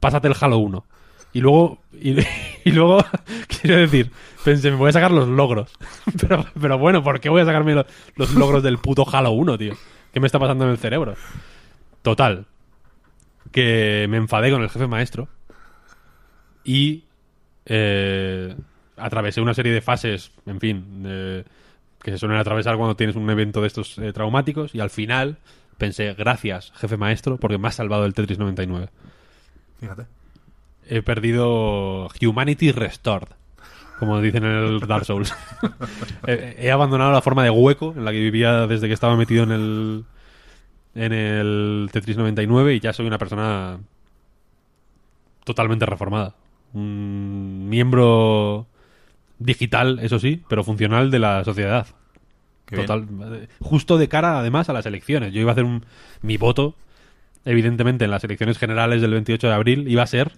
pásate el Halo 1. Y luego, y, <laughs> luego, <laughs> quiero decir, pensé, me voy a sacar los logros. <laughs> Pero, pero bueno, ¿por qué voy a sacarme lo- los logros del puto Halo 1, tío? ¿Qué me está pasando en el cerebro? Total. Que me enfadé con el jefe maestro. Y eh, atravesé una serie de fases, en fin, que se suelen atravesar cuando tienes un evento de estos eh, traumáticos. Y al final pensé, gracias, jefe maestro, porque me has salvado del Tetris 99 Fíjate. he perdido Humanity Restored, como dicen en el Dark Souls. <laughs> he, he abandonado la forma de hueco en la que vivía desde que estaba metido en el en el Tetris 99 y ya soy una persona totalmente reformada. Un miembro digital, eso sí, pero funcional de la sociedad. Total, justo de cara además a las elecciones. Yo iba a hacer un, mi voto, evidentemente en las elecciones generales del 28 de abril, iba a ser,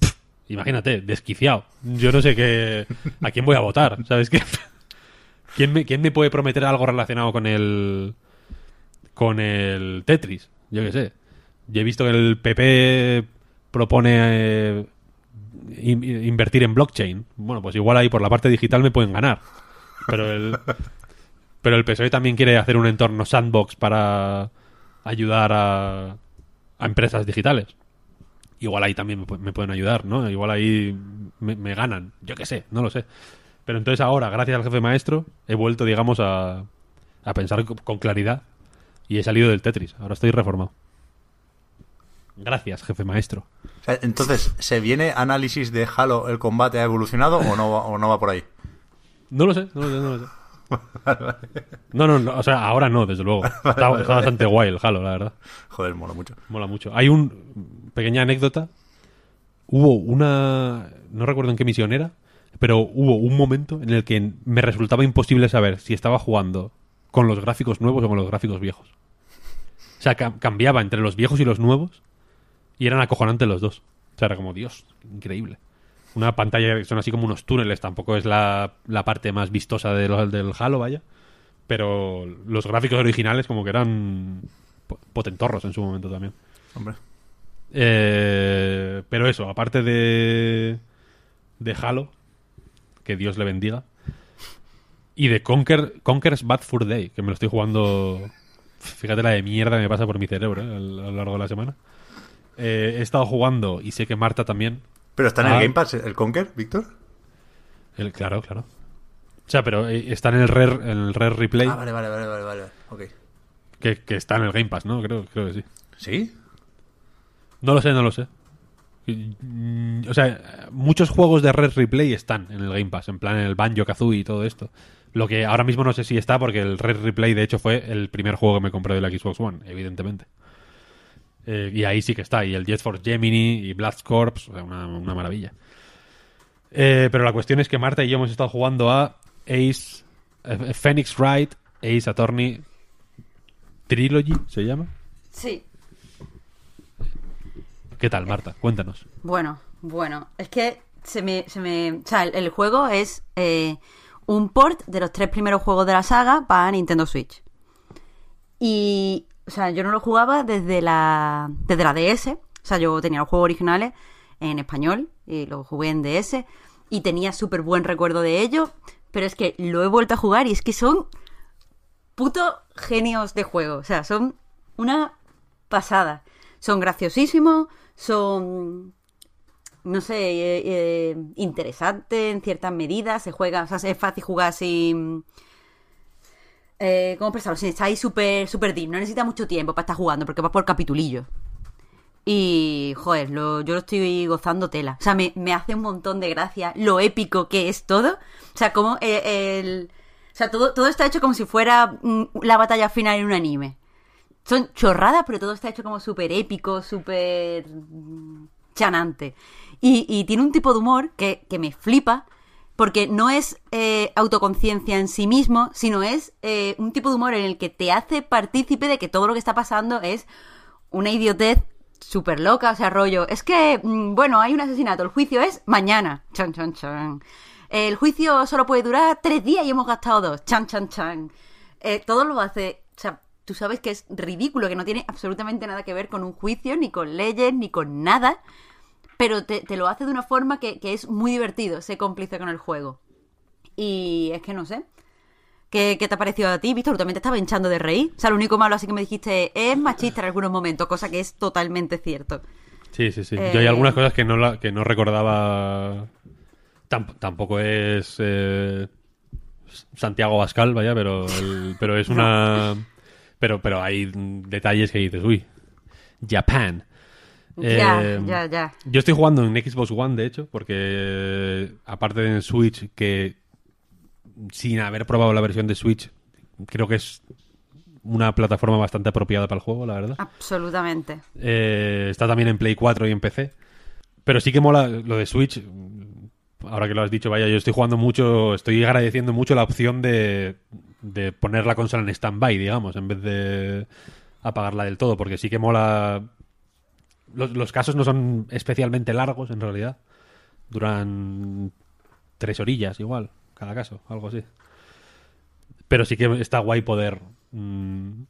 pff, imagínate, desquiciado. Yo no sé qué, a quién voy a votar, ¿sabes qué? <laughs> ¿Quién me, ¿Quién me puede prometer algo relacionado con el, con el Tetris? Yo qué sé. Yo he visto que el PP propone eh, in- invertir en blockchain. Bueno, pues igual ahí por la parte digital me pueden ganar. Pero el, pero el PSOE también quiere hacer un entorno sandbox para ayudar a, a empresas digitales. Igual ahí también me, pu- me pueden ayudar, ¿no? Igual ahí me, me ganan. Yo qué sé, no lo sé. Pero entonces ahora, gracias al jefe maestro, he vuelto, digamos, a, a pensar co- con claridad y he salido del Tetris. Ahora estoy reformado. Gracias, jefe maestro. Entonces, ¿se viene análisis de Halo el combate ha evolucionado o no, o no va por ahí? No lo sé, no lo sé, no lo sé. No, no, no, o sea, ahora no, desde luego. <laughs> Está, está bastante guay el Halo, la verdad. Joder, mola mucho. Mola mucho. Hay una pequeña anécdota. Hubo una. No recuerdo en qué misión era, pero hubo un momento en el que me resultaba imposible saber si estaba jugando con los gráficos nuevos o con los gráficos viejos. O sea, cam- cambiaba entre los viejos y los nuevos y eran acojonantes los dos. O sea, era como, Dios, increíble. Una pantalla que son así como unos túneles, tampoco es la, la parte más vistosa de lo- del Halo, vaya. Pero los gráficos originales como que eran po- potentorros en su momento también. Hombre. Eh, pero eso, aparte de, de Halo, que Dios le bendiga, y de Conquer, Conker's Bad Fur Day, que me lo estoy jugando. Fíjate la de mierda que me pasa por mi cerebro eh, a lo largo de la semana. Eh, he estado jugando, y sé que Marta también. Pero está en el Ah. Game Pass el Conker, Víctor. El, claro, claro. O sea, pero eh, está en el Rare, el Rare Replay, Ah, vale, vale, vale, vale, vale. Ok. que, que está en el Game Pass, ¿no? Creo, creo que sí. ¿Sí? No lo sé, no lo sé. Mm, O sea, muchos juegos de Red Replay están en el Game Pass, en plan el Banjo Kazooie y todo esto. Lo que ahora mismo no sé si está porque el Red Replay de hecho fue el primer juego que me compré de la Xbox One, evidentemente. Eh, y ahí sí que está, y el Jet Force Gemini y Blast Corps, o sea, una, una maravilla. Eh, pero la cuestión es que Marta y yo hemos estado jugando a Ace, eh, Phoenix Wright, Ace Attorney Trilogy, ¿se llama? Sí. ¿Qué tal, Marta? Cuéntanos. Bueno, bueno, es que se me, se me, o sea, el, el juego es un port de los tres primeros juegos de la saga para Nintendo Switch. Y, o sea, yo no lo jugaba desde la, desde la DS. O sea, yo tenía los juegos originales en español y los jugué en DS y tenía súper buen recuerdo de ello. Pero es que lo he vuelto a jugar y es que son puto genios de juego. O sea, son una pasada. Son graciosísimos, son no sé, eh, eh, interesante en ciertas medidas. Se juega, o sea, es fácil jugar sin. Eh, ¿Cómo expresarlo? Sin estar ahí súper súper deep. No necesita mucho tiempo para estar jugando porque va por capitulillo. Y, joder, yo lo estoy gozando tela. O sea, me, hace un montón de gracia lo épico que es todo. O sea, como eh, el. O sea, todo, todo está hecho como si fuera mm, la batalla final en un anime. Son chorradas, pero todo está hecho como súper épico, súper mm, chanante. Y, tiene un tipo de humor que me flipa, porque no es eh, autoconciencia en sí mismo, sino es eh, un tipo de humor en el que te hace partícipe de que todo lo que está pasando es una idiotez súper loca, o sea, rollo. Es que, mm, bueno, hay un asesinato, el juicio es mañana. Chan, chan, chan. El juicio solo puede durar tres días y hemos gastado dos. Chan, chan, chan. Eh, todo lo hace. O sea, tú sabes que es ridículo, que no tiene absolutamente nada que ver con un juicio, ni con leyes, ni con nada. Pero te, te lo hace de una forma que, que es muy divertido, se cómplice con el juego. Y es que no sé. ¿Qué, qué te ha parecido a ti, Víctor? Tú también te estaba hinchando de reír. O sea, lo único malo así que me dijiste es machista en algunos momentos, cosa que es totalmente cierto. Sí, sí, sí. Eh, Yo hay algunas cosas que no, la- que no recordaba. Tam- tampoco es eh, Santiago Bascal, vaya, pero, el- pero es <laughs> una. Pero, pero hay detalles que dices, uy, Japan. Ya, Eh, ya, ya. Yo estoy jugando en Xbox One, de hecho, porque eh, aparte de en Switch, que sin haber probado la versión de Switch, creo que es una plataforma bastante apropiada para el juego, la verdad. Absolutamente. Eh, está también en Play 4 y en PC. Pero sí que mola lo de Switch. Ahora que lo has dicho, vaya, yo estoy jugando mucho, estoy agradeciendo mucho la opción de, de poner la consola en stand-by, digamos, en vez de apagarla del todo, porque sí que mola. Los, los casos no son especialmente largos, en realidad. Duran tres orillas, igual, cada caso, algo así. Pero sí que está guay poder mm,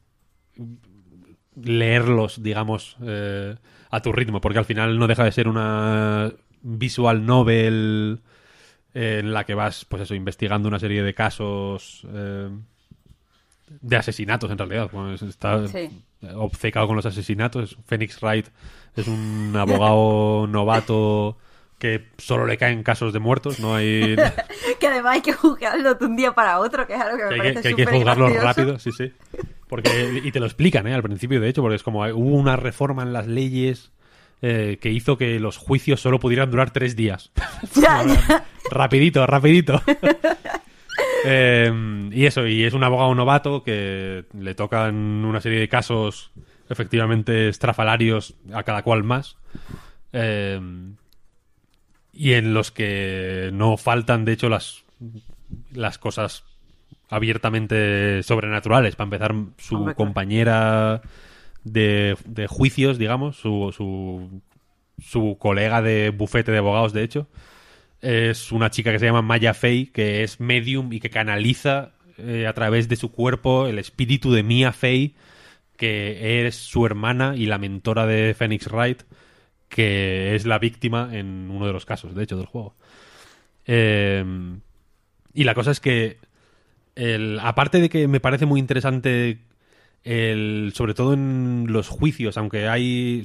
leerlos, digamos, eh, a tu ritmo, porque al final no deja de ser una visual novel eh, en la que vas, pues eso, investigando una serie de casos eh, de asesinatos, en realidad. Pues está Sí. obcecado con los asesinatos. Phoenix Wright es un abogado <laughs> novato que solo le caen casos de muertos, no hay... <laughs> Que además hay que juzgarlo de un día para otro, que es algo que me que que, parece que hay que juzgarlo gracioso. rápido, sí, sí. Porque, y te lo explican, ¿eh? Al principio, de hecho, porque es como eh, hubo una reforma en las leyes eh, que hizo que los juicios solo pudieran durar tres días. <laughs> Ya, ya. rapidito, rapidito. Eh, y eso, y es un abogado novato que le tocan una serie de casos efectivamente estrafalarios a cada cual más. Eh, y en los que no faltan, de hecho, las, las cosas abiertamente sobrenaturales. Para empezar, su Hombre, compañera de, de juicios, digamos, su, su, su colega de bufete de abogados, de hecho, es una chica que se llama Maya Fey, que es medium y que canaliza eh, a través de su cuerpo el espíritu de Mia Fey, que es su hermana y la mentora de Phoenix Wright, que es la víctima en uno de los casos, de hecho, del juego. Eh, y la cosa es que, el, aparte de que me parece muy interesante, el, sobre todo en los juicios, aunque hay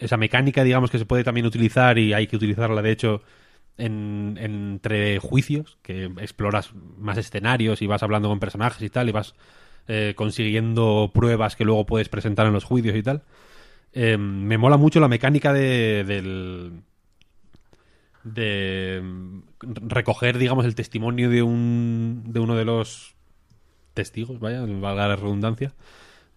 esa mecánica, digamos, que se puede también utilizar y hay que utilizarla, de hecho, en, entre juicios, que exploras más escenarios y vas hablando con personajes y tal, y vas eh, consiguiendo pruebas que luego puedes presentar en los juicios y tal. Eh, me mola mucho la mecánica de, del, de recoger, digamos, el testimonio de un de uno de los testigos, vaya, valga la redundancia,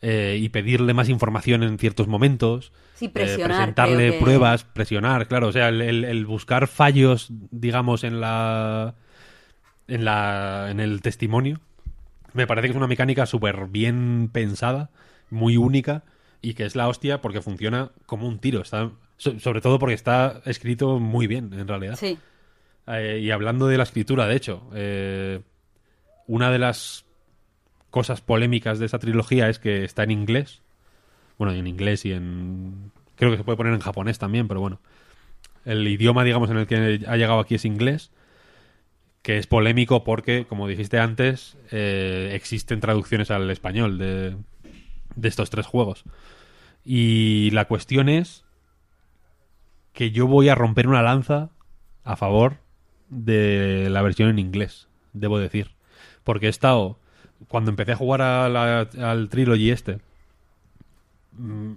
eh, y pedirle más información en ciertos momentos. Sí, eh, presentarle que- pruebas, presionar, claro. O sea, el, el- el buscar fallos, digamos, en la. en la. en el testimonio. Me parece que es una mecánica súper bien pensada, muy única, y que es la hostia porque funciona como un tiro. Está, so- sobre todo porque está escrito muy bien, en realidad. Sí. Eh, y hablando de la escritura, de hecho, eh, una de las cosas polémicas de esta trilogía es que está en inglés. Bueno, en inglés y en... Creo que se puede poner en japonés también, pero bueno. El idioma, digamos, en el que ha llegado aquí es inglés, que es polémico porque, como dijiste antes, eh, existen traducciones al español de, de estos tres juegos. Y la cuestión es que yo voy a romper una lanza a favor de la versión en inglés, debo decir. Porque he estado, cuando empecé a jugar al Trilogy este, mm,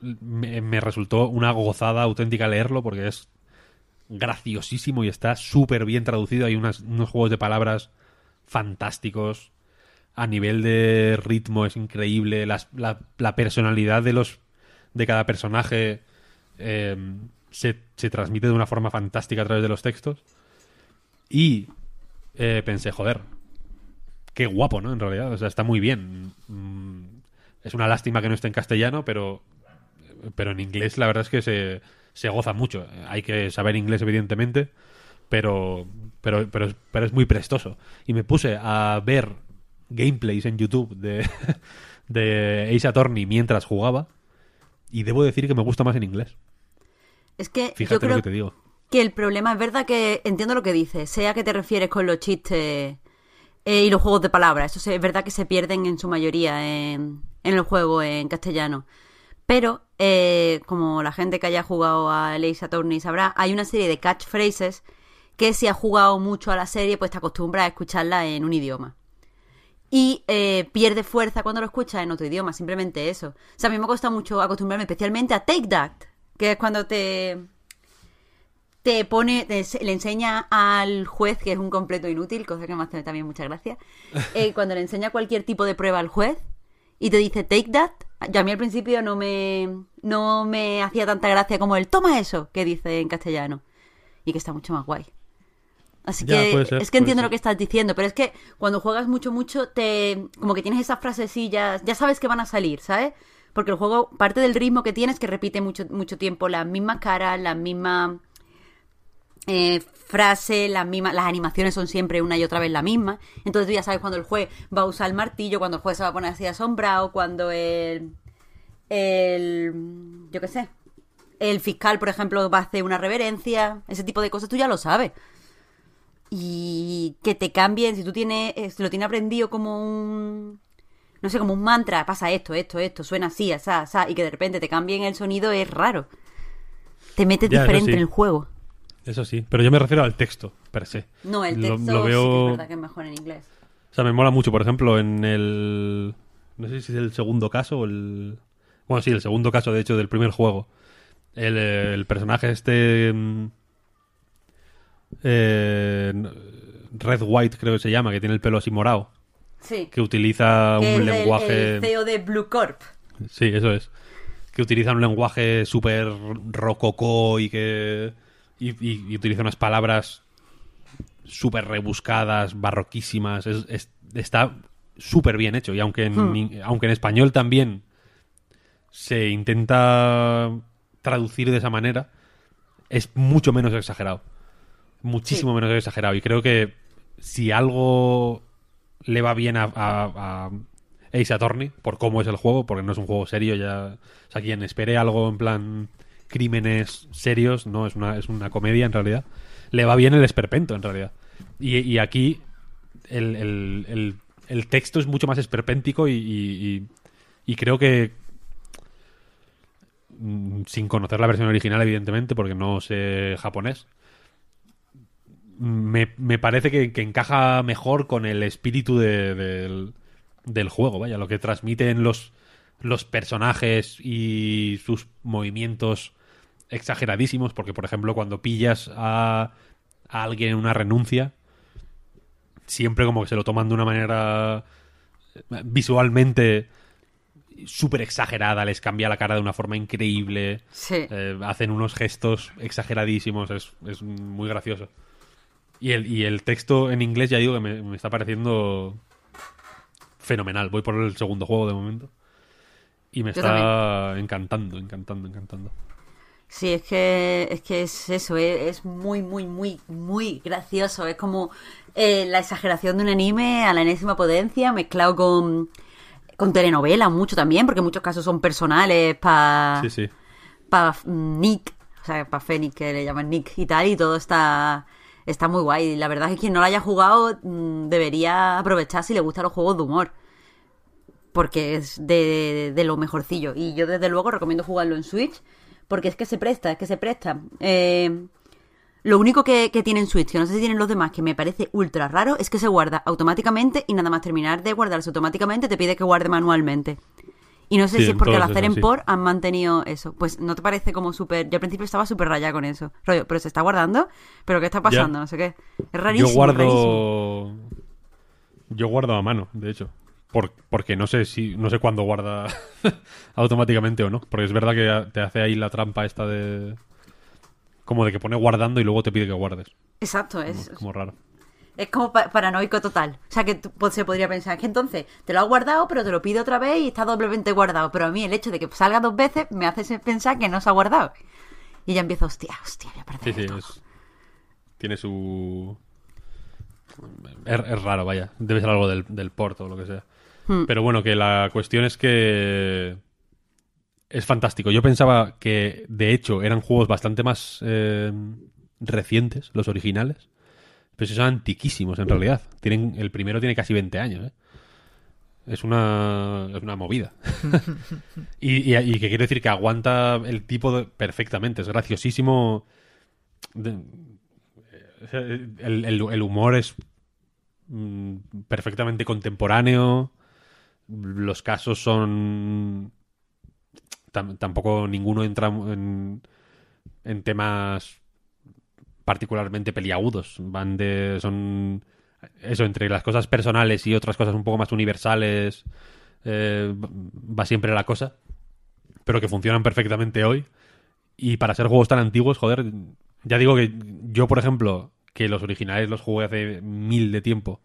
me resultó una gozada auténtica leerlo porque es graciosísimo y está súper bien traducido. Hay unas- unos juegos de palabras fantásticos. A nivel de ritmo es increíble. La, la personalidad de los de cada personaje eh, se, se transmite de una forma fantástica a través de los textos. Y eh, pensé, joder, qué guapo, ¿no? En realidad, o sea, está muy bien. Mm, Es una lástima que no esté en castellano, pero, pero en inglés la verdad es que se, se goza mucho. Hay que saber inglés, evidentemente, pero, pero, pero, es- pero es muy prestoso. Y me puse a ver gameplays en YouTube de, <laughs> de Ace Attorney mientras jugaba. Y debo decir que me gusta más en inglés. Es que yo Fíjate lo que te digo. que el problema es verdad que entiendo lo que dices, sea que te refieres con los chistes eh, y los juegos de palabras. Eso es verdad que se pierden en su mayoría en, en el juego en castellano. Pero, eh, como la gente que haya jugado a Ace Attorney sabrá, hay una serie de catchphrases que si has jugado mucho a la serie, pues te acostumbras a escucharla en un idioma. Y eh, pierde fuerza cuando lo escuchas en otro idioma, simplemente eso. O sea, a mí me cuesta mucho acostumbrarme especialmente a Take That, que es cuando te, te pone, te le enseña al juez, que es un completo inútil, cosa que me hace también mucha gracia, eh, cuando le enseña cualquier tipo de prueba al juez y te dice take that, ya a mí al principio no me, no me hacía tanta gracia como el toma eso, que dice en castellano, y que está mucho más guay. Así Ya, que ser, es que entiendo ser. lo que estás diciendo, pero es que cuando juegas mucho, mucho, te como que tienes esas frasecillas, ya sabes que van a salir, ¿sabes? Porque el juego, parte del ritmo que tienes, que repite mucho, mucho tiempo las mismas caras, las mismas eh, frases, las mismas, las animaciones son siempre una y otra vez la misma. Entonces tú ya sabes cuando el juez va a usar el martillo, cuando el juez se va a poner así asombrado, cuando el, el, yo qué sé, el fiscal, por ejemplo, va a hacer una reverencia, ese tipo de cosas tú ya lo sabes. Y que te cambien, si tú tienes, eh, si lo tienes aprendido como un, no sé, como un mantra, pasa esto, esto, esto, suena así, asá, asá, y que de repente te cambien el sonido es raro. Te metes Ya, diferente sí. en el juego. Eso sí, pero yo me refiero al texto, per se. No, el Lo- texto lo sí que es veo- verdad que es mejor en inglés. O sea, me mola mucho, por ejemplo, en el... No sé si es el segundo caso o el... Bueno, sí, el segundo caso, de hecho, del primer juego. El, el personaje este... mm, eh, Red White creo que se llama, que tiene el pelo así morado. Sí. Que utiliza Que un es lenguaje... El, CEO de Blue Corp. Sí, eso es. Que utiliza un lenguaje súper rococó y que. Y, y- y utiliza unas palabras súper rebuscadas, barroquísimas. Es- es- está súper bien hecho. Y aunque en, Hmm. aunque en español también se intenta traducir de esa manera, es mucho menos exagerado. Muchísimo Sí. menos exagerado. Y creo que si algo le va bien a, a- a Ace Attorney, por cómo es el juego, porque no es un juego serio. ya O sea, quien espere algo en plan crímenes serios, no, es una, es una comedia en realidad. Le va bien el esperpento en realidad. Y, y aquí el, el- el- texto es mucho más esperpéntico y, y- creo que mm, sin conocer la versión original evidentemente porque no sé japonés me, me parece que, que encaja mejor con el espíritu de- del, del juego, vaya, lo que transmiten los, los personajes y sus movimientos exageradísimos, porque por ejemplo cuando pillas a, a alguien en una renuncia, siempre como que se lo toman de una manera eh, visualmente súper exagerada, les cambia la cara de una forma increíble, Sí. eh, hacen unos gestos exageradísimos, es, es muy gracioso. Y el, y el texto en inglés, ya digo que me, me está pareciendo fenomenal. Voy por el segundo juego de momento. Y me Yo está encantando, encantando, encantando. Sí, es que es, que es eso, es, es muy, muy, muy, muy gracioso. Es como eh, la exageración de un anime a la enésima potencia, mezclado con, con telenovela mucho también, porque en muchos casos son personales para Sí, sí. pa Nick, o sea, para Fénix, que le llaman Nick y tal, y todo está, está muy guay. La verdad es que quien no lo haya jugado mm, debería aprovechar si le gustan los juegos de humor. Porque es de, de lo mejorcillo. Y yo desde luego recomiendo jugarlo en Switch. Porque es que se presta, es que se presta. Eh, lo único que, que tiene en Switch, que no sé si tienen los demás, que me parece ultra raro, es que se guarda automáticamente y nada más terminar de guardarse automáticamente te pide que guarde manualmente. Y no sé Sí, si es porque al hacer en por han mantenido eso. Pues no te parece como súper. Yo al principio estaba súper rayada con eso. Rollo, pero se está guardando. ¿Pero qué está pasando? Ya. No sé qué. Es rarísimo. Yo guardo. rarísimo. Yo guardo a mano, de hecho. Por- porque no sé si. No sé cuándo guarda <laughs> automáticamente o no. Porque es verdad que te hace ahí la trampa esta de. Como de que pone guardando y luego te pide que guardes. Exacto, es, Como raro. es como pa- paranoico total. O sea que pues, se podría pensar que entonces te lo has guardado, pero te lo pide otra vez y está doblemente guardado. Pero a mí el hecho de que salga dos veces me hace pensar que no se ha guardado. Y ya empiezo, hostia, hostia, voy a perder Sí, sí, es- tiene su... Es, es raro, vaya. Debe ser algo del, del port o lo que sea. Hmm. Pero bueno, que la cuestión es que es fantástico. Yo pensaba que, de hecho, eran juegos bastante más eh, recientes, los originales. Pero son antiquísimos, en realidad. Tienen, el primero tiene casi 20 años, ¿eh? Es una, es una movida. <laughs> y, y- y que quiere decir que aguanta el tipo de- perfectamente. Es graciosísimo. De- eh, el, el- el humor es mm, perfectamente contemporáneo. Los casos son. tam- tampoco ninguno entra en, en temas particularmente peliagudos. Van de. Son. Eso, entre las cosas personales y otras cosas un poco más universales. eh, va siempre la cosa. Pero que funcionan perfectamente hoy. Y para ser juegos tan antiguos, joder, ya digo que yo, por ejemplo, que los originales los jugué hace mil de tiempo,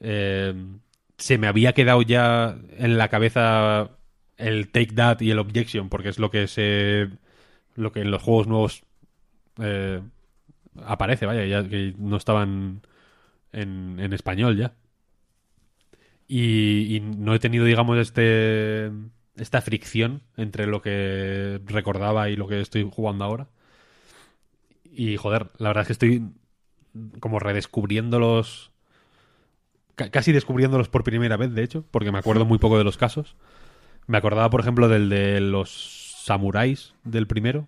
eh, se me había quedado ya en la cabeza el Take That y el Objection, porque es lo que se. lo que en los juegos nuevos eh, aparece, vaya, ya que no estaban en, en español ya. Y, no he tenido, digamos, este esta fricción entre lo que recordaba y lo que estoy jugando ahora. Y joder, la verdad es que estoy como redescubriéndolos. ca- Casi descubriéndolos por primera vez, de hecho, porque me acuerdo muy poco de los casos. Me acordaba, por ejemplo, del de los samuráis del primero.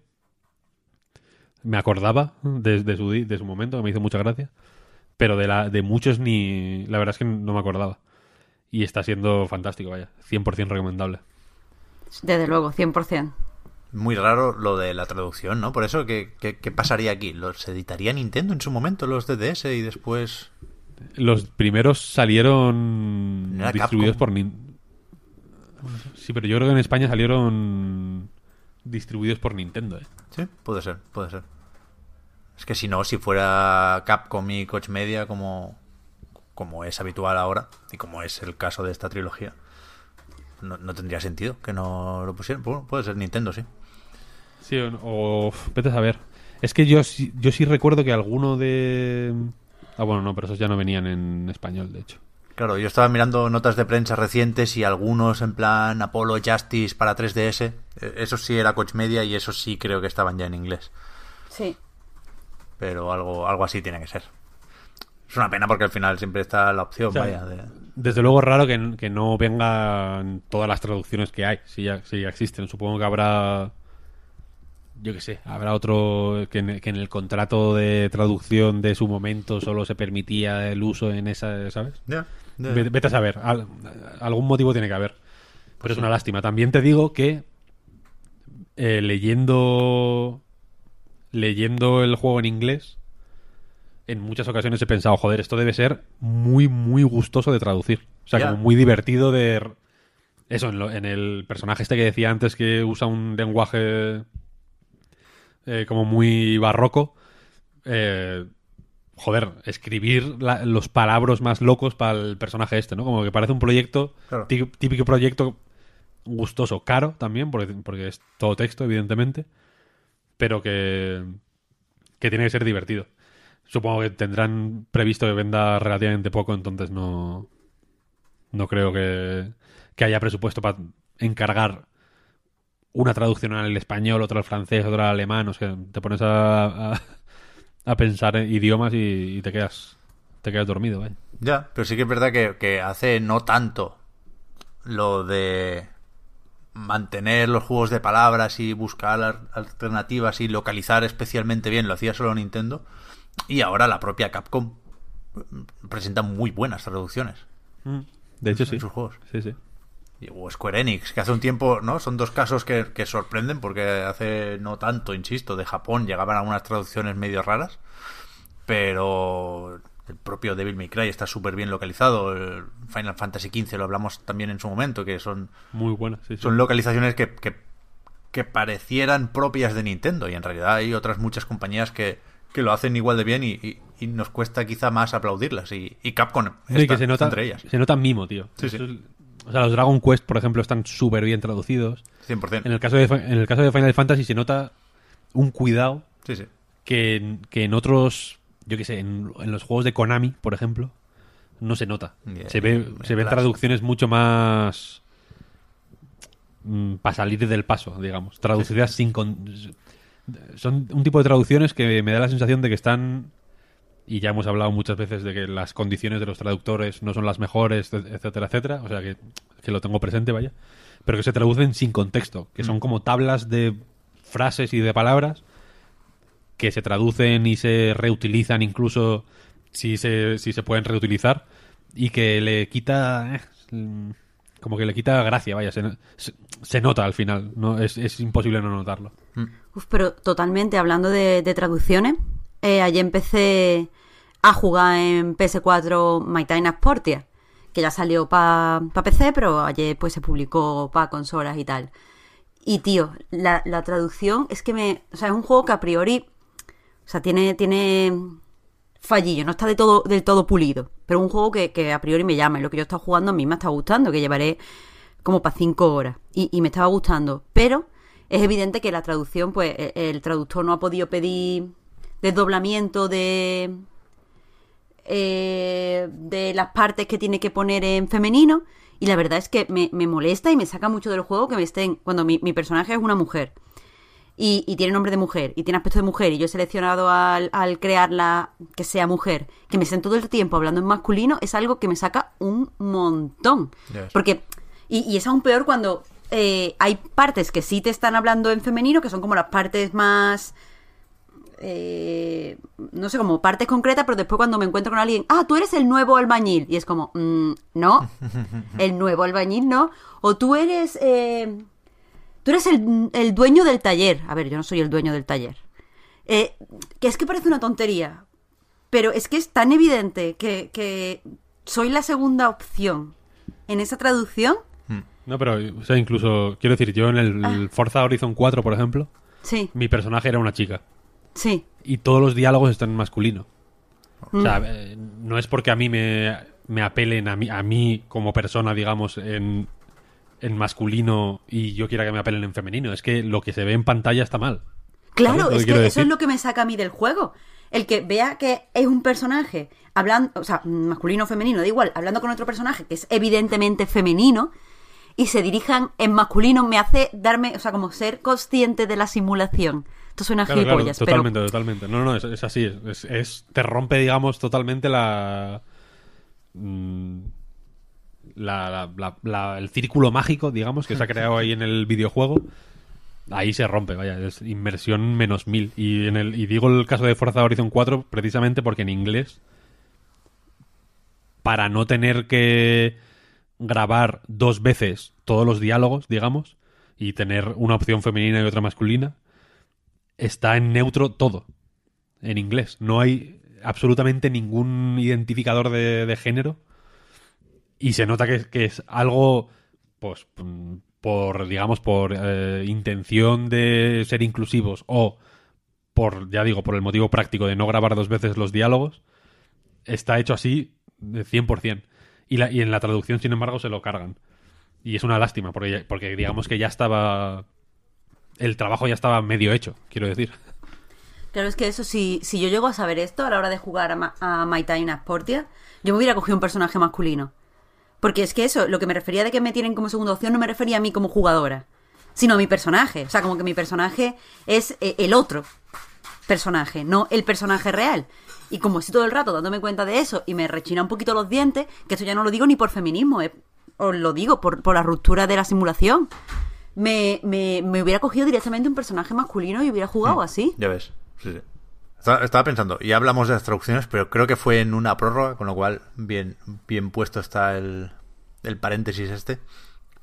Me acordaba de, de su, de su momento, que me hizo mucha gracia. Pero de, la, de muchos ni. La verdad es que no me acordaba. Y está siendo fantástico, vaya. 100% recomendable. Desde luego, 100%. Muy raro lo de la traducción, ¿no? Por eso, ¿qué, qué, qué pasaría aquí? ¿Los editaría Nintendo en su momento, los DDS, y después... Los primeros salieron ¿No era distribuidos Capcom? por Nin- Sí, pero yo creo que en España salieron distribuidos por Nintendo, ¿eh? Sí, puede ser, puede ser. Es que si no, si fuera Capcom y Coach Media como, como es habitual ahora, y como es el caso de esta trilogía, no, no tendría sentido que no lo pusieran. Bueno, puede ser Nintendo, sí. Sí, o, vete a saber. Es que yo, yo sí recuerdo que alguno de... Ah, bueno, no, pero esos ya no venían en español, de hecho. Claro, yo estaba mirando notas de prensa recientes y algunos en plan Apollo Justice para 3DS. Eh, Eso sí era Coach Media y eso sí creo que estaban ya en inglés. Sí. Pero algo, algo así tiene que ser. Es una pena porque al final siempre está la opción, O sea, vaya. de- Desde luego es raro que, que no vengan todas las traducciones que hay, si ya, si ya existen. Supongo que habrá, yo qué sé, habrá otro que en, que en el contrato de traducción de su momento solo se permitía el uso en esa, ¿sabes? Ya, ya, Ve- Vete a saber, al- algún motivo tiene que haber. Pero es una lástima. También te digo que eh, leyendo leyendo el juego en inglés, en muchas ocasiones he pensado, joder, esto debe ser muy, muy gustoso de traducir. O sea, como muy divertido de... Eso, en, lo- en el personaje este que decía antes que usa un lenguaje eh, como muy barroco, eh, joder, escribir la- los palabras más locos para el personaje este, ¿no? Como que parece un proyecto, Claro. típico proyecto gustoso, caro también, porque, porque es todo texto, evidentemente, pero que, que tiene que ser divertido. Supongo que tendrán previsto que venda relativamente poco, entonces no, no creo que, que haya presupuesto para encargar una traducción al español, otra al francés, otra al alemán. O sea, te pones a, a, a pensar en idiomas y, y te quedas te quedas dormido. vaya. Ya, pero sí que es verdad que, que hace no tanto lo de mantener los juegos de palabras y buscar al- alternativas y localizar especialmente bien, lo hacía solo Nintendo. Y ahora la propia Capcom mm, presenta muy buenas traducciones De hecho, sí. en sus juegos. Sí, sí. O Square Enix, que hace un tiempo, ¿no? Son dos casos que, que sorprenden porque hace no tanto, insisto, de Japón llegaban algunas traducciones medio raras, pero el propio Devil May Cry está súper bien localizado, el Final Fantasy XV lo hablamos también en su momento, que son, Muy buena. Sí, sí. son localizaciones que, que, que parecieran propias de Nintendo y en realidad hay otras muchas compañías que, que lo hacen igual de bien y, y- y nos cuesta quizá más aplaudirlas y, y Capcom Sí, que se nota, entre ellas, se nota mimo, tío. Sí, Eso sí. es- o sea, los Dragon Quest, por ejemplo, están súper bien traducidos. 100%. En el caso de en el caso de Final Fantasy se nota un cuidado Sí, sí. que, en- que en otros, yo qué sé, en, en los juegos de Konami, por ejemplo, no se nota. Yeah, se ve, se ven claro. traducciones mucho más para salir del paso, digamos. Traducidas sin... con- son un tipo de traducciones que me da la sensación de que están... Y ya hemos hablado muchas veces de que las condiciones de los traductores no son las mejores, etcétera, etcétera. O sea que, que lo tengo presente, vaya. Pero que se traducen sin contexto, que son como tablas de frases y de palabras que se traducen y se reutilizan incluso si se, si se pueden reutilizar y que le quita eh, mm, como que le quita gracia vaya se, se- se nota al final no es, es imposible no notarlo Uf, pero totalmente, hablando de, de traducciones, eh, ayer empecé a jugar en PS4 My Time at Portia, que ya salió para PC, pero ayer pues se publicó para consolas y tal. Y tío, la, la traducción es que me... O sea, es un juego que a priori... O sea, tiene, tiene fallillo, no está de todo, del todo pulido. Pero un juego que, que a priori me llama. Y lo que yo he estado jugando a mí me está gustando, que llevaré como para cinco horas. Y, y me estaba gustando. Pero es evidente que la traducción, pues, e- el traductor no ha podido pedir desdoblamiento de. eh, de las partes que tiene que poner en femenino. Y la verdad es que me, me molesta y me saca mucho del juego que me estén. Cuando mi, mi personaje es una mujer y, y tiene nombre de mujer y tiene aspecto de mujer y yo he seleccionado al, al crearla que sea mujer, que me estén todo el tiempo hablando en masculino, es algo que me saca un montón. Porque, y, y es aún peor cuando eh, hay partes que sí te están hablando en femenino, que son como las partes más... eh, no sé, como partes concretas, pero después cuando me encuentro con alguien, ah, tú eres el nuevo albañil. Y es como, "Mm, no, <laughs> el nuevo albañil no. O tú eres... eh, Tú eres el, el dueño del taller. A ver, yo no soy el dueño del taller. Eh, que es que parece una tontería. Pero es que es tan evidente que, que soy la segunda opción en esa traducción. no pero o sea incluso quiero decir yo en el Ah. Forza Horizon 4 por ejemplo Sí, mi personaje era una chica sí. y todos los diálogos están en masculino o Mm. sea eh, no es porque a mí me, me apelen a mí, a mí como persona digamos en en masculino y yo quiera que me apelen en femenino es que lo que se ve en pantalla está mal Claro, ¿Sabes lo que es que eso es lo que me saca a mí del juego. el que vea que es un personaje hablando, o sea, masculino o femenino, da igual, hablando con otro personaje que es evidentemente femenino y se dirijan en masculino me hace darme, o sea, como ser consciente de la simulación. Esto suena Claro, claro, gilipollas, totalmente, totalmente. No, no, es, es así. Es, te rompe, digamos, totalmente la, mm, la, la- la- la- el círculo mágico, digamos, que se ha creado ahí en el videojuego. Ahí se rompe, vaya, es inmersión menos mil. Y, en el, y digo el caso de Forza Horizon 4 precisamente porque en inglés, para no tener que grabar dos veces todos los diálogos, digamos, y tener una opción femenina y otra masculina, está en neutro todo, en inglés. No hay absolutamente ningún identificador de, de género y se nota que, que es algo, pues, por, digamos, por eh, intención de ser inclusivos o por, ya digo, por el motivo práctico de no grabar dos veces los diálogos, está hecho así de 100%. Y, la, y en la traducción, sin embargo, se lo cargan. Y es una lástima, porque, porque digamos que ya estaba... El trabajo ya estaba medio hecho, quiero decir. Claro, es que eso, si, si yo llego a saber esto a la hora de jugar a, Ma- a My Time at Portia, yo me hubiera cogido un personaje masculino. Porque es que eso, lo que me refería de que me tienen como segunda opción, no me refería a mí como jugadora, sino a mi personaje. O sea, como que mi personaje es eh, el otro personaje, no el personaje real. Y como estoy todo el rato dándome cuenta de eso y me rechina un poquito los dientes, que esto ya no lo digo ni por feminismo, eh, os lo digo por, por la ruptura de la simulación. Me, me, me hubiera cogido directamente un personaje masculino y hubiera jugado así. Ya ves. Sí, sí. Estaba, pensando, y hablamos de las traducciones, pero creo que fue en una prórroga, con lo cual bien, bien puesto está el, el paréntesis este,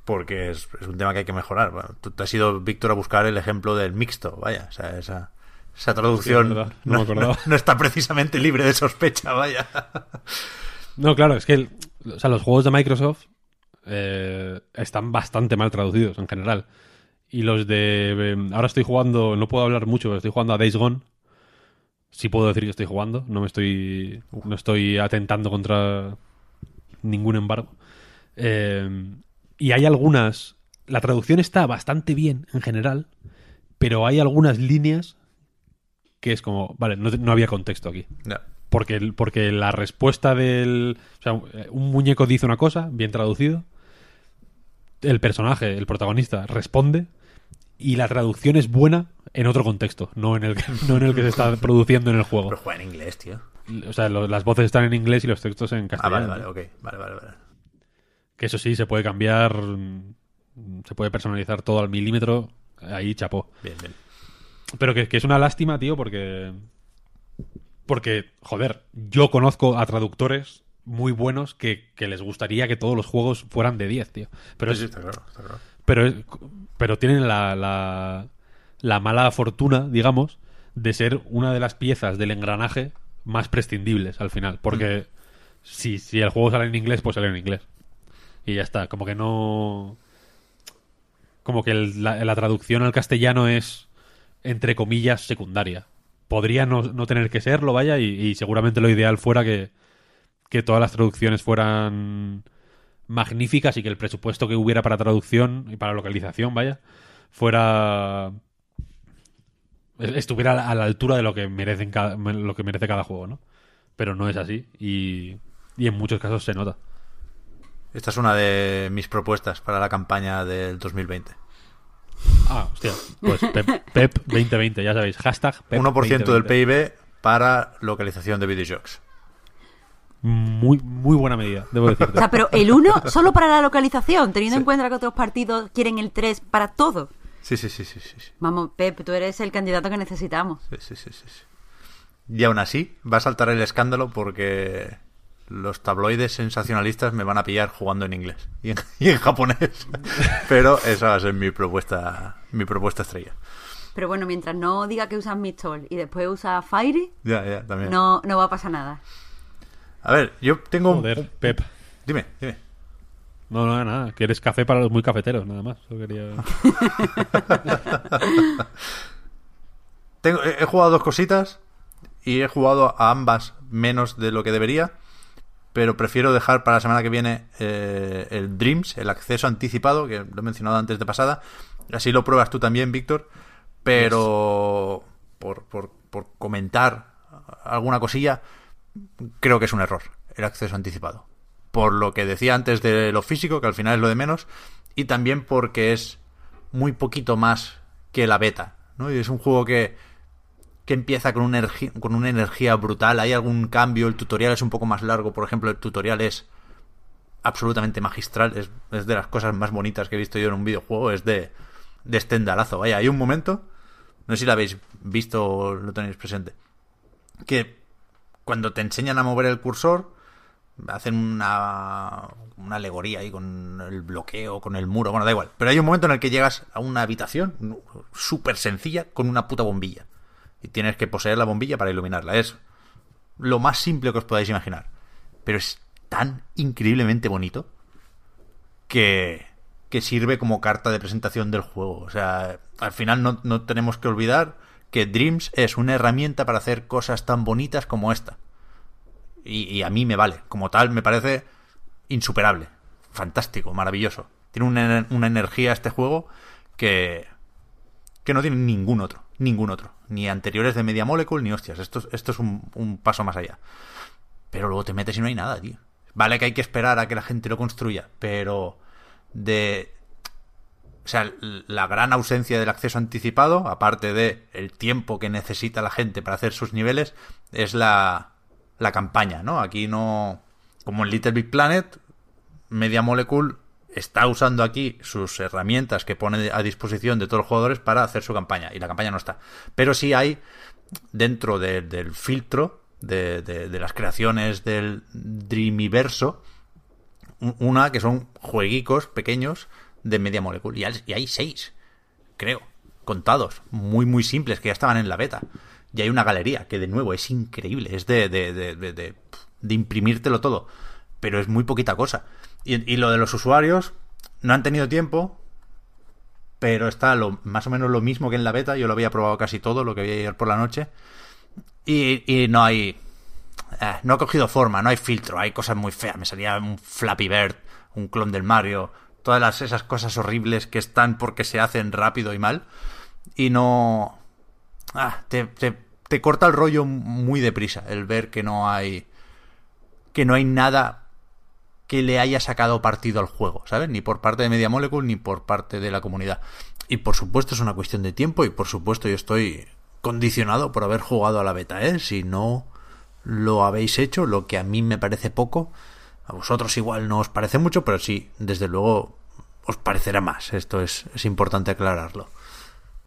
porque es, es un tema que hay que mejorar. Bueno, tú te has ido, Víctor, a buscar el ejemplo del mixto, vaya, o sea, esa, esa traducción Sí, es verdad, no me no, acordaba. no- no está precisamente libre de sospecha, vaya. No, claro, es que el- o sea, los juegos de Microsoft eh, están bastante mal traducidos en general. Y los de... eh, ahora estoy jugando, no puedo hablar mucho, pero estoy jugando a Days Gone. Sí puedo decir que estoy jugando, no me estoy... No estoy atentando contra ningún embargo. Eh, y hay algunas... La traducción está bastante bien en general, pero hay algunas líneas que es como... Vale, no, no había contexto aquí. Porque, porque la respuesta del. O sea, un muñeco dice una cosa, bien traducido. El personaje, el protagonista, responde. Y la traducción es buena en otro contexto, no en el que, no en el que se está <laughs> produciendo en el juego. Pero juega en inglés, tío. O sea, lo- las voces están en inglés y los textos en Ah, castellano. vale, vale, ok. Vale, vale, vale. Que eso sí, se puede cambiar. mm, Se puede personalizar todo al milímetro. Ahí chapó. Bien, bien. Pero que, que es una lástima, tío, porque. Porque, joder, yo conozco a traductores muy buenos que, que les gustaría que todos los juegos fueran de 10, tío. Pero, Sí, sí, es- está claro, está claro. pero, es- pero tienen la, la, la mala fortuna, digamos, de ser una de las piezas del engranaje más prescindibles al final. Porque si, si el juego sale en inglés, pues sale en inglés. Y ya está. Como que no. Como que el- la, la traducción al castellano es, entre comillas, secundaria. Podría no, no tener que serlo, vaya, y, y seguramente lo ideal fuera que, que todas las traducciones fueran magníficas y que el presupuesto que hubiera para traducción y para localización, vaya, fuera estuviera a la- altura de lo que merecen cada, lo que merece cada juego, ¿no? Pero no es así y, y en muchos casos se nota. Esta es una de mis propuestas para la campaña del 2020. Ah, hostia, pues Pep, Pep 2020, ya sabéis, hashtag Pep 1% del 2020. PIB para localización de videojuegos. Muy, muy buena medida, debo decirte. O sea, pero el 1 <laughs> solo para la localización, teniendo en cuenta que otros partidos quieren el 3 para todo. Sí, sí, sí, sí, sí. Vamos, Pep, tú eres el candidato que necesitamos. Sí, sí, sí, sí, sí. Y aún así, va a saltar el escándalo porque los tabloides sensacionalistas me van a pillar jugando en inglés <laughs> y en, y en japonés. <laughs> Pero esa va a ser mi propuesta, mi propuesta estrella. Pero bueno, mientras no diga que usas Mistol y después usa Fairy, Ya, ya, también. no, no va a pasar nada. A ver, yo tengo un... Joder, Pep. Dime, dime. No, no, nada, que eres café para los muy cafeteros, nada más. Quería... <laughs> Tengo, he, he jugado dos cositas y he jugado a ambas menos de lo que debería, pero prefiero dejar para la semana que viene eh, el Dreams, el acceso anticipado, que lo he mencionado antes de pasada. Así lo pruebas tú también, Víctor, pero por, por, por comentar alguna cosilla, creo que es un error el acceso anticipado. Por lo que decía antes de lo físico, que al final es lo de menos, y también porque es muy poquito más que la beta. ¿no? Y es un juego que, que empieza con una, con una energía brutal. Hay algún cambio, el tutorial es un poco más largo, por ejemplo, el tutorial es absolutamente magistral, es, es de las cosas más bonitas que he visto yo en un videojuego, es de, de estendalazo. Vaya, hay un momento, no sé si lo habéis visto o lo tenéis presente, que cuando te enseñan a mover el cursor, hacen una, una alegoría ahí con el bloqueo, con el muro, bueno, da igual. Pero hay un momento en el que llegas a una habitación súper sencilla con una puta bombilla. Y tienes que poseer la bombilla para iluminarla. Es lo más simple que os podáis imaginar. Pero es tan increíblemente bonito que, que sirve como carta de presentación del juego. O sea, al final no, no tenemos que olvidar que Dreams es una herramienta para hacer cosas tan bonitas como esta. Y, a mí me vale. Como tal, me parece insuperable. Fantástico, maravilloso. Tiene una, una energía este juego que, que no tiene ningún otro. Ningún otro. Ni anteriores de Media Molecule, ni hostias. Esto, esto es un, un paso más allá. Pero luego te metes y no hay nada, tío. Vale que hay que esperar a que la gente lo construya, pero de... O sea, la gran ausencia del acceso anticipado, aparte de el tiempo que necesita la gente para hacer sus niveles, es la, la campaña, ¿no? Aquí no... Como en Little Big Planet, Media Molecule está usando aquí sus herramientas que pone a disposición de todos los jugadores para hacer su campaña. Y la campaña no está. Pero sí hay, dentro de, del filtro de, de, de, las creaciones del Dreamiverso, una que son jueguicos pequeños de Media Molecule. Y hay, seis, creo, contados, muy, muy simples, que ya estaban en la beta. Y hay una galería que, de nuevo, es increíble. Es de, de, de, de, de imprimírtelo todo. Pero es muy poquita cosa. Y, lo de los usuarios, no han tenido tiempo, pero está lo, más o menos lo mismo que en la beta. Yo lo había probado casi todo, lo que vi ayer por la noche. Y, y no hay. Eh, no ha cogido forma, no hay filtro, hay cosas muy feas. Me salía un Flappy Bird, un clon del Mario, todas las, esas cosas horribles que están porque se hacen rápido y mal. Y no. Ah, te, te, corta el rollo muy deprisa el ver que no hay. que no hay nada que le haya sacado partido al juego, ¿sabes? Ni por parte de Media Molecule ni por parte de la comunidad. Y por supuesto es una cuestión de tiempo y por supuesto yo estoy condicionado por haber jugado a la beta, ¿eh? Si no lo habéis hecho, lo que a mí me parece poco, a vosotros igual no os parece mucho, pero sí, desde luego os parecerá más. Esto es, es importante aclararlo.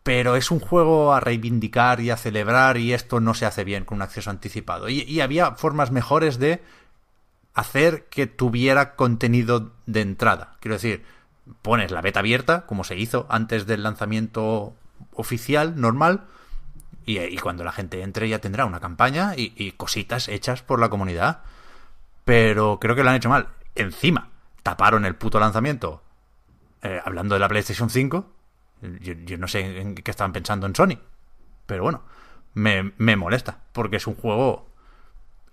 Pero es un juego a reivindicar y a celebrar y esto no se hace bien con un acceso anticipado. Y, había formas mejores de hacer que tuviera contenido de entrada. Quiero decir, pones la beta abierta, como se hizo antes del lanzamiento oficial, normal, y, y cuando la gente entre ya tendrá una campaña y, y, cositas hechas por la comunidad. Pero creo que lo han hecho mal. Encima, taparon el puto lanzamiento. Eh, hablando de la PlayStation 5, yo, no sé en qué estaban pensando en Sony. Pero bueno, me, me molesta, porque es un juego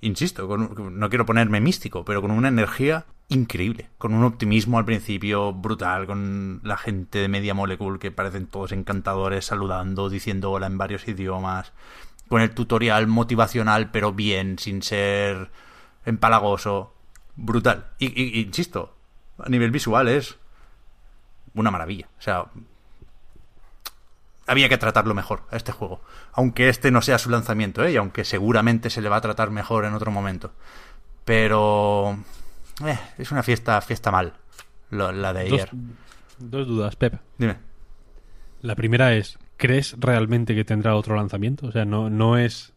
insisto, con, no quiero ponerme místico, pero con una energía increíble, con un optimismo al principio brutal, con la gente de Media Molecule que parecen todos encantadores, saludando, diciendo hola en varios idiomas, con el tutorial motivacional, pero bien, sin ser empalagoso, brutal. Y, y, insisto, a nivel visual es una maravilla. O sea, había que tratarlo mejor a este juego. Aunque este no sea su lanzamiento, ¿eh? y aunque seguramente se le va a tratar mejor en otro momento. Pero eh, es una fiesta, fiesta mal, lo, la de ayer. Dos, dos, dudas, Pep. Dime. La primera es, ¿crees realmente que tendrá otro lanzamiento? O sea, no, no es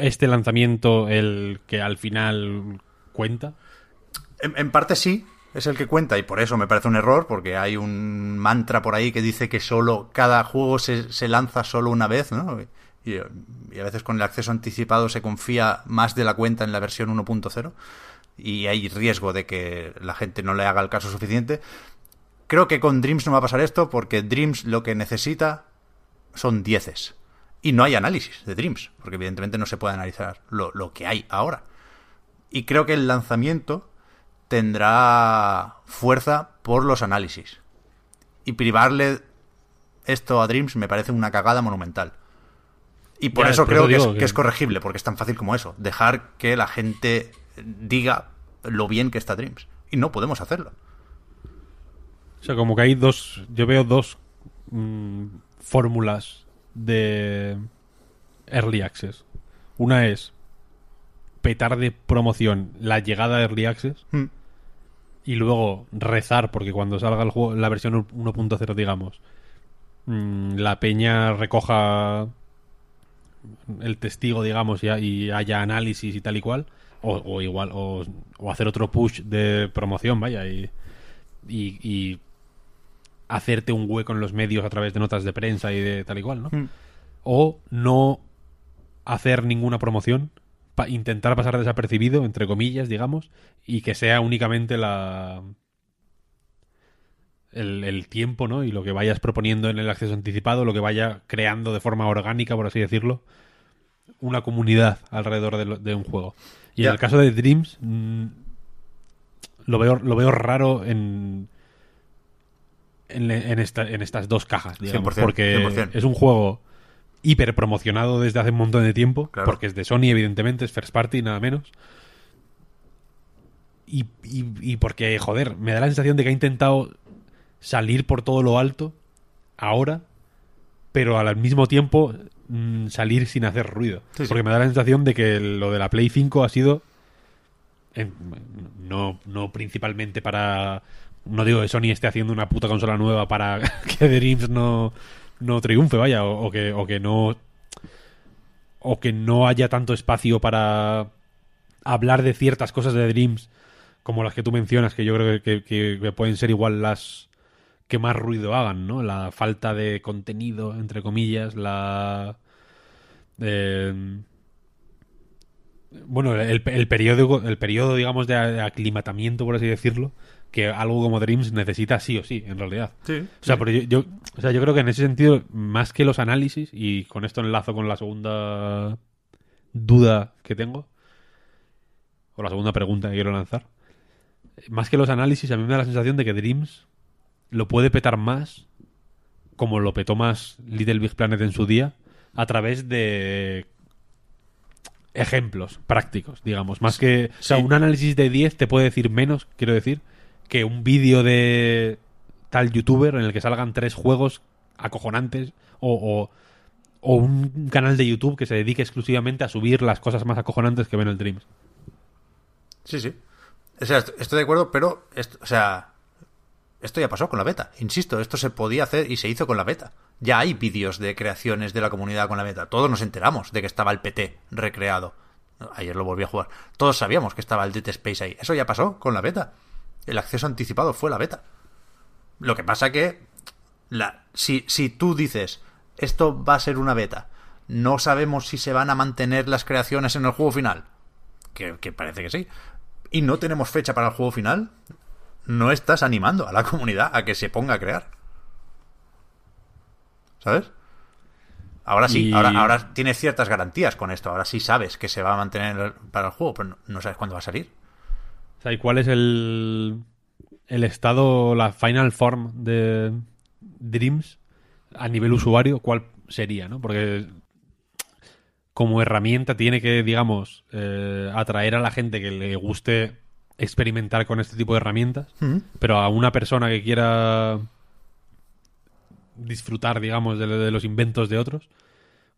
este lanzamiento el que al final cuenta. En, parte sí, es el que cuenta y por eso me parece un error, porque hay un mantra por ahí que dice que solo cada juego se, se lanza solo una vez, ¿no? Y, y, a veces con el acceso anticipado se confía más de la cuenta en la versión 1.0 y hay riesgo de que la gente no le haga el caso suficiente. Creo que con Dreams no va a pasar esto porque Dreams lo que necesita son dieces. Y no hay análisis de Dreams, porque evidentemente no se puede analizar lo, lo que hay ahora. Y creo que el lanzamiento tendrá fuerza por los análisis. Y privarle esto a Dreams me parece una cagada monumental. Y por Ya, eso creo eso que, es, digo que que- es corregible, porque es tan fácil como eso. Dejar que la gente diga lo bien que está Dreams. Y no podemos hacerlo. O sea, como que hay dos. Yo veo dos mm, fórmulas de Early Access. Una es petar de promoción la llegada de Early Access Mm. y luego rezar porque cuando salga el juego, la versión 1.0, digamos, mm, la peña recoja el testigo, digamos, y, y haya análisis y tal y cual. O, o igual, o, o hacer otro push de promoción, vaya, y, y, y hacerte un hueco en los medios a través de notas de prensa y de tal y cual, ¿no? Mm. O no hacer ninguna promoción, pa- intentar pasar desapercibido, entre comillas, digamos, y que sea únicamente la el, el tiempo, ¿no? Y lo que vayas proponiendo en el acceso anticipado, lo que vaya creando de forma orgánica, por así decirlo, una comunidad alrededor de, lo- de un juego. Y en el caso de Dreams, mm, lo veo, lo veo raro en, en, en esta- en estas dos cajas, digamos, 100%, porque 100%. es un juego hiper promocionado desde hace un montón de tiempo, Claro. porque es de Sony, evidentemente, es first party, nada menos. Y, y- y porque, joder, me da la sensación de que ha intentado salir por todo lo alto ahora, pero al mismo tiempo mm, salir sin hacer ruido. Sí, sí. Porque me da la sensación de que lo de la Play 5 ha sido en- no, no principalmente para no digo que Sony esté haciendo una puta consola nueva para <laughs> que Dreams no, no triunfe, vaya, o, que, o que no o que no haya tanto espacio para hablar de ciertas cosas de Dreams como las que tú mencionas, que yo creo que, que- pueden ser igual las que más ruido hagan, ¿no? La falta de contenido, entre comillas, la... eh, bueno, el, el periodo, el periodo, digamos, de aclimatamiento, por así decirlo, que algo como Dreams necesita sí o sí, en realidad. Sí. O sea, pero yo, yo- o sea, yo creo que en ese sentido, más que los análisis, y con esto enlazo con la segunda duda que tengo, o la segunda pregunta que quiero lanzar, más que los análisis, a mí me da la sensación de que Dreams lo puede petar más, como lo petó más Little Big Planet en su día, a través de ejemplos prácticos, digamos. Más que. O sea, Sí. un análisis de 10 te puede decir menos, quiero decir, que un vídeo de tal youtuber en el que salgan tres juegos acojonantes o, o, un canal de YouTube que se dedique exclusivamente a subir las cosas más acojonantes que ven el Dreams. Sí, sí. O sea, est- estoy de acuerdo, pero, esto, o sea, esto ya pasó con la beta. Insisto, esto se podía hacer y se hizo con la beta. Ya hay vídeos de creaciones de la comunidad con la beta. Todos nos enteramos de que estaba el PT recreado. Ayer lo volví a jugar. Todos sabíamos que estaba el Dead Space ahí. Eso ya pasó con la beta. El acceso anticipado fue la beta. Lo que pasa que la, si, si tú dices esto va a ser una beta, no sabemos si se van a mantener las creaciones en el juego final, que, que parece que sí, y no tenemos fecha para el juego final, no estás animando a la comunidad a que se ponga a crear. ¿Sabes? Ahora sí, Y- ahora, ahora tienes ciertas garantías con esto, ahora sí sabes que se va a mantener para el juego, pero no, no sabes cuándo va a salir. Sea, ¿y cuál es el, el estado, la final form de Dreams a nivel usuario? ¿Cuál sería, no? Porque como herramienta tiene que, digamos, eh, atraer a la gente que le guste experimentar con este tipo de herramientas, pero a una persona que quiera disfrutar, digamos, de, de los inventos de otros,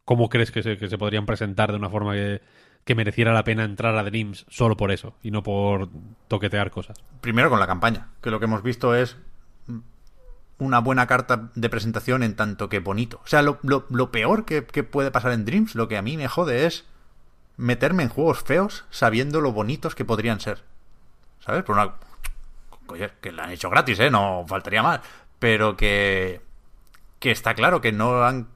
¿cómo crees que se, que se podrían presentar de una forma que, que mereciera la pena entrar a Dreams solo por eso y no por toquetear cosas? Primero con la campaña, que lo que hemos visto es una buena carta de presentación en tanto que bonito. O sea, lo, lo- lo peor que, que puede pasar en Dreams, lo que a mí me jode es meterme en juegos feos sabiendo lo bonitos que podrían ser. ¿Sabes? Por una... Que la han hecho gratis, ¿eh? No faltaría más. Pero que... Que está claro que no han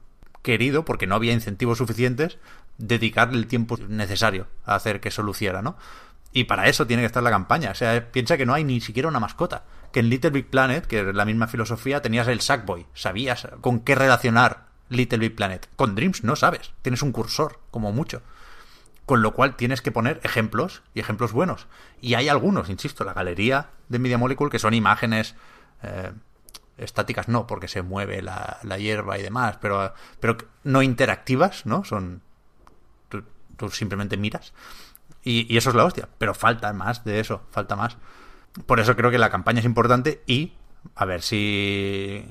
querido, porque no había incentivos suficientes, dedicarle el tiempo necesario a hacer que eso luciera, ¿no? Y para eso tiene que estar la campaña. O sea, piensa que no hay ni siquiera una mascota. Que en Little Big Planet, que es la misma filosofía, tenías el Sackboy. Sabías con qué relacionar Little Big Planet. Con Dreams no sabes. Tienes un cursor, como mucho. Con lo cual tienes que poner ejemplos y ejemplos buenos. Y hay algunos, insisto, la galería de Media Molecule, que son imágenes eh, estáticas no, porque se mueve la, la hierba y demás, pero, pero no interactivas, ¿no? Son. Tú, simplemente miras. Y, y, eso es la hostia. Pero falta más de eso, falta más. Por eso creo que la campaña es importante y a ver si.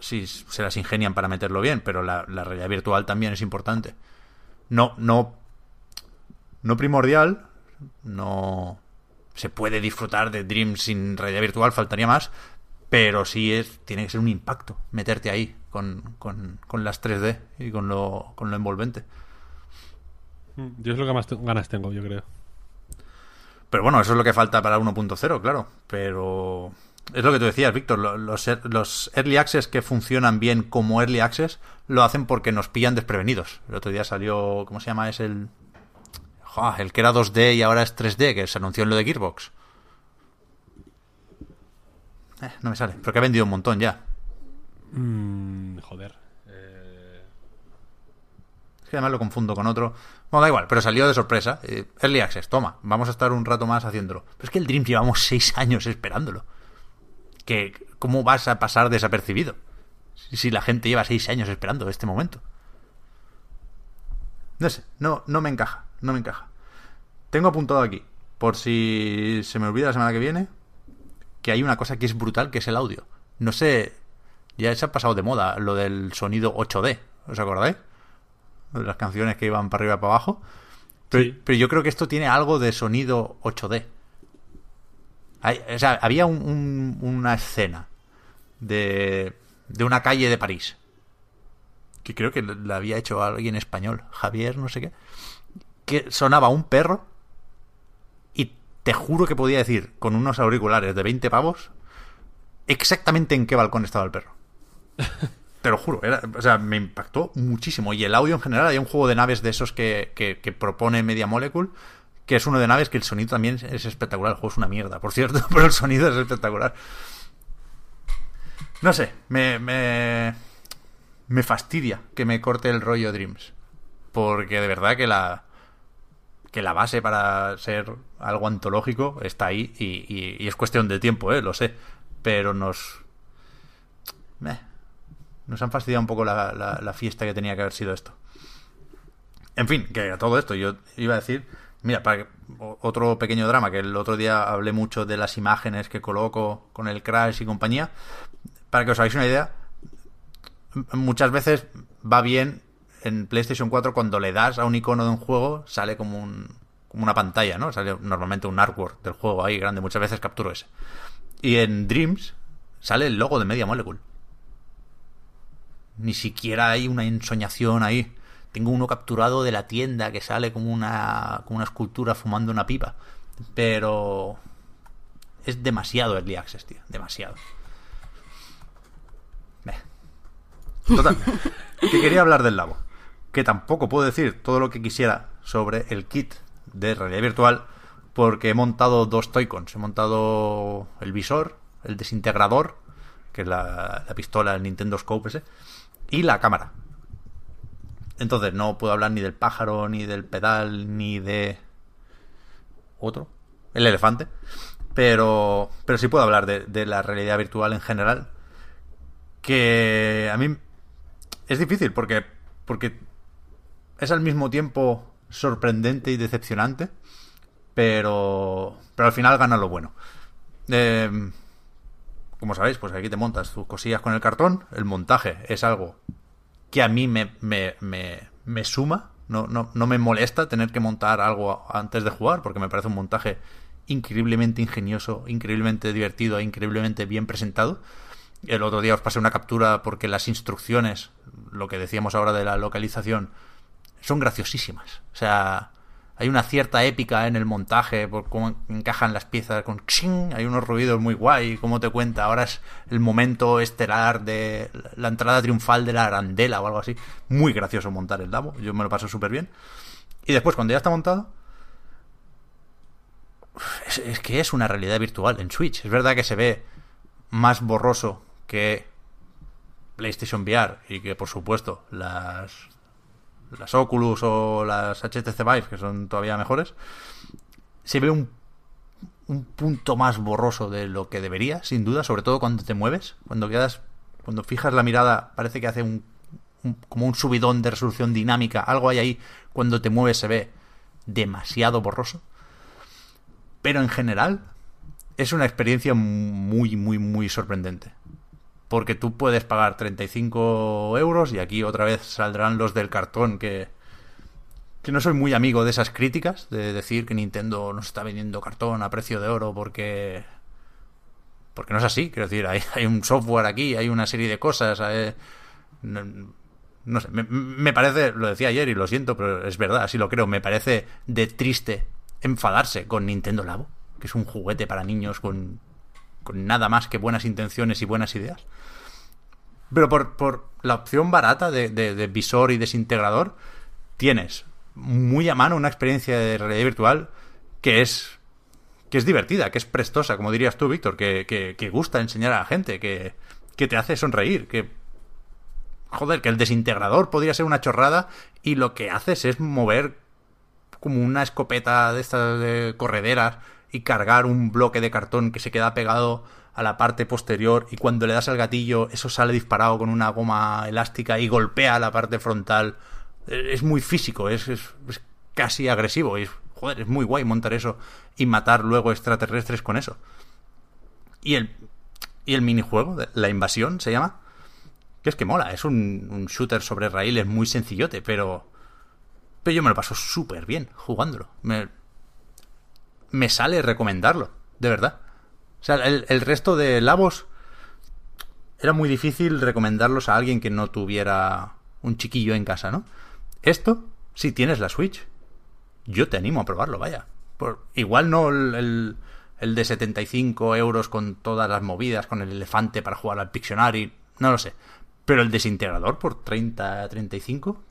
si se las ingenian para meterlo bien, pero la, la realidad virtual también es importante. No, no. No primordial. No. Se puede disfrutar de Dream sin realidad virtual, faltaría más pero sí es, tiene que ser un impacto meterte ahí con, con, con las 3D y con lo, con lo envolvente. Yo es lo que más te ganas tengo, yo creo. Pero bueno, eso es lo que falta para 1.0, claro. Pero es lo que tú decías, Víctor. Los, los Early Access que funcionan bien como Early Access lo hacen porque nos pillan desprevenidos. El otro día salió, ¿cómo se llama? Es el... el que era 2D y ahora es 3D, que se anunció en lo de Gearbox. Eh, no me sale, pero que ha vendido un montón ya. Mm, joder. Eh... Es que además lo confundo con otro. Bueno, da igual, pero salió de sorpresa. Eh, Early Access, toma, vamos a estar un rato más haciéndolo. Pero es que el Dream llevamos seis <laughs> años esperándolo. Que, ¿Cómo vas a pasar desapercibido? Si, si la gente lleva seis años esperando este momento. No sé, no, no me encaja, no me encaja. Tengo apuntado aquí, por si se me olvida la semana que viene, que hay una cosa que es brutal, que es el audio. No sé, ya se ha pasado de moda lo del sonido 8D, ¿os acordáis? Las canciones que iban para arriba y para abajo. Pero, Sí. pero yo creo que esto tiene algo de sonido 8D. Hay- o sea, había un- un- una escena de, de una calle de París que creo que la había hecho alguien español, Javier, no sé qué, que sonaba un perro y te juro que podía decir con unos auriculares de 20 pavos exactamente en qué balcón estaba el perro. <laughs> Te lo juro, o sea, me impactó muchísimo. Y el audio en general, hay un juego de naves de esos que, que, propone Media Molecule, que es uno de naves que el sonido también es espectacular. El juego es una mierda, por cierto, <laughs> pero el sonido es espectacular. No sé, me, me, me fastidia que me corte el rollo Dreams. Porque de verdad que la, que la base para ser algo antológico está ahí y, y- y es cuestión de tiempo, ¿eh? lo sé. Pero nos... Nos han fastidiado un poco la, fiesta que tenía que haber sido esto. En fin, que a todo esto yo iba a decir... Mira, para otro pequeño drama, que el otro día hablé mucho de las imágenes que coloco con el Crash y compañía. Para que os hagáis una idea, muchas veces va bien en PlayStation 4 cuando le das a un icono de un juego sale como un como una pantalla, ¿no? Sale normalmente un artwork del juego ahí grande, muchas veces capturo ese. Y en Dreams sale el logo de Media Molecule. Ni siquiera hay una ensoñación ahí. Tengo uno capturado de la tienda que sale como una como una escultura fumando una pipa, pero es demasiado early access, tío, demasiado. Total. <laughs> que quería hablar del Labo. Que tampoco puedo decir todo lo que quisiera sobre el kit de realidad virtual porque he montado dos Toy-Cons. He montado el visor, el desintegrador, que es la, la pistola, el Nintendo Scope ese, y la cámara. Entonces no puedo hablar ni del pájaro, ni del pedal, ni de otro, el elefante. Pero, pero sí puedo hablar de, de la realidad virtual en general. Que a mí es difícil porque, porque es al mismo tiempo sorprendente y decepcionante. Pero, pero al final gana lo bueno. Eh, como sabéis, pues aquí te montas tus cosillas con el cartón. El montaje es algo que a mí me, me, me, me suma. No, no, no me molesta tener que montar algo antes de jugar, porque me parece un montaje increíblemente ingenioso, increíblemente divertido e increíblemente bien presentado. El otro día os pasé una captura porque las instrucciones, lo que decíamos ahora de la localización, son graciosísimas. O sea, hay una cierta épica en el montaje, por cómo encajan las piezas con ching, hay unos ruidos muy guay, cómo te cuenta, ahora es el momento estelar de la entrada triunfal de la arandela o algo así. Muy gracioso montar el Labo, yo me lo paso súper bien. Y después, cuando ya está montado, es, es que es una realidad virtual en Switch. Es verdad que se ve más borroso que PlayStation VR y que, por supuesto, las las Oculus o las HTC Vive, que son todavía mejores, se ve un, un punto más borroso de lo que debería, sin duda, sobre todo cuando te mueves, cuando quedas, cuando fijas la mirada, parece que hace un, un- como un subidón de resolución dinámica, algo hay ahí, cuando te mueves se ve demasiado borroso. Pero en general es una experiencia muy, muy, muy sorprendente. Porque tú puedes pagar 35 euros y aquí otra vez saldrán los del cartón que, que no soy muy amigo de esas críticas, de decir que Nintendo nos está vendiendo cartón a precio de oro porque... Porque no es así, quiero decir, hay, hay un software aquí, hay una serie de cosas, no sé, me, me parece, lo decía ayer y lo siento, pero es verdad, así lo creo, me parece de triste enfadarse con Nintendo Labo, que es un juguete para niños con, con nada más que buenas intenciones y buenas ideas. Pero por, por la opción barata de, de- de visor y desintegrador, tienes muy a mano una experiencia de realidad virtual que es que es divertida, que es prestosa, como dirías tú, Víctor, que, que, que gusta enseñar a la gente, que, que te hace sonreír, que joder, que el desintegrador podría ser una chorrada y lo que haces es mover como una escopeta de estas de correderas y cargar un bloque de cartón que se queda pegado a la parte posterior y cuando le das al gatillo eso sale disparado con una goma elástica y golpea la parte frontal. Eh, Es muy físico, es, es, casi agresivo. Es, joder, es muy guay montar eso y matar luego extraterrestres con eso. Y el, y el minijuego, la invasión se llama, que es que mola, es un, un shooter sobre raíles muy sencillote, pero... Pero yo me lo paso súper bien jugándolo. Me, me sale recomendarlo, de verdad. O sea, el, resto de labos era muy difícil recomendarlos a alguien que no tuviera un chiquillo en casa, ¿no? Esto, si tienes la Switch, yo te animo a probarlo, vaya. Por, igual no el, el, el de 75 euros con todas las movidas, con el elefante para jugar al Pictionary, no lo sé. Pero el desintegrador por 30, 35,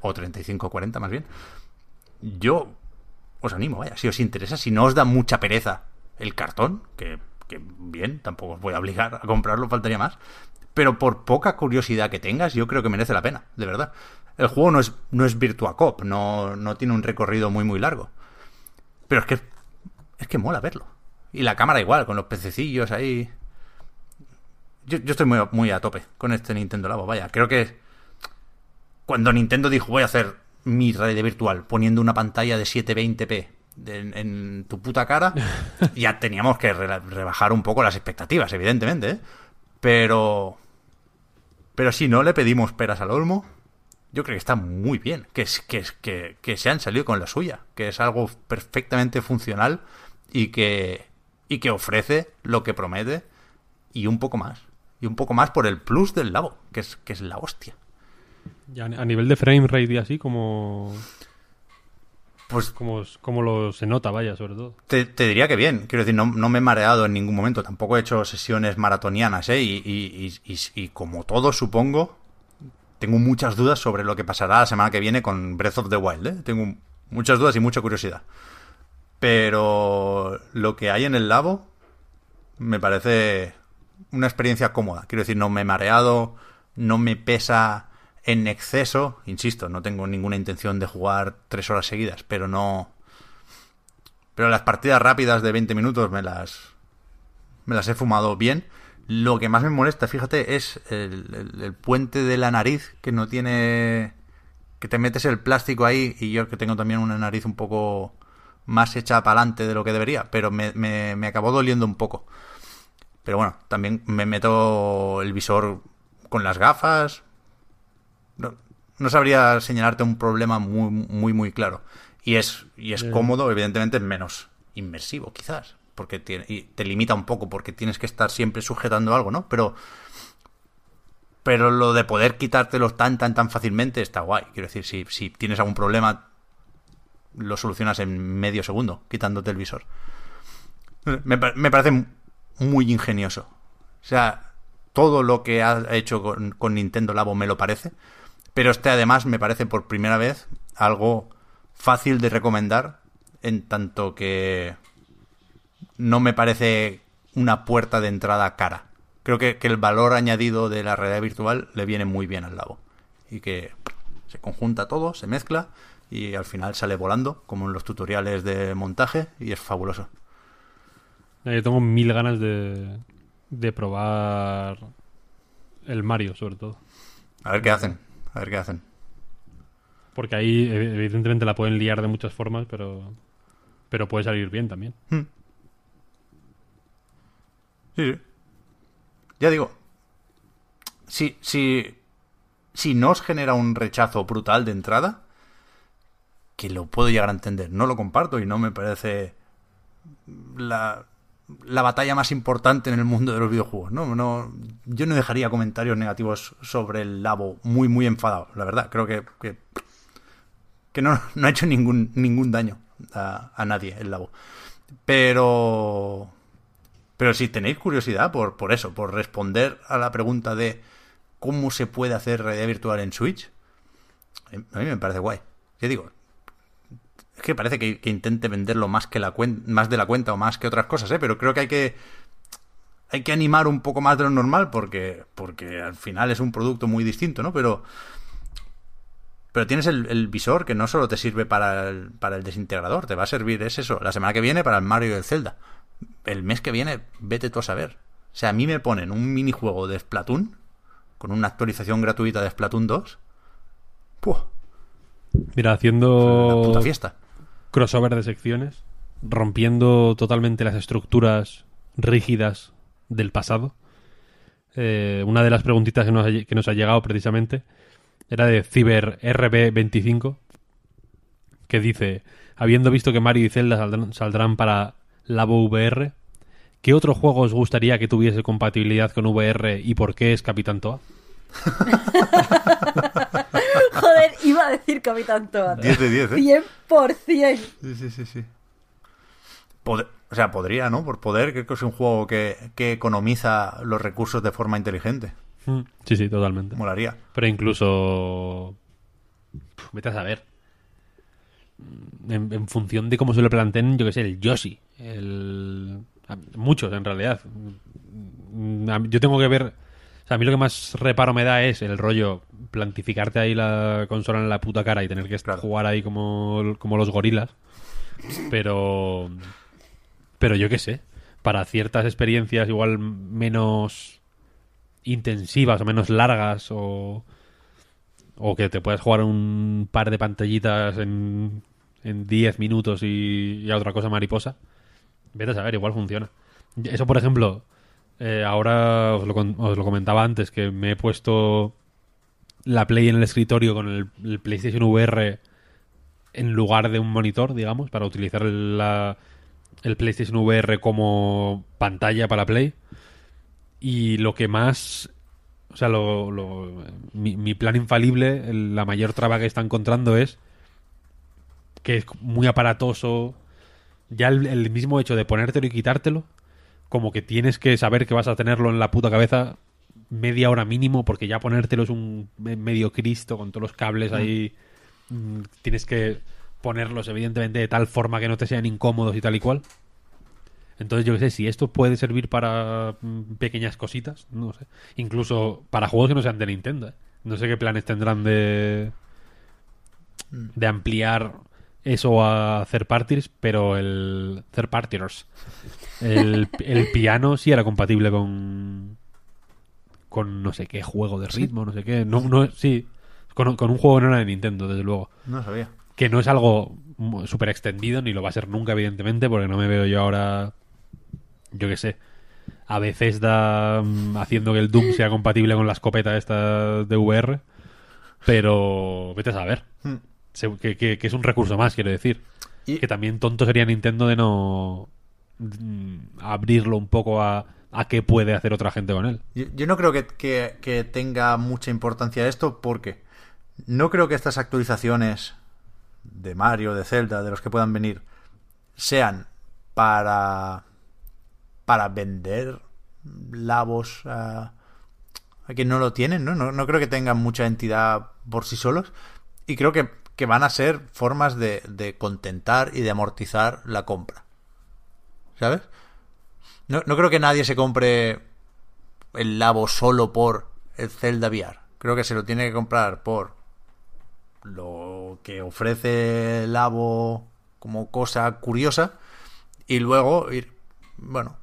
o 35, 40 más bien, yo os animo, vaya, si os interesa, si no os da mucha pereza el cartón, que, que bien, tampoco os voy a obligar a comprarlo, faltaría más, pero por poca curiosidad que tengas, yo creo que merece la pena, de verdad. El juego no es, no es Virtua Cop, no, no tiene un recorrido muy muy largo. Pero es que es que mola verlo. Y la cámara igual, con los pececillos ahí. Yo, yo estoy muy, muy a tope con este Nintendo Labo, vaya. Creo que cuando Nintendo dijo voy a hacer mi realidad virtual poniendo una pantalla de 720p de- en, en tu puta cara, <laughs> ya teníamos que re- rebajar un poco las expectativas, evidentemente, ¿eh? Pero... Pero si no le pedimos peras al olmo, yo creo que está muy bien, que, que, que, que se han salido con la suya, que es algo perfectamente funcional y que, y que ofrece lo que promete y un poco más. Y un poco más por el plus del labo, que es, que es la hostia. Y a, nivel de frame rate y así, como, Pues como, como lo se nota, vaya, sobre todo. te, te diría que bien, quiero decir, no, no me he mareado en ningún momento, tampoco he hecho sesiones maratonianas, ¿eh? Y, y- y- y- como todos, supongo, tengo muchas dudas sobre lo que pasará la semana que viene con Breath of the Wild, ¿eh? Tengo muchas dudas y mucha curiosidad. Pero lo que hay en el labo me parece una experiencia cómoda. Quiero decir, no me he mareado, no me pesa en exceso. Insisto, no tengo ninguna intención de jugar tres horas seguidas, pero no. Pero las partidas rápidas de 20 minutos me las. Me las he fumado bien. Lo que más me molesta, fíjate, es el, puente de la nariz que no tiene. Que te metes el plástico ahí y yo que tengo también una nariz un poco más hecha para adelante de lo que debería, pero me, me, me acabó doliendo un poco. Pero bueno, también me meto el visor con las gafas. No, no sabría señalarte un problema muy, muy, muy claro. Y es, y es cómodo, evidentemente, menos inmersivo, quizás. Porque tiene, y te limita un poco, porque tienes que estar siempre sujetando algo, ¿no? Pero. Pero lo de poder quitártelos tan, tan, tan fácilmente está guay. Quiero decir, si, si tienes algún problema, lo solucionas en medio segundo, quitándote el visor. Me, me parece muy ingenioso. O sea, todo lo que ha hecho con, con Nintendo Labo me lo parece. Pero este además me parece por primera vez algo fácil de recomendar en tanto que no me parece una puerta de entrada cara. Creo que, que el valor añadido de la realidad virtual le viene muy bien al Labo. Y que se conjunta todo, se mezcla y al final sale volando, como en los tutoriales de montaje, y es fabuloso. Eh, tengo mil ganas de, de probar el Mario, sobre todo. A ver qué hacen. A ver qué hacen. Porque ahí, ev- evidentemente, la pueden liar de muchas formas, pero, pero puede salir bien también. Sí, sí. Ya digo, si, si, si no os genera un rechazo brutal de entrada, que lo puedo llegar a entender. No lo comparto y no me parece la, la batalla más importante en el mundo de los videojuegos. No, no, yo no dejaría comentarios negativos sobre el Labo muy, muy enfadado. La verdad, creo que, que, no, no ha hecho ningún, ningún daño a, a nadie el Labo. Pero pero si tenéis curiosidad por, por eso, por responder a la pregunta de cómo se puede hacer realidad virtual en Switch, eh, a mí me parece guay. Ya digo, que parece que, que intente venderlo más que la cuen- más de la cuenta o más que otras cosas, ¿eh? pero creo que hay que hay que animar un poco más de lo normal porque porque al final es un producto muy distinto, ¿no? Pero pero tienes el, el visor que no solo te sirve para el, para el desintegrador, te va a servir, es eso, la semana que viene para el Mario y el Zelda. El mes que viene, vete tú a saber. O sea, a mí me ponen un minijuego de Splatoon con una actualización gratuita de Splatoon 2. ¡Puh! Mira, La haciendo puta fiesta. Crossover de secciones, rompiendo totalmente las estructuras rígidas del pasado. Eh, una de las preguntitas que nos, ha, que nos ha llegado precisamente era de Ciber RB25, que dice, habiendo visto que Mario y Zelda saldrán, saldrán para Labo VR, ¿qué otro juego os gustaría que tuviese compatibilidad con VR y por qué es Capitán Toa? <laughs> Iba a decir Capitán Toad. 10 de 10, ¿eh? 100%. Sí, sí, sí, sí. Pod- o sea, podría, ¿no? Por poder, creo que es un juego que, que economiza los recursos de forma inteligente. Mm, Sí, sí, totalmente. Molaría. Pero incluso. Puf, Vete a saber. En, en función de cómo se lo planteen, yo que sé, el Yoshi. El... Muchos, en realidad. Mm, Yo tengo que ver. O sea, a mí lo que más reparo me da es el rollo plantificarte ahí la consola en la puta cara y tener que Claro. jugar ahí como, como los gorilas. Pero. Pero yo qué sé. Para ciertas experiencias igual menos intensivas o menos largas o, o que te puedas jugar un par de pantallitas en, en 10 minutos y, y a otra cosa mariposa, vete a saber, igual funciona. Eso, por ejemplo, eh, ahora os lo, comentaba antes, que me he puesto la Play en el escritorio con el, PlayStation VR en lugar de un monitor, digamos, para utilizar la- el PlayStation VR como pantalla para Play. Y lo que más. O sea, lo, lo- mi, plan infalible, la mayor traba que está encontrando es que es muy aparatoso. Ya el mismo hecho de ponértelo y quitártelo, como que tienes que saber que vas a tenerlo en la puta cabeza media hora mínimo, porque ya ponértelo es un me- medio Cristo con todos los cables ahí. Mm, Tienes que ponerlos, evidentemente, de tal forma que no te sean incómodos y tal y cual. Entonces, yo qué sé, si esto puede servir para mm, pequeñas cositas, no sé. Incluso para juegos que no sean de Nintendo. ¿eh? No sé qué planes tendrán de, de ampliar eso a third parties, pero el third partiers. El, el piano sí era compatible con con no sé qué juego de ritmo, no sé qué. No, no, sí, con, con un juego no era de Nintendo, desde luego No sabía. que no es algo súper extendido, ni lo va a ser nunca, evidentemente, porque no me veo yo ahora, yo qué sé, a veces da mm, haciendo que el Doom sea compatible con la escopeta esta de VR, pero vete a saber. Hmm. Que, que- que es un recurso más, quiero decir. Y- Que también tonto sería Nintendo de no abrirlo un poco a, qué puede hacer otra gente con él. Yo, no creo que tenga mucha importancia esto porque no creo que estas actualizaciones de Mario, de Zelda, de los que puedan venir, sean para para vender labos a, a quien no lo tienen, ¿no? ¿no? no creo que tengan mucha entidad por sí solos y creo que, que van a ser formas de, de contentar y de amortizar la compra. ¿Sabes? No, no creo que nadie se compre el Labo solo por el Zelda VR. Creo que se lo tiene que comprar por lo que ofrece el Labo como cosa curiosa y luego ir bueno,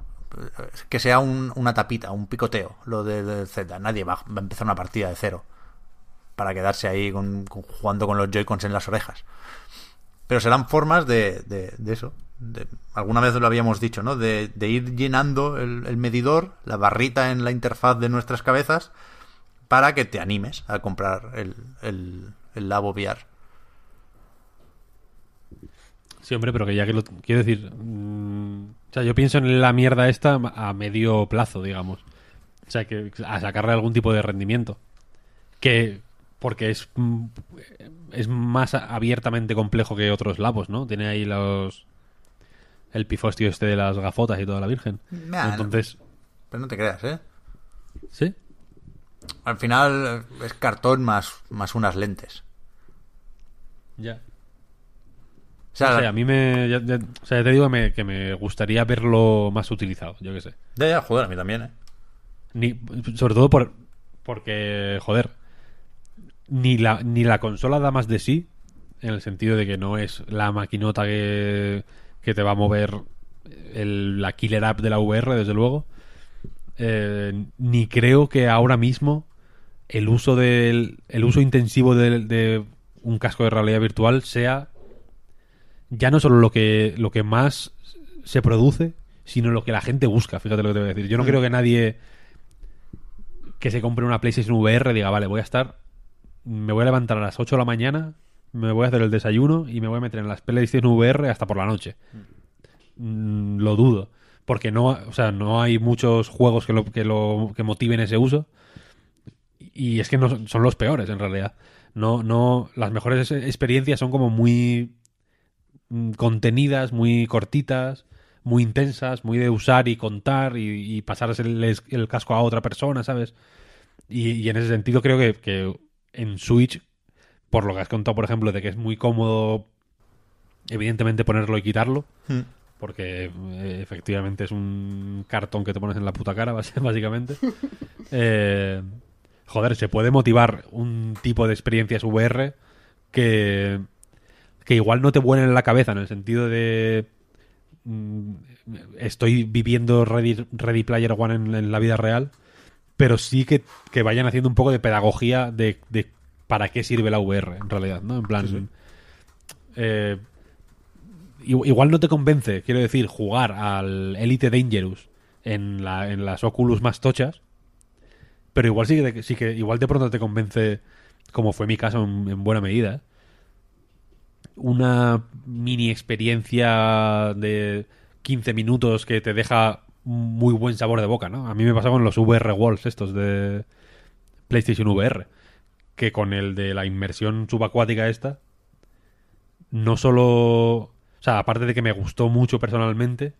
que sea un- una tapita, un picoteo, lo de- del Z. Nadie va, a empezar una partida de cero para quedarse ahí con- con- jugando con los Joy-Cons en las orejas. Pero serán formas de, de- de eso. Alguna vez lo habíamos dicho, ¿no? De, de ir llenando el, el medidor, la barrita en la interfaz de nuestras cabezas, para que te animes a comprar el, el, el Labo VR. Sí, hombre, pero que ya que lo... Quiero decir... mm, o sea, yo pienso en la mierda esta a medio plazo, digamos. O sea, que a sacarle algún tipo de rendimiento. Que... Porque es... mm, Es más abiertamente complejo que otros labos, ¿no? Tiene ahí los... El pifostio este de las gafotas y toda la virgen. Nah, Entonces... Pero no te creas, ¿eh? ¿Sí? Al final eh, es cartón más, más unas lentes. Ya. O sea, No sé, a mí me... ya- ya- o sea, ya te digo que me, que me gustaría verlo más utilizado, yo qué sé. ya, ya, joder, a mí también, ¿eh? Ni, sobre todo por, porque, joder, ni la, ni la consola da más de sí, en el sentido de que no es la maquinota que, que te va a mover el- la killer app de la VR, desde luego. Eh, ni creo que ahora mismo el uso del el uso intensivo de, de un casco de realidad virtual sea ya no solo lo que lo que más se produce sino lo que la gente busca fíjate lo que te voy a decir yo no creo que nadie que se compre una PlayStation VR diga vale voy a estar me voy a levantar a las 8 de la mañana me voy a hacer el desayuno y me voy a meter en las PlayStation VR hasta por la noche. Mm, lo dudo porque no o sea no hay muchos juegos que lo que lo que motiven ese uso. Y es que no son- los peores en realidad. No no las mejores experiencias son como muy mm, contenidas muy cortitas muy intensas muy de usar y contar y, y pasar el, el casco a otra persona sabes y, y en ese sentido creo que, que en Switch por lo que has contado por ejemplo de que es muy cómodo evidentemente ponerlo y quitarlo Hmm. porque eh, efectivamente es un cartón que te pones en la puta cara, <laughs> básicamente. <laughs> Eh, joder, se puede motivar un tipo de experiencias VR que, que igual no te vuelen en la cabeza en el sentido de mm, estoy viviendo Ready, Ready Player One en, en la vida real, pero sí que, que vayan haciendo un poco de pedagogía de, de para qué sirve la VR en realidad, ¿no? En plan... eh, igual no te convence, quiero decir, jugar al Elite Dangerous en, la, en las Oculus más tochas, pero igual sí que, sí que igual de pronto te convence, como fue mi caso en, en buena medida, una mini experiencia de 15 minutos que te deja muy buen sabor de boca, ¿no? A mí me pasa con los VR Walls estos de PlayStation VR, que con el de la inmersión subacuática esta, no solo... O sea, aparte de que me gustó mucho personalmente,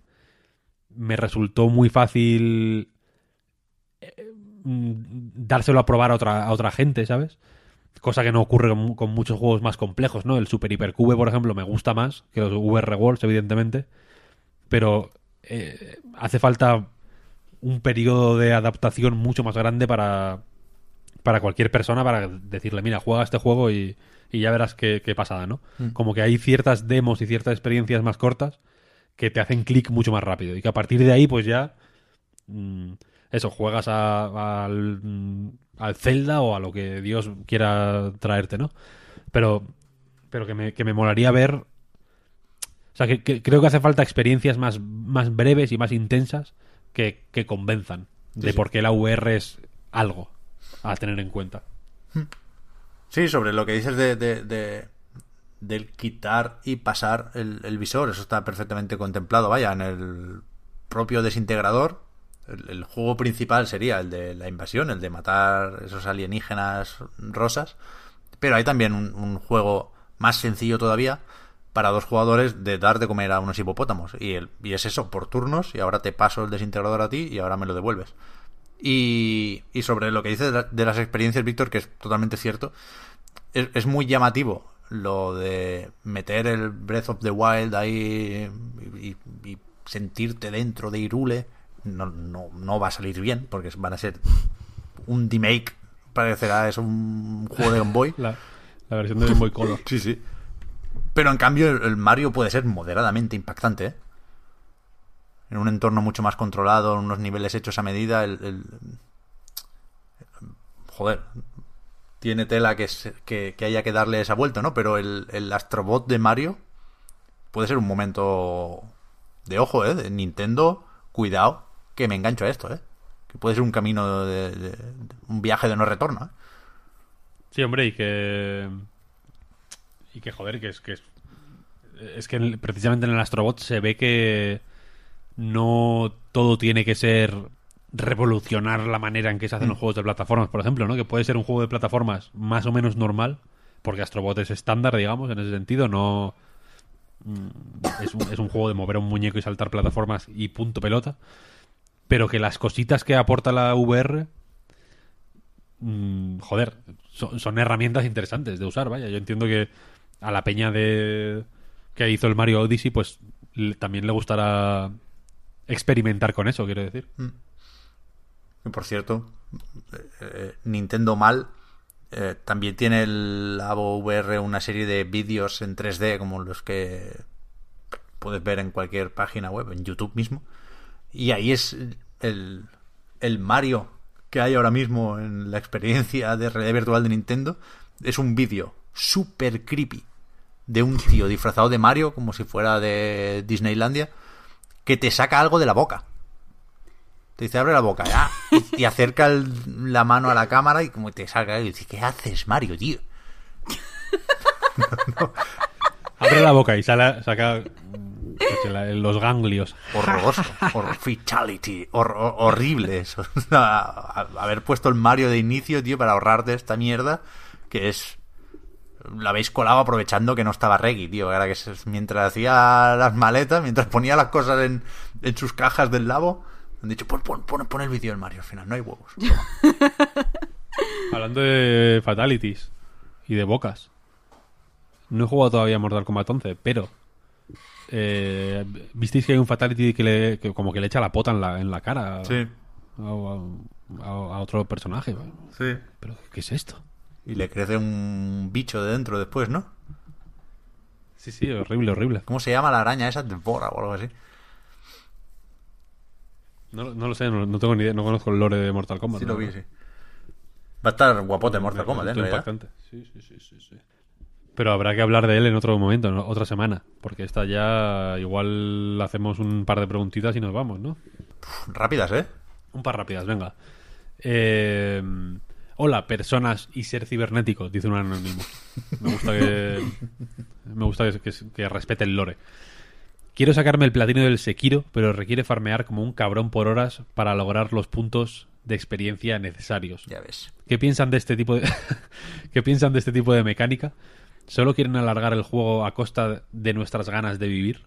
me resultó muy fácil eh, mm, dárselo a probar a otra, a otra gente, ¿sabes? Cosa que no ocurre con, muchos juegos más complejos, ¿no? El Super Hypercube, por ejemplo, me gusta más que los VR Worlds, evidentemente. Pero eh, hace falta un periodo de adaptación mucho más grande para, para cualquier persona para decirle, mira, juega este juego y, y ya verás qué, qué pasada, ¿no? Como que hay ciertas demos y ciertas experiencias más cortas que te hacen clic mucho más rápido y que a partir de ahí, pues ya... mm, eso, juegas a- al, mm, al Zelda o a lo que Dios quiera traerte, ¿no? Pero, pero que, me, que me molaría ver... O sea, que, que creo que hace falta experiencias más, más breves y más intensas que, que convenzan de sí. por qué la VR es algo a tener en cuenta. Sí, sobre lo que dices de, de- de- del quitar y pasar el, el visor, eso está perfectamente contemplado. Vaya, en el propio desintegrador, el, juego principal sería el de la invasión, el de matar esos alienígenas rosas. Pero hay también un, un juego más sencillo todavía para dos jugadores de dar de comer a unos hipopótamos. Y, el, y es eso, por turnos, y ahora te paso el desintegrador a ti y ahora me lo devuelves. Y, y sobre lo que dices de, la- de las experiencias, Víctor, que es totalmente cierto, es, es muy llamativo lo de meter el Breath of the Wild ahí y, y sentirte dentro de Irule. No, no, no va a salir bien, porque van a ser un remake, parecerá es un juego de Game Boy. <laughs> La, la versión de Game Boy Color. Sí, sí. Pero en cambio el, el Mario puede ser moderadamente impactante, ¿eh? En un entorno mucho más controlado, en unos niveles hechos a medida, el, joder, tiene tela que, que, haya que darle esa vuelta, ¿no? Pero el, el Astrobot de Mario puede ser un momento de ojo, ¿eh? De Nintendo, cuidado, que me engancho a esto, ¿eh? Que puede ser un camino de, un viaje de no retorno, ¿eh? Sí, hombre, y que. Y que, joder, que es que. Es, es que precisamente en el Astrobot se ve que no todo tiene que ser revolucionar la manera en que se hacen los juegos de plataformas, por ejemplo, ¿no? Que puede ser un juego de plataformas más o menos normal, porque Astrobot es estándar, digamos, en ese sentido, no. mm, Es un, es un juego de mover a un muñeco y saltar plataformas y punto pelota. Pero que las cositas que aporta la VR mm, joder, son, son herramientas interesantes de usar, vaya. Yo entiendo que a la peña de que hizo el Mario Odyssey, pues le- también le gustará experimentar con eso, quiero decir. Y por cierto, eh, eh, Nintendo mal eh, también tiene el Avo VR una serie de vídeos en 3D como los que puedes ver en cualquier página web, en YouTube mismo. Y ahí es el, el Mario que hay ahora mismo en la experiencia de realidad virtual de Nintendo. Es un vídeo súper creepy de un tío disfrazado de Mario, como si fuera de Disneylandia, que te saca algo de la boca. Te dice, abre la boca, ya. Y, acerca el- la mano a la cámara y como te saca y dice, ¿qué haces, Mario, tío? Abre la boca y sale, saca los ganglios. Horroroso. Hor fatality. hor- hor- horrible eso. <laughs> Haber puesto el Mario de inicio, tío, para ahorrarte esta mierda, que es... La habéis colado aprovechando que no estaba Reggie, tío. Era que mientras hacía las maletas, mientras ponía las cosas en, en sus cajas del labo, han dicho, pon, pon, pon, pon el vídeo del Mario al final, no hay huevos. <laughs> Hablando de fatalities y de bocas. No he jugado todavía a Mortal Kombat 11, pero eh, visteis que hay un fatality que, le, que como que le echa la pota en la, en la cara a, Sí, a- a- a otro personaje. sí. ¿Pero qué es esto? Y le crece un bicho de dentro después, ¿no? Sí, sí, horrible, horrible. ¿Cómo se llama la araña esa? Devora o algo así. No, no lo sé, no, no tengo ni idea, no conozco el lore de Mortal Kombat. Sí lo vi, sí. Va a estar guapote Mortal Kombat, ¿eh? Impactante. Sí, sí, sí, sí, sí. Pero habrá que hablar de él en otro momento, en otra semana. Porque esta ya igual hacemos un par de preguntitas y nos vamos, ¿no? Rápidas, ¿eh? Un par rápidas, venga. Eh, hola, personas y ser cibernético, dice un anónimo. Me gusta que. me gusta que, que- que respete el lore. Quiero sacarme el platino del Sekiro, pero requiere farmear como un cabrón por horas para lograr los puntos de experiencia necesarios. Ya ves. ¿Qué piensan de este tipo de <laughs> ¿Qué piensan de este tipo de mecánica? ¿Solo quieren alargar el juego a costa de nuestras ganas de vivir?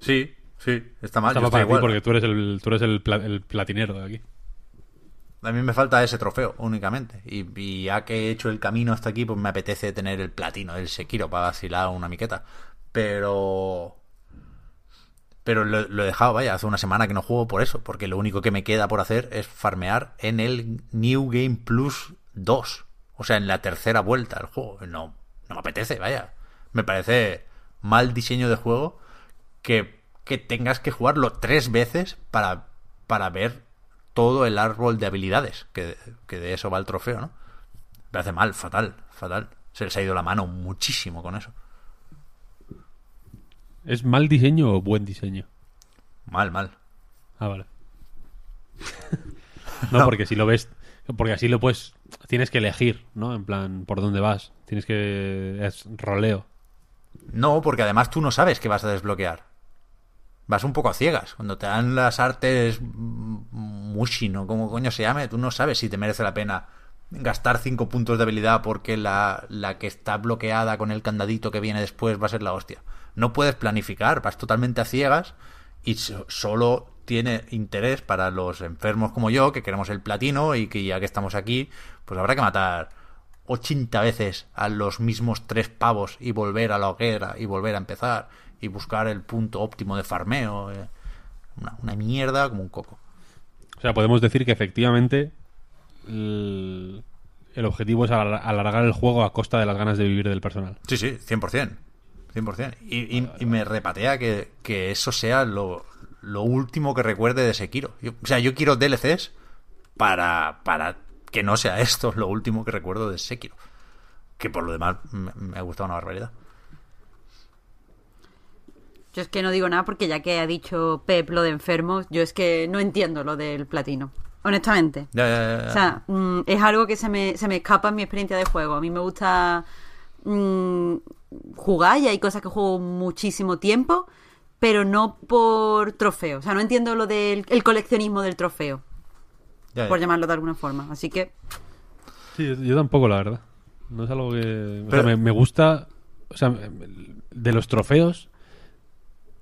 Sí, sí, está mal. Mal para ti porque tú eres el tú eres el, pla- el platinero de aquí. A mí me falta ese trofeo únicamente. Y, ya que he hecho el camino hasta aquí, pues me apetece tener el platino del Sekiro para vacilar una miqueta. Pero. Pero lo, lo he dejado, vaya, hace una semana que no juego por eso. Porque lo único que me queda por hacer es farmear en el New Game Plus 2. O sea, en la tercera vuelta del juego. No, no me apetece, vaya. Me parece mal diseño de juego que, que tengas que jugarlo tres veces para, para ver todo el árbol de habilidades, que, que de eso va el trofeo, ¿no? Me parece mal, fatal, fatal. Se les ha ido la mano muchísimo con eso. ¿Es mal diseño o buen diseño? Mal, mal. Ah, vale. <laughs> no, porque si lo ves, porque así lo puedes, tienes que elegir, ¿no? En plan, por dónde vas. Tienes que es roleo. No, porque además tú no sabes qué vas a desbloquear. Vas un poco a ciegas. Cuando te dan las artes mm, Mushi, ¿no? Como coño se llame, tú no sabes si te merece la pena gastar cinco puntos de habilidad porque la, la que está bloqueada con el candadito que viene después va a ser la hostia. No puedes planificar, vas totalmente a ciegas y so- solo tiene interés para los enfermos como yo, que queremos el platino y que ya que estamos aquí, pues habrá que matar 80 veces a los mismos tres pavos y volver a la hoguera y volver a empezar y buscar el punto óptimo de farmeo. eh. Una, una mierda como un coco. O sea, podemos decir que efectivamente el, el objetivo es alar- alargar el juego a costa de las ganas de vivir del personal. Sí, sí, 100%. 100%. Y, y, y me repatea que, que eso sea lo, lo último que recuerde de Sekiro. Yo- o sea, yo quiero DLCs para, para que no sea esto lo último que recuerdo de Sekiro. Que por lo demás me, me ha gustado una barbaridad. Yo es que no digo nada porque ya que ha dicho Pep lo de enfermos, yo es que no entiendo lo del platino. Honestamente. Ya, ya, ya, ya. O sea, mm, es algo que se me, se me escapa en mi experiencia de juego. A mí me gusta mm, jugar y hay cosas que juego muchísimo tiempo, pero no por trofeo. O sea, no entiendo lo del el coleccionismo del trofeo, Ya, ya. por llamarlo de alguna forma. Así que, Sí, yo, yo tampoco, la verdad. No es algo que... O Pero- sea, me, me gusta... O sea, de los trofeos,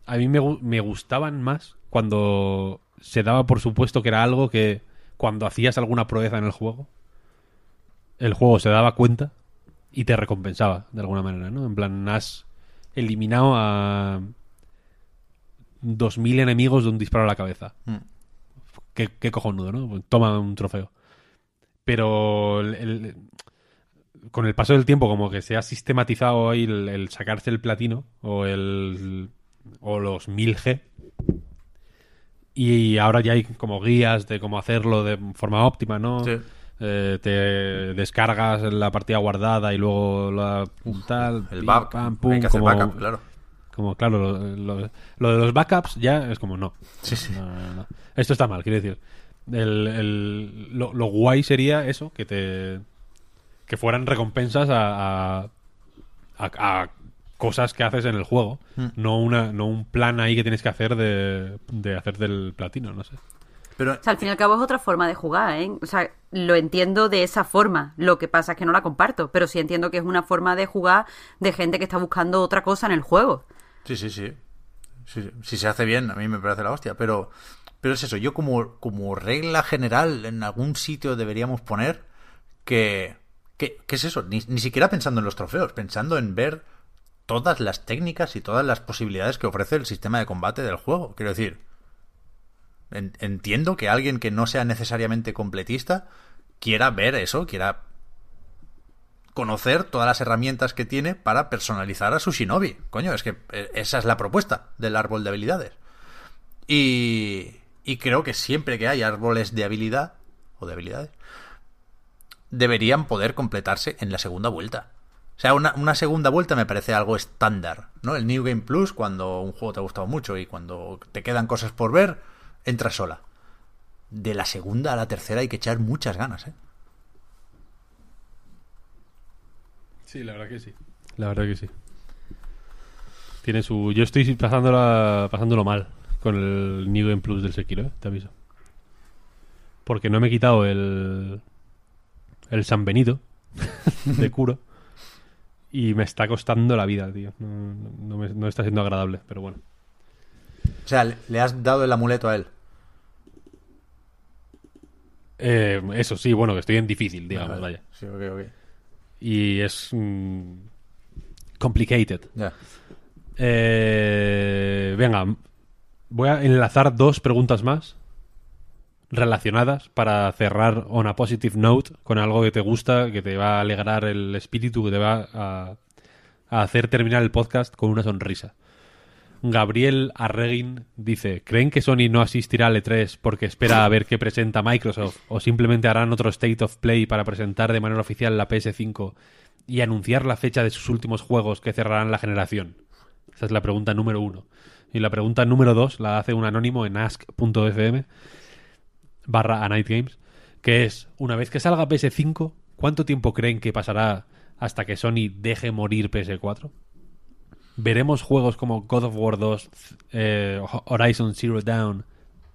a mí me, me gustaban más cuando se daba por supuesto que era algo que cuando hacías alguna proeza en el juego, el juego se daba cuenta y te recompensaba de alguna manera, ¿no? En plan, has eliminado a 2.000 enemigos de un disparo a la cabeza. Mm. Qué, qué cojonudo, ¿no? Pues Toma un trofeo. Pero el- el- con el paso del tiempo, como que se ha sistematizado ahí el, el sacarse el platino o el o los 1000G. Y ahora ya hay como guías de cómo hacerlo de forma óptima, ¿no? Sí. Eh, te descargas la partida guardada y luego la tal, El pim, back, pam, pum, hay que hacer como- backup, claro. como, claro, lo, lo- lo de los backups ya es como no. Sí, sí. No, no, no. Esto está mal, quiero decir. El, el- lo, lo guay sería eso, que te. que fueran recompensas a. a, a- a cosas que haces en el juego. Mm. No, una, no un plan ahí que tienes que hacer de, de hacer del platino, no sé. Pero o sea, al fin y al cabo es otra forma de jugar, ¿eh? O sea, lo entiendo de esa forma. Lo que pasa es que no la comparto, pero sí entiendo que es una forma de jugar de gente que está buscando otra cosa en el juego. Sí, sí, sí. Sí, sí. Si se hace bien, a mí me parece la hostia. Pero, pero es eso, yo como, como regla general en algún sitio deberíamos poner que... que ¿Qué es eso? Ni, ni siquiera pensando en los trofeos, pensando en ver todas las técnicas y todas las posibilidades que ofrece el sistema de combate del juego. Quiero decir, en- entiendo que alguien que no sea necesariamente completista quiera ver eso, quiera conocer todas las herramientas que tiene para personalizar a su shinobi. Coño, es que eh, esa es la propuesta del árbol de habilidades. Y, y creo que siempre que hay árboles de habilidad, o de habilidades, deberían poder completarse en la segunda vuelta. O sea, una, una segunda vuelta me parece algo estándar, ¿no? El New Game Plus, cuando un juego te ha gustado mucho y cuando te quedan cosas por ver, entra sola. De la segunda a la tercera hay que echar muchas ganas, ¿eh? Sí, la verdad que sí. La verdad que sí. Tiene su. Yo estoy pasándola, pasándolo mal con el New Game Plus del Sekiro, ¿eh? te aviso. Porque no me he quitado el. El San Benito <laughs> de Curo. Y me está costando la vida, tío. No, no- no me- no está siendo agradable, pero bueno. O sea, le- le has dado el amuleto a él. Eh, eso sí, bueno, que estoy en difícil, digamos, vaya. Sí, ok, ok. Y es. mm, complicated. Ya. Eh, venga, voy a enlazar dos preguntas más relacionadas para cerrar on a positive note con algo que te gusta, que te va a alegrar el espíritu, que te va a, a hacer terminar el podcast con una sonrisa. Gabriel Arreguin dice, ¿creen que Sony no asistirá al E3 porque espera a ver qué presenta Microsoft o simplemente harán otro State of Play para presentar de manera oficial la PS5 y anunciar la fecha de sus últimos juegos que cerrarán la generación? Esa es la pregunta número uno. Y la pregunta número dos la hace un anónimo en ask.fm barra a Night Games, que es, una vez que salga PS5, ¿cuánto tiempo creen que pasará hasta que Sony deje morir PS4? ¿Veremos juegos como God of War 2, eh, Horizon Zero Dawn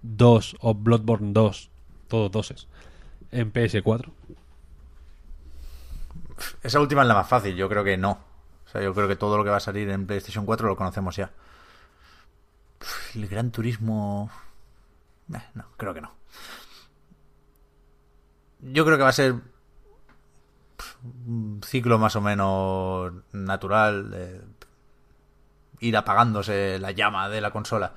2 o Bloodborne 2, todos doses, en PS4? Esa última es la más fácil, yo creo que no. O sea, yo creo que todo lo que va a salir en PlayStation 4 lo conocemos ya. El Gran Turismo... Eh, no, creo que no. Yo creo que va a ser un ciclo más o menos natural de ir apagándose la llama de la consola.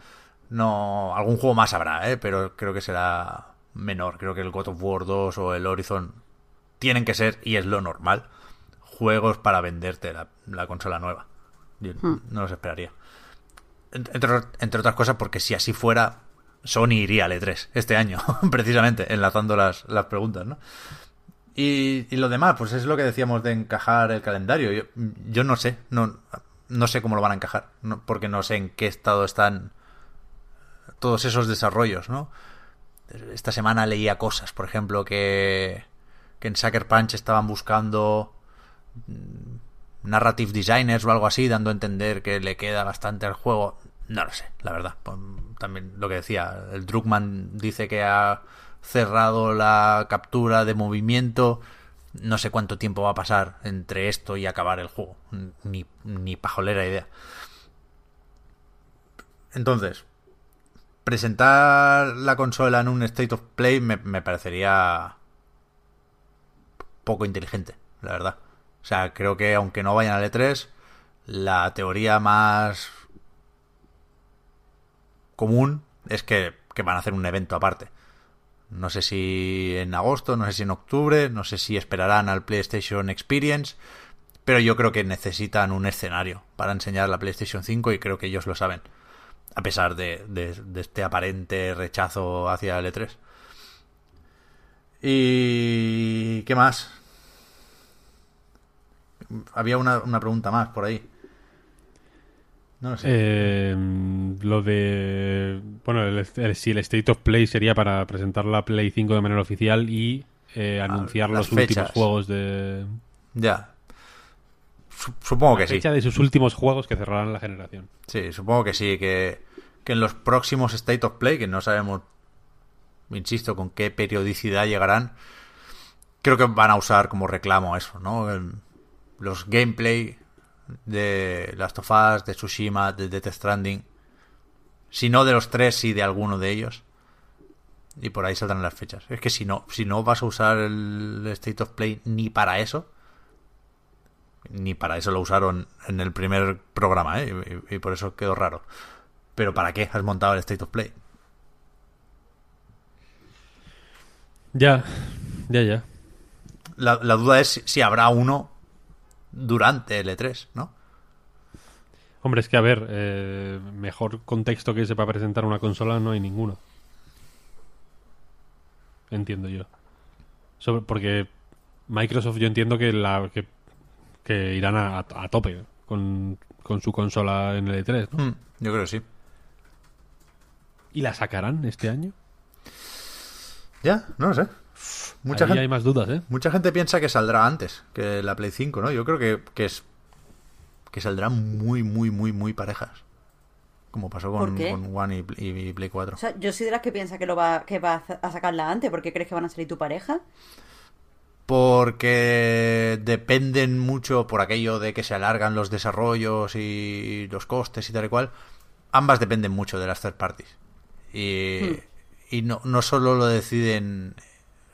No, algún juego más habrá, ¿eh? pero creo que será menor. Creo que el God of War 2 o el Horizon tienen que ser, y es lo normal, juegos para venderte la, la consola nueva. Yo no los esperaría. En- Entre, entre otras cosas, porque si así fuera, Sony iría al E3 este año, <laughs> precisamente, enlazando las, las preguntas, ¿no? Y, y lo demás, pues es lo que decíamos de encajar el calendario. Yo, yo no sé, no, no sé cómo lo van a encajar, no- porque no sé en qué estado están todos esos desarrollos, ¿no? Esta semana leía cosas, por ejemplo, que, que en Sucker Punch estaban buscando mm, narrative designers o algo así, dando a entender que le queda bastante al juego. No lo sé, la verdad. Pues, También lo que decía, el Druckmann dice que ha cerrado la captura de movimiento. No sé cuánto tiempo va a pasar entre esto y acabar el juego. Ni, ni pajolera idea. Entonces, presentar la consola en un State of Play me, me parecería poco inteligente, la verdad. O sea, creo que aunque no vayan al E3, la teoría más común es que, que van a hacer un evento aparte. No sé si en agosto, no sé si en octubre, no sé si esperarán al PlayStation Experience, pero yo creo que necesitan un escenario para enseñar la PlayStation 5 y creo que ellos lo saben, a pesar de, este aparente rechazo hacia el E3. ¿Y qué más? Había una, una pregunta más por ahí. No lo sé. Eh, lo de. Bueno, el- el- si el State of Play sería para presentar la Play 5 de manera oficial y eh, anunciar las los últimos juegos de. Ya. Su- Supongo que la sí. fecha de sus últimos juegos que cerrarán la generación. Sí, supongo que sí, que, que en los próximos State of Play, que no sabemos, insisto, con qué periodicidad llegarán, creo que van a usar como reclamo eso, ¿no? El- los gameplay de Last of Us, de Tsushima, de Death Stranding. Si no de los tres, sí de alguno de ellos. Y por ahí saldrán las fechas. Es que si no, si no vas a usar el State of Play ni para eso, ni para eso lo usaron en el primer programa, ¿eh? Y, y por eso quedó raro. Pero ¿para qué has montado el State of Play? Ya, ya, ya. La, la duda es si, si habrá uno durante el E3, ¿no? Hombre, es que a ver, eh, mejor contexto que ese para presentar una consola no hay ninguno. Entiendo yo. Sobre- porque Microsoft yo entiendo que la que, que irán a, a tope con, con su consola en el E3, ¿no? Hmm, yo creo que sí. ¿Y la sacarán este año? Ya, no lo sé. Mucha Ahí gente, hay más dudas, ¿eh? mucha gente piensa que saldrá antes que la Play 5, ¿no? Yo creo que, que es que saldrán muy, muy, muy, muy parejas. Como pasó con, One y, y Play 4. O sea, yo soy de las que piensa que lo va, que va a sa- a sacarla antes, porque crees que van a salir tu pareja. porque dependen mucho por aquello de que se alargan los desarrollos y los costes y tal y cual. Ambas dependen mucho de las third parties. Y, y no, no solo lo deciden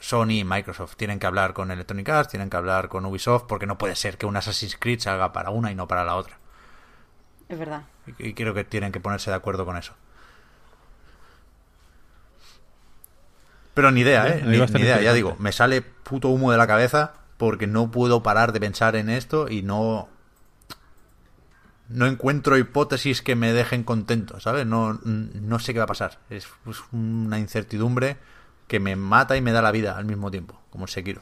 Sony y Microsoft. Tienen que hablar con Electronic Arts, tienen que hablar con Ubisoft, porque no puede ser que un Assassin's Creed salga para una y no para la otra. Es verdad. Y, y creo que tienen que ponerse de acuerdo con eso. Pero ni idea, ¿eh? Ni, ni idea, ya digo, me sale puto humo de la cabeza porque no puedo parar de pensar en esto y no. No encuentro hipótesis que me dejen contento, ¿sabes? No, no sé qué va a pasar. Es, es una incertidumbre que me mata y me da la vida al mismo tiempo, como el Sekiro.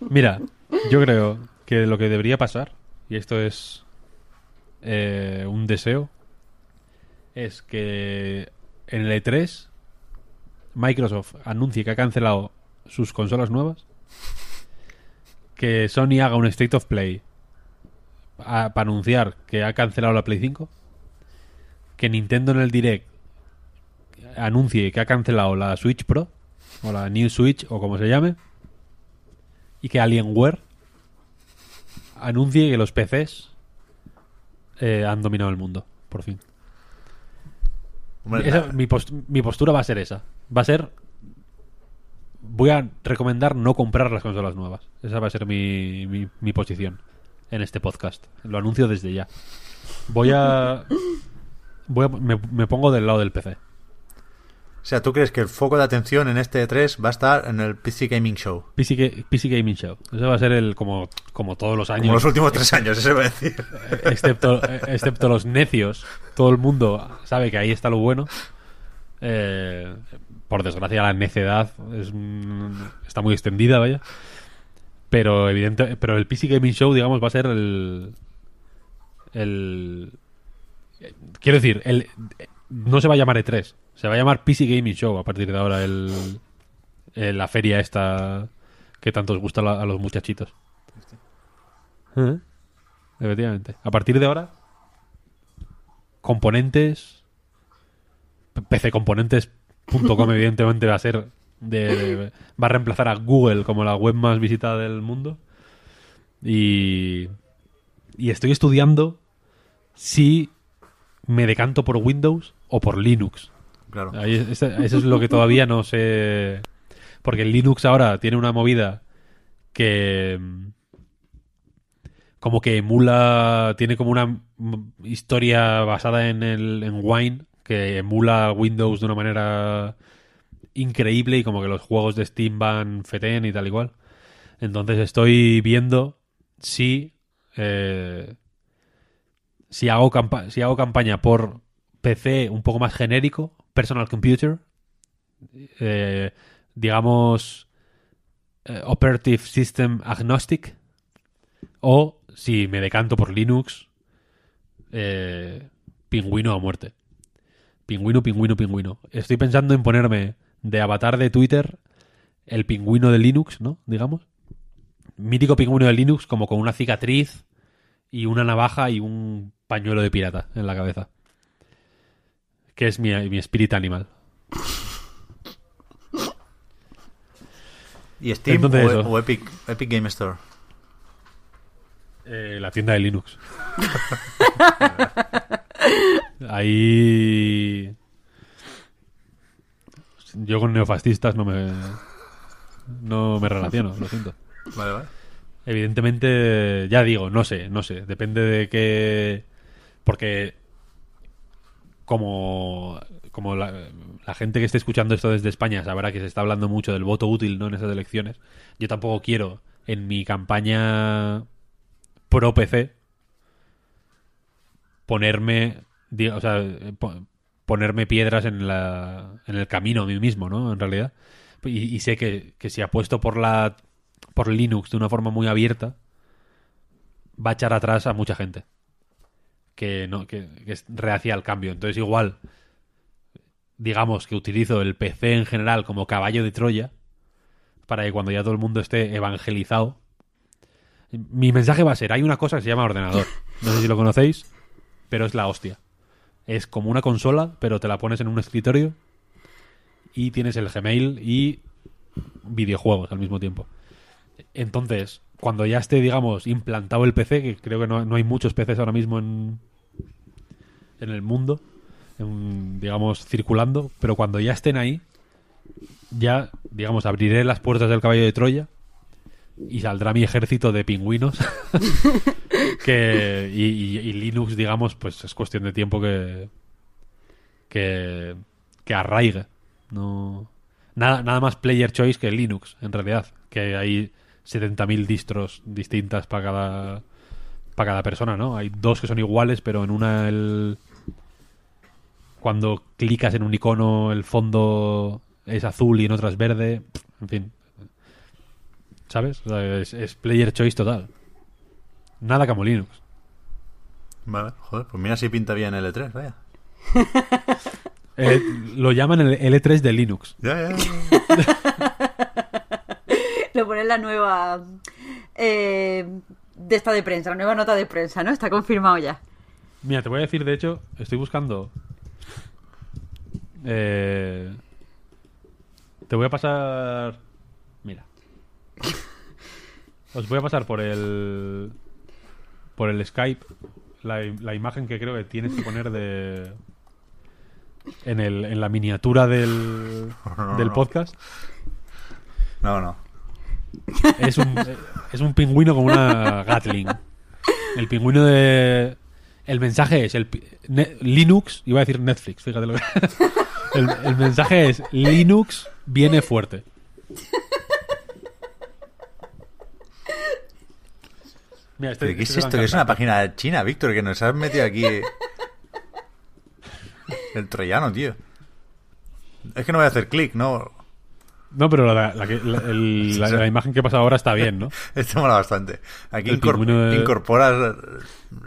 Mira, yo creo que lo que debería pasar, y esto es eh, un deseo, es que en el E3 Microsoft anuncie que ha cancelado sus consolas nuevas, que Sony haga un State of Play para anunciar que ha cancelado la Play 5, que Nintendo en el Direct anuncie que ha cancelado la Switch Pro, o la New Switch, o como se llame, y que Alienware anuncie que los PCs eh, han dominado el mundo, por fin. Hombre, Esa- la- mi, post- mi postura va a ser esa. Va a ser... Voy a recomendar no comprar las consolas nuevas. Esa va a ser mi, mi, mi posición en este podcast. Lo anuncio desde ya. Voy a... Voy a me, me pongo del lado del PC. O sea, ¿tú crees que el foco de atención en este E3 va a estar en el PC Gaming Show? PC, Ga- PC Gaming Show. Ese va a ser el como, como todos los años. Como los últimos tres años, eso va a decir. excepto, excepto los necios. Todo el mundo sabe que ahí está lo bueno. Eh, por desgracia, la necedad es, está muy extendida, vaya. Pero evidente, pero el PC Gaming Show, digamos, va a ser el. El. Quiero decir, el, no se va a llamar E3, se va a llamar PC Gaming Show a partir de ahora el, el- la feria esta que tanto os gusta a la- a los muchachitos. ¿Eh? Efectivamente. A partir de ahora, componentes. pccomponentes.com, <laughs> evidentemente, va a ser. De, de- va a reemplazar a Google como la web más visitada del mundo. Y. Y estoy estudiando si me decanto por Windows o por Linux. Eso es lo que todavía no sé. Porque el Linux ahora tiene una movida que. mm, Como que emula. Tiene como una historia basada en, el, en Wine. Que emula Windows de una manera increíble. Y como que los juegos de Steam van feten y tal igual. Entonces estoy viendo si. eh, si hago, si hago campaña por PC un poco más genérico, personal computer, eh, digamos eh, operative system agnostic, o si me decanto por Linux, eh, pingüino a muerte. Pingüino, pingüino, pingüino. Estoy pensando en ponerme de avatar de Twitter el pingüino de Linux, ¿no? Digamos. Mítico pingüino de Linux como con una cicatriz y una navaja y un pañuelo de pirata en la cabeza. Que es mi, mi espíritu animal. ¿Y Steam Entonces o, eso. o Epic, Epic Game Store? Eh, la tienda de Linux. <laughs> Ahí. Yo con neofascistas no me. No me relaciono, lo siento. Vale, vale. Evidentemente, ya digo, no sé, no sé. Depende de qué. Porque. Como. Como la, gente que esté escuchando esto desde España sabrá que se está hablando mucho del voto útil ¿no? en esas elecciones. Yo tampoco quiero en mi campaña pro PC ponerme. O sea, po- ponerme piedras en, la, en el camino a mí mismo, ¿no? En realidad. Y, y sé que, que si apuesto por la por Linux de una forma muy abierta, va a echar atrás a mucha gente que no que, que es reacia al cambio. Entonces igual, digamos que utilizo el PC en general como caballo de Troya para que cuando ya todo el mundo esté evangelizado, mi mensaje va a ser, hay una cosa que se llama ordenador. No sé si lo conocéis, pero es la hostia. Es como una consola, pero te la pones en un escritorio y tienes el Gmail y videojuegos al mismo tiempo. Entonces, cuando ya esté, digamos, implantado el PC, que creo que no, no hay muchos PCs ahora mismo en, en el mundo, digamos, circulando, pero cuando ya estén ahí, ya, digamos, abriré las puertas del caballo de Troya y saldrá mi ejército de pingüinos. <laughs> que, y, y- y Linux, digamos, pues es cuestión de tiempo que, que, que arraigue. No, nada, nada más player choice que Linux, en realidad. Que hay 70.000 distros distintas para cada, para cada persona, ¿no? Hay dos que son iguales, pero en una el... Cuando clicas en un icono el fondo es azul y en otra es verde. En fin. ¿Sabes? O sea, es, es player choice total. Nada como Linux. Vale, joder, pues mira si pinta bien el E3, vaya. <laughs> Eh, lo llaman el L3 de Linux. Ya, ya, ya. <laughs> Lo pone en la nueva. eh, de esta de prensa, la nueva nota de prensa, ¿no? Está confirmado ya. Mira, te voy a decir, de hecho, estoy buscando. Eh, te voy a pasar. Mira. Os voy a pasar por el. Por el Skype la, la imagen que creo que tienes que poner de. En, el, en la miniatura del, <laughs> No, no, del no. podcast. No, no. Es un, es un pingüino con una Gatling. El pingüino de. El mensaje es el Ne- Linux, iba a decir Netflix, fíjate lo que. <laughs> El, el mensaje es Linux viene fuerte. Mira, ¿Pero ¿Qué es este a esto? Que es una página china, Víctor, que nos has metido aquí. El troyano, tío. Es que no voy a hacer clic, ¿no? No, pero la, la que- la- el- <laughs> la- imagen que pasa ahora está bien, ¿no? <laughs> Esto mola bastante. Aquí El incor- pingüino incorporas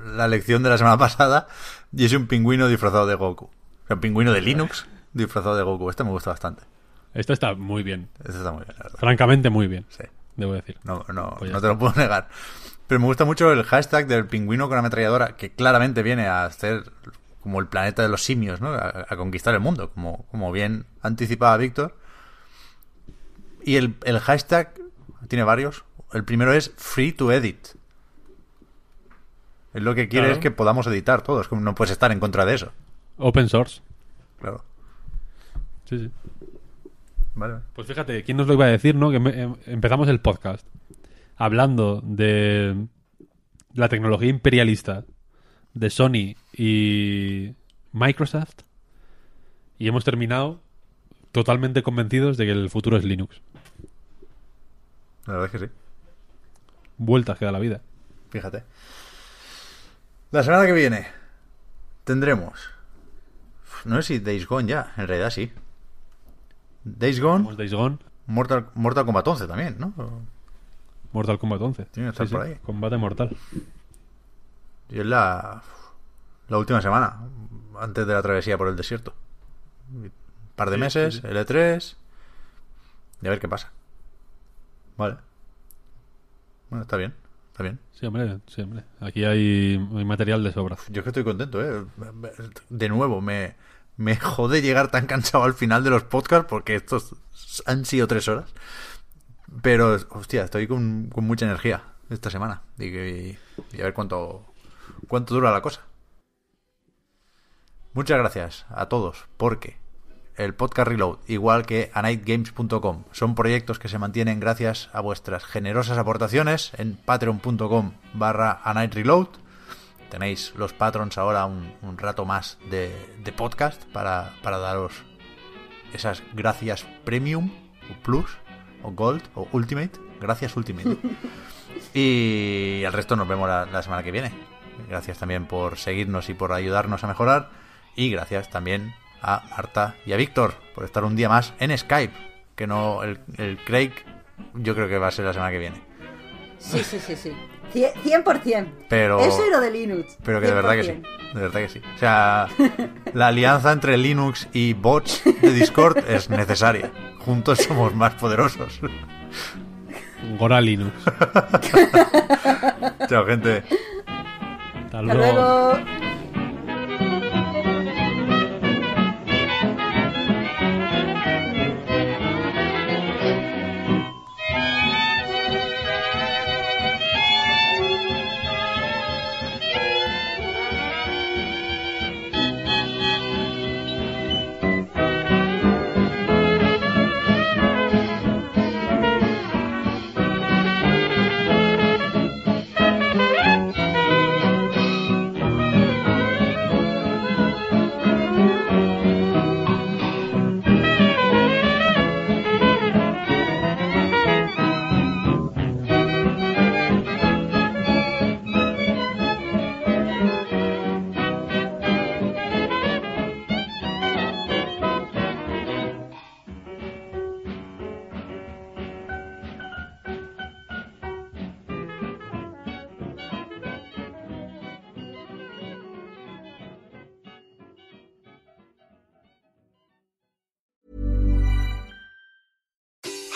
la lección de la semana pasada y es un pingüino disfrazado de Goku. Un pingüino de Linux disfrazado de Goku. Este me gusta bastante. Esto está muy bien. Este está muy bien, la verdad. Francamente, muy bien. Sí. Debo decir. No, no, Pues no te lo puedo negar. Pero me gusta mucho el hashtag del pingüino con ametralladora, que claramente viene a hacer como el planeta de los simios, ¿no? A, a conquistar el mundo, como, como bien anticipaba Víctor. Y el, el hashtag tiene varios. El primero es free to edit. Es lo que quiere Claro. es que podamos editar todos. No puedes estar en contra de eso. Open source. Claro. Sí, sí. Vale. Pues fíjate, ¿quién nos lo iba a decir, no? Que em- empezamos el podcast hablando de la tecnología imperialista de Sony y Microsoft y hemos terminado totalmente convencidos de que el futuro es Linux. La verdad es que sí. Vueltas que da la vida. Fíjate. La semana que viene tendremos. No sé si Days Gone ya, en realidad sí. Days Gone, Days Gone, Mortal, Mortal Kombat 11 también, ¿no? Mortal Kombat 11. Tiene que estar por ahí. Combate mortal. Y es la, la última semana, antes de la travesía por el desierto. Un par de Sí, meses, sí, sí. L3. Y a ver qué pasa. Vale. Bueno, está bien, está bien. Sí, hombre, sí, hombre. Aquí hay, hay material de sobra. Yo es que estoy contento, ¿eh? De nuevo, me, me jode llegar tan cansado al final de los podcasts porque estos han sido tres horas. Pero, hostia, estoy con, con mucha energía esta semana. Y, que- y a ver cuánto, cuánto dura la cosa. Muchas gracias a todos porque el podcast Reload, igual que a nightgames.com, son proyectos que se mantienen gracias a vuestras generosas aportaciones en patreon.com barra a night reload. Tenéis los patrons ahora un, un rato más de, de podcast para, para daros esas gracias premium o plus o gold o ultimate. Gracias ultimate. <laughs> y el resto nos vemos la, la semana que viene. Gracias también por seguirnos y por ayudarnos a mejorar. Y gracias también a Marta y a Víctor por estar un día más en Skype. Que no, el, el Craig yo creo que va a ser la semana que viene. Sí, sí, sí, sí. Cien- 100%. Pero- Eso y lo de Linux. Pero que de verdad que sí. 100%. De verdad que sí. O sea, la alianza entre Linux y bots de Discord es necesaria. Juntos somos más poderosos. Gora Linux. <laughs> Chao, gente. Hasta Hasta luego. luego.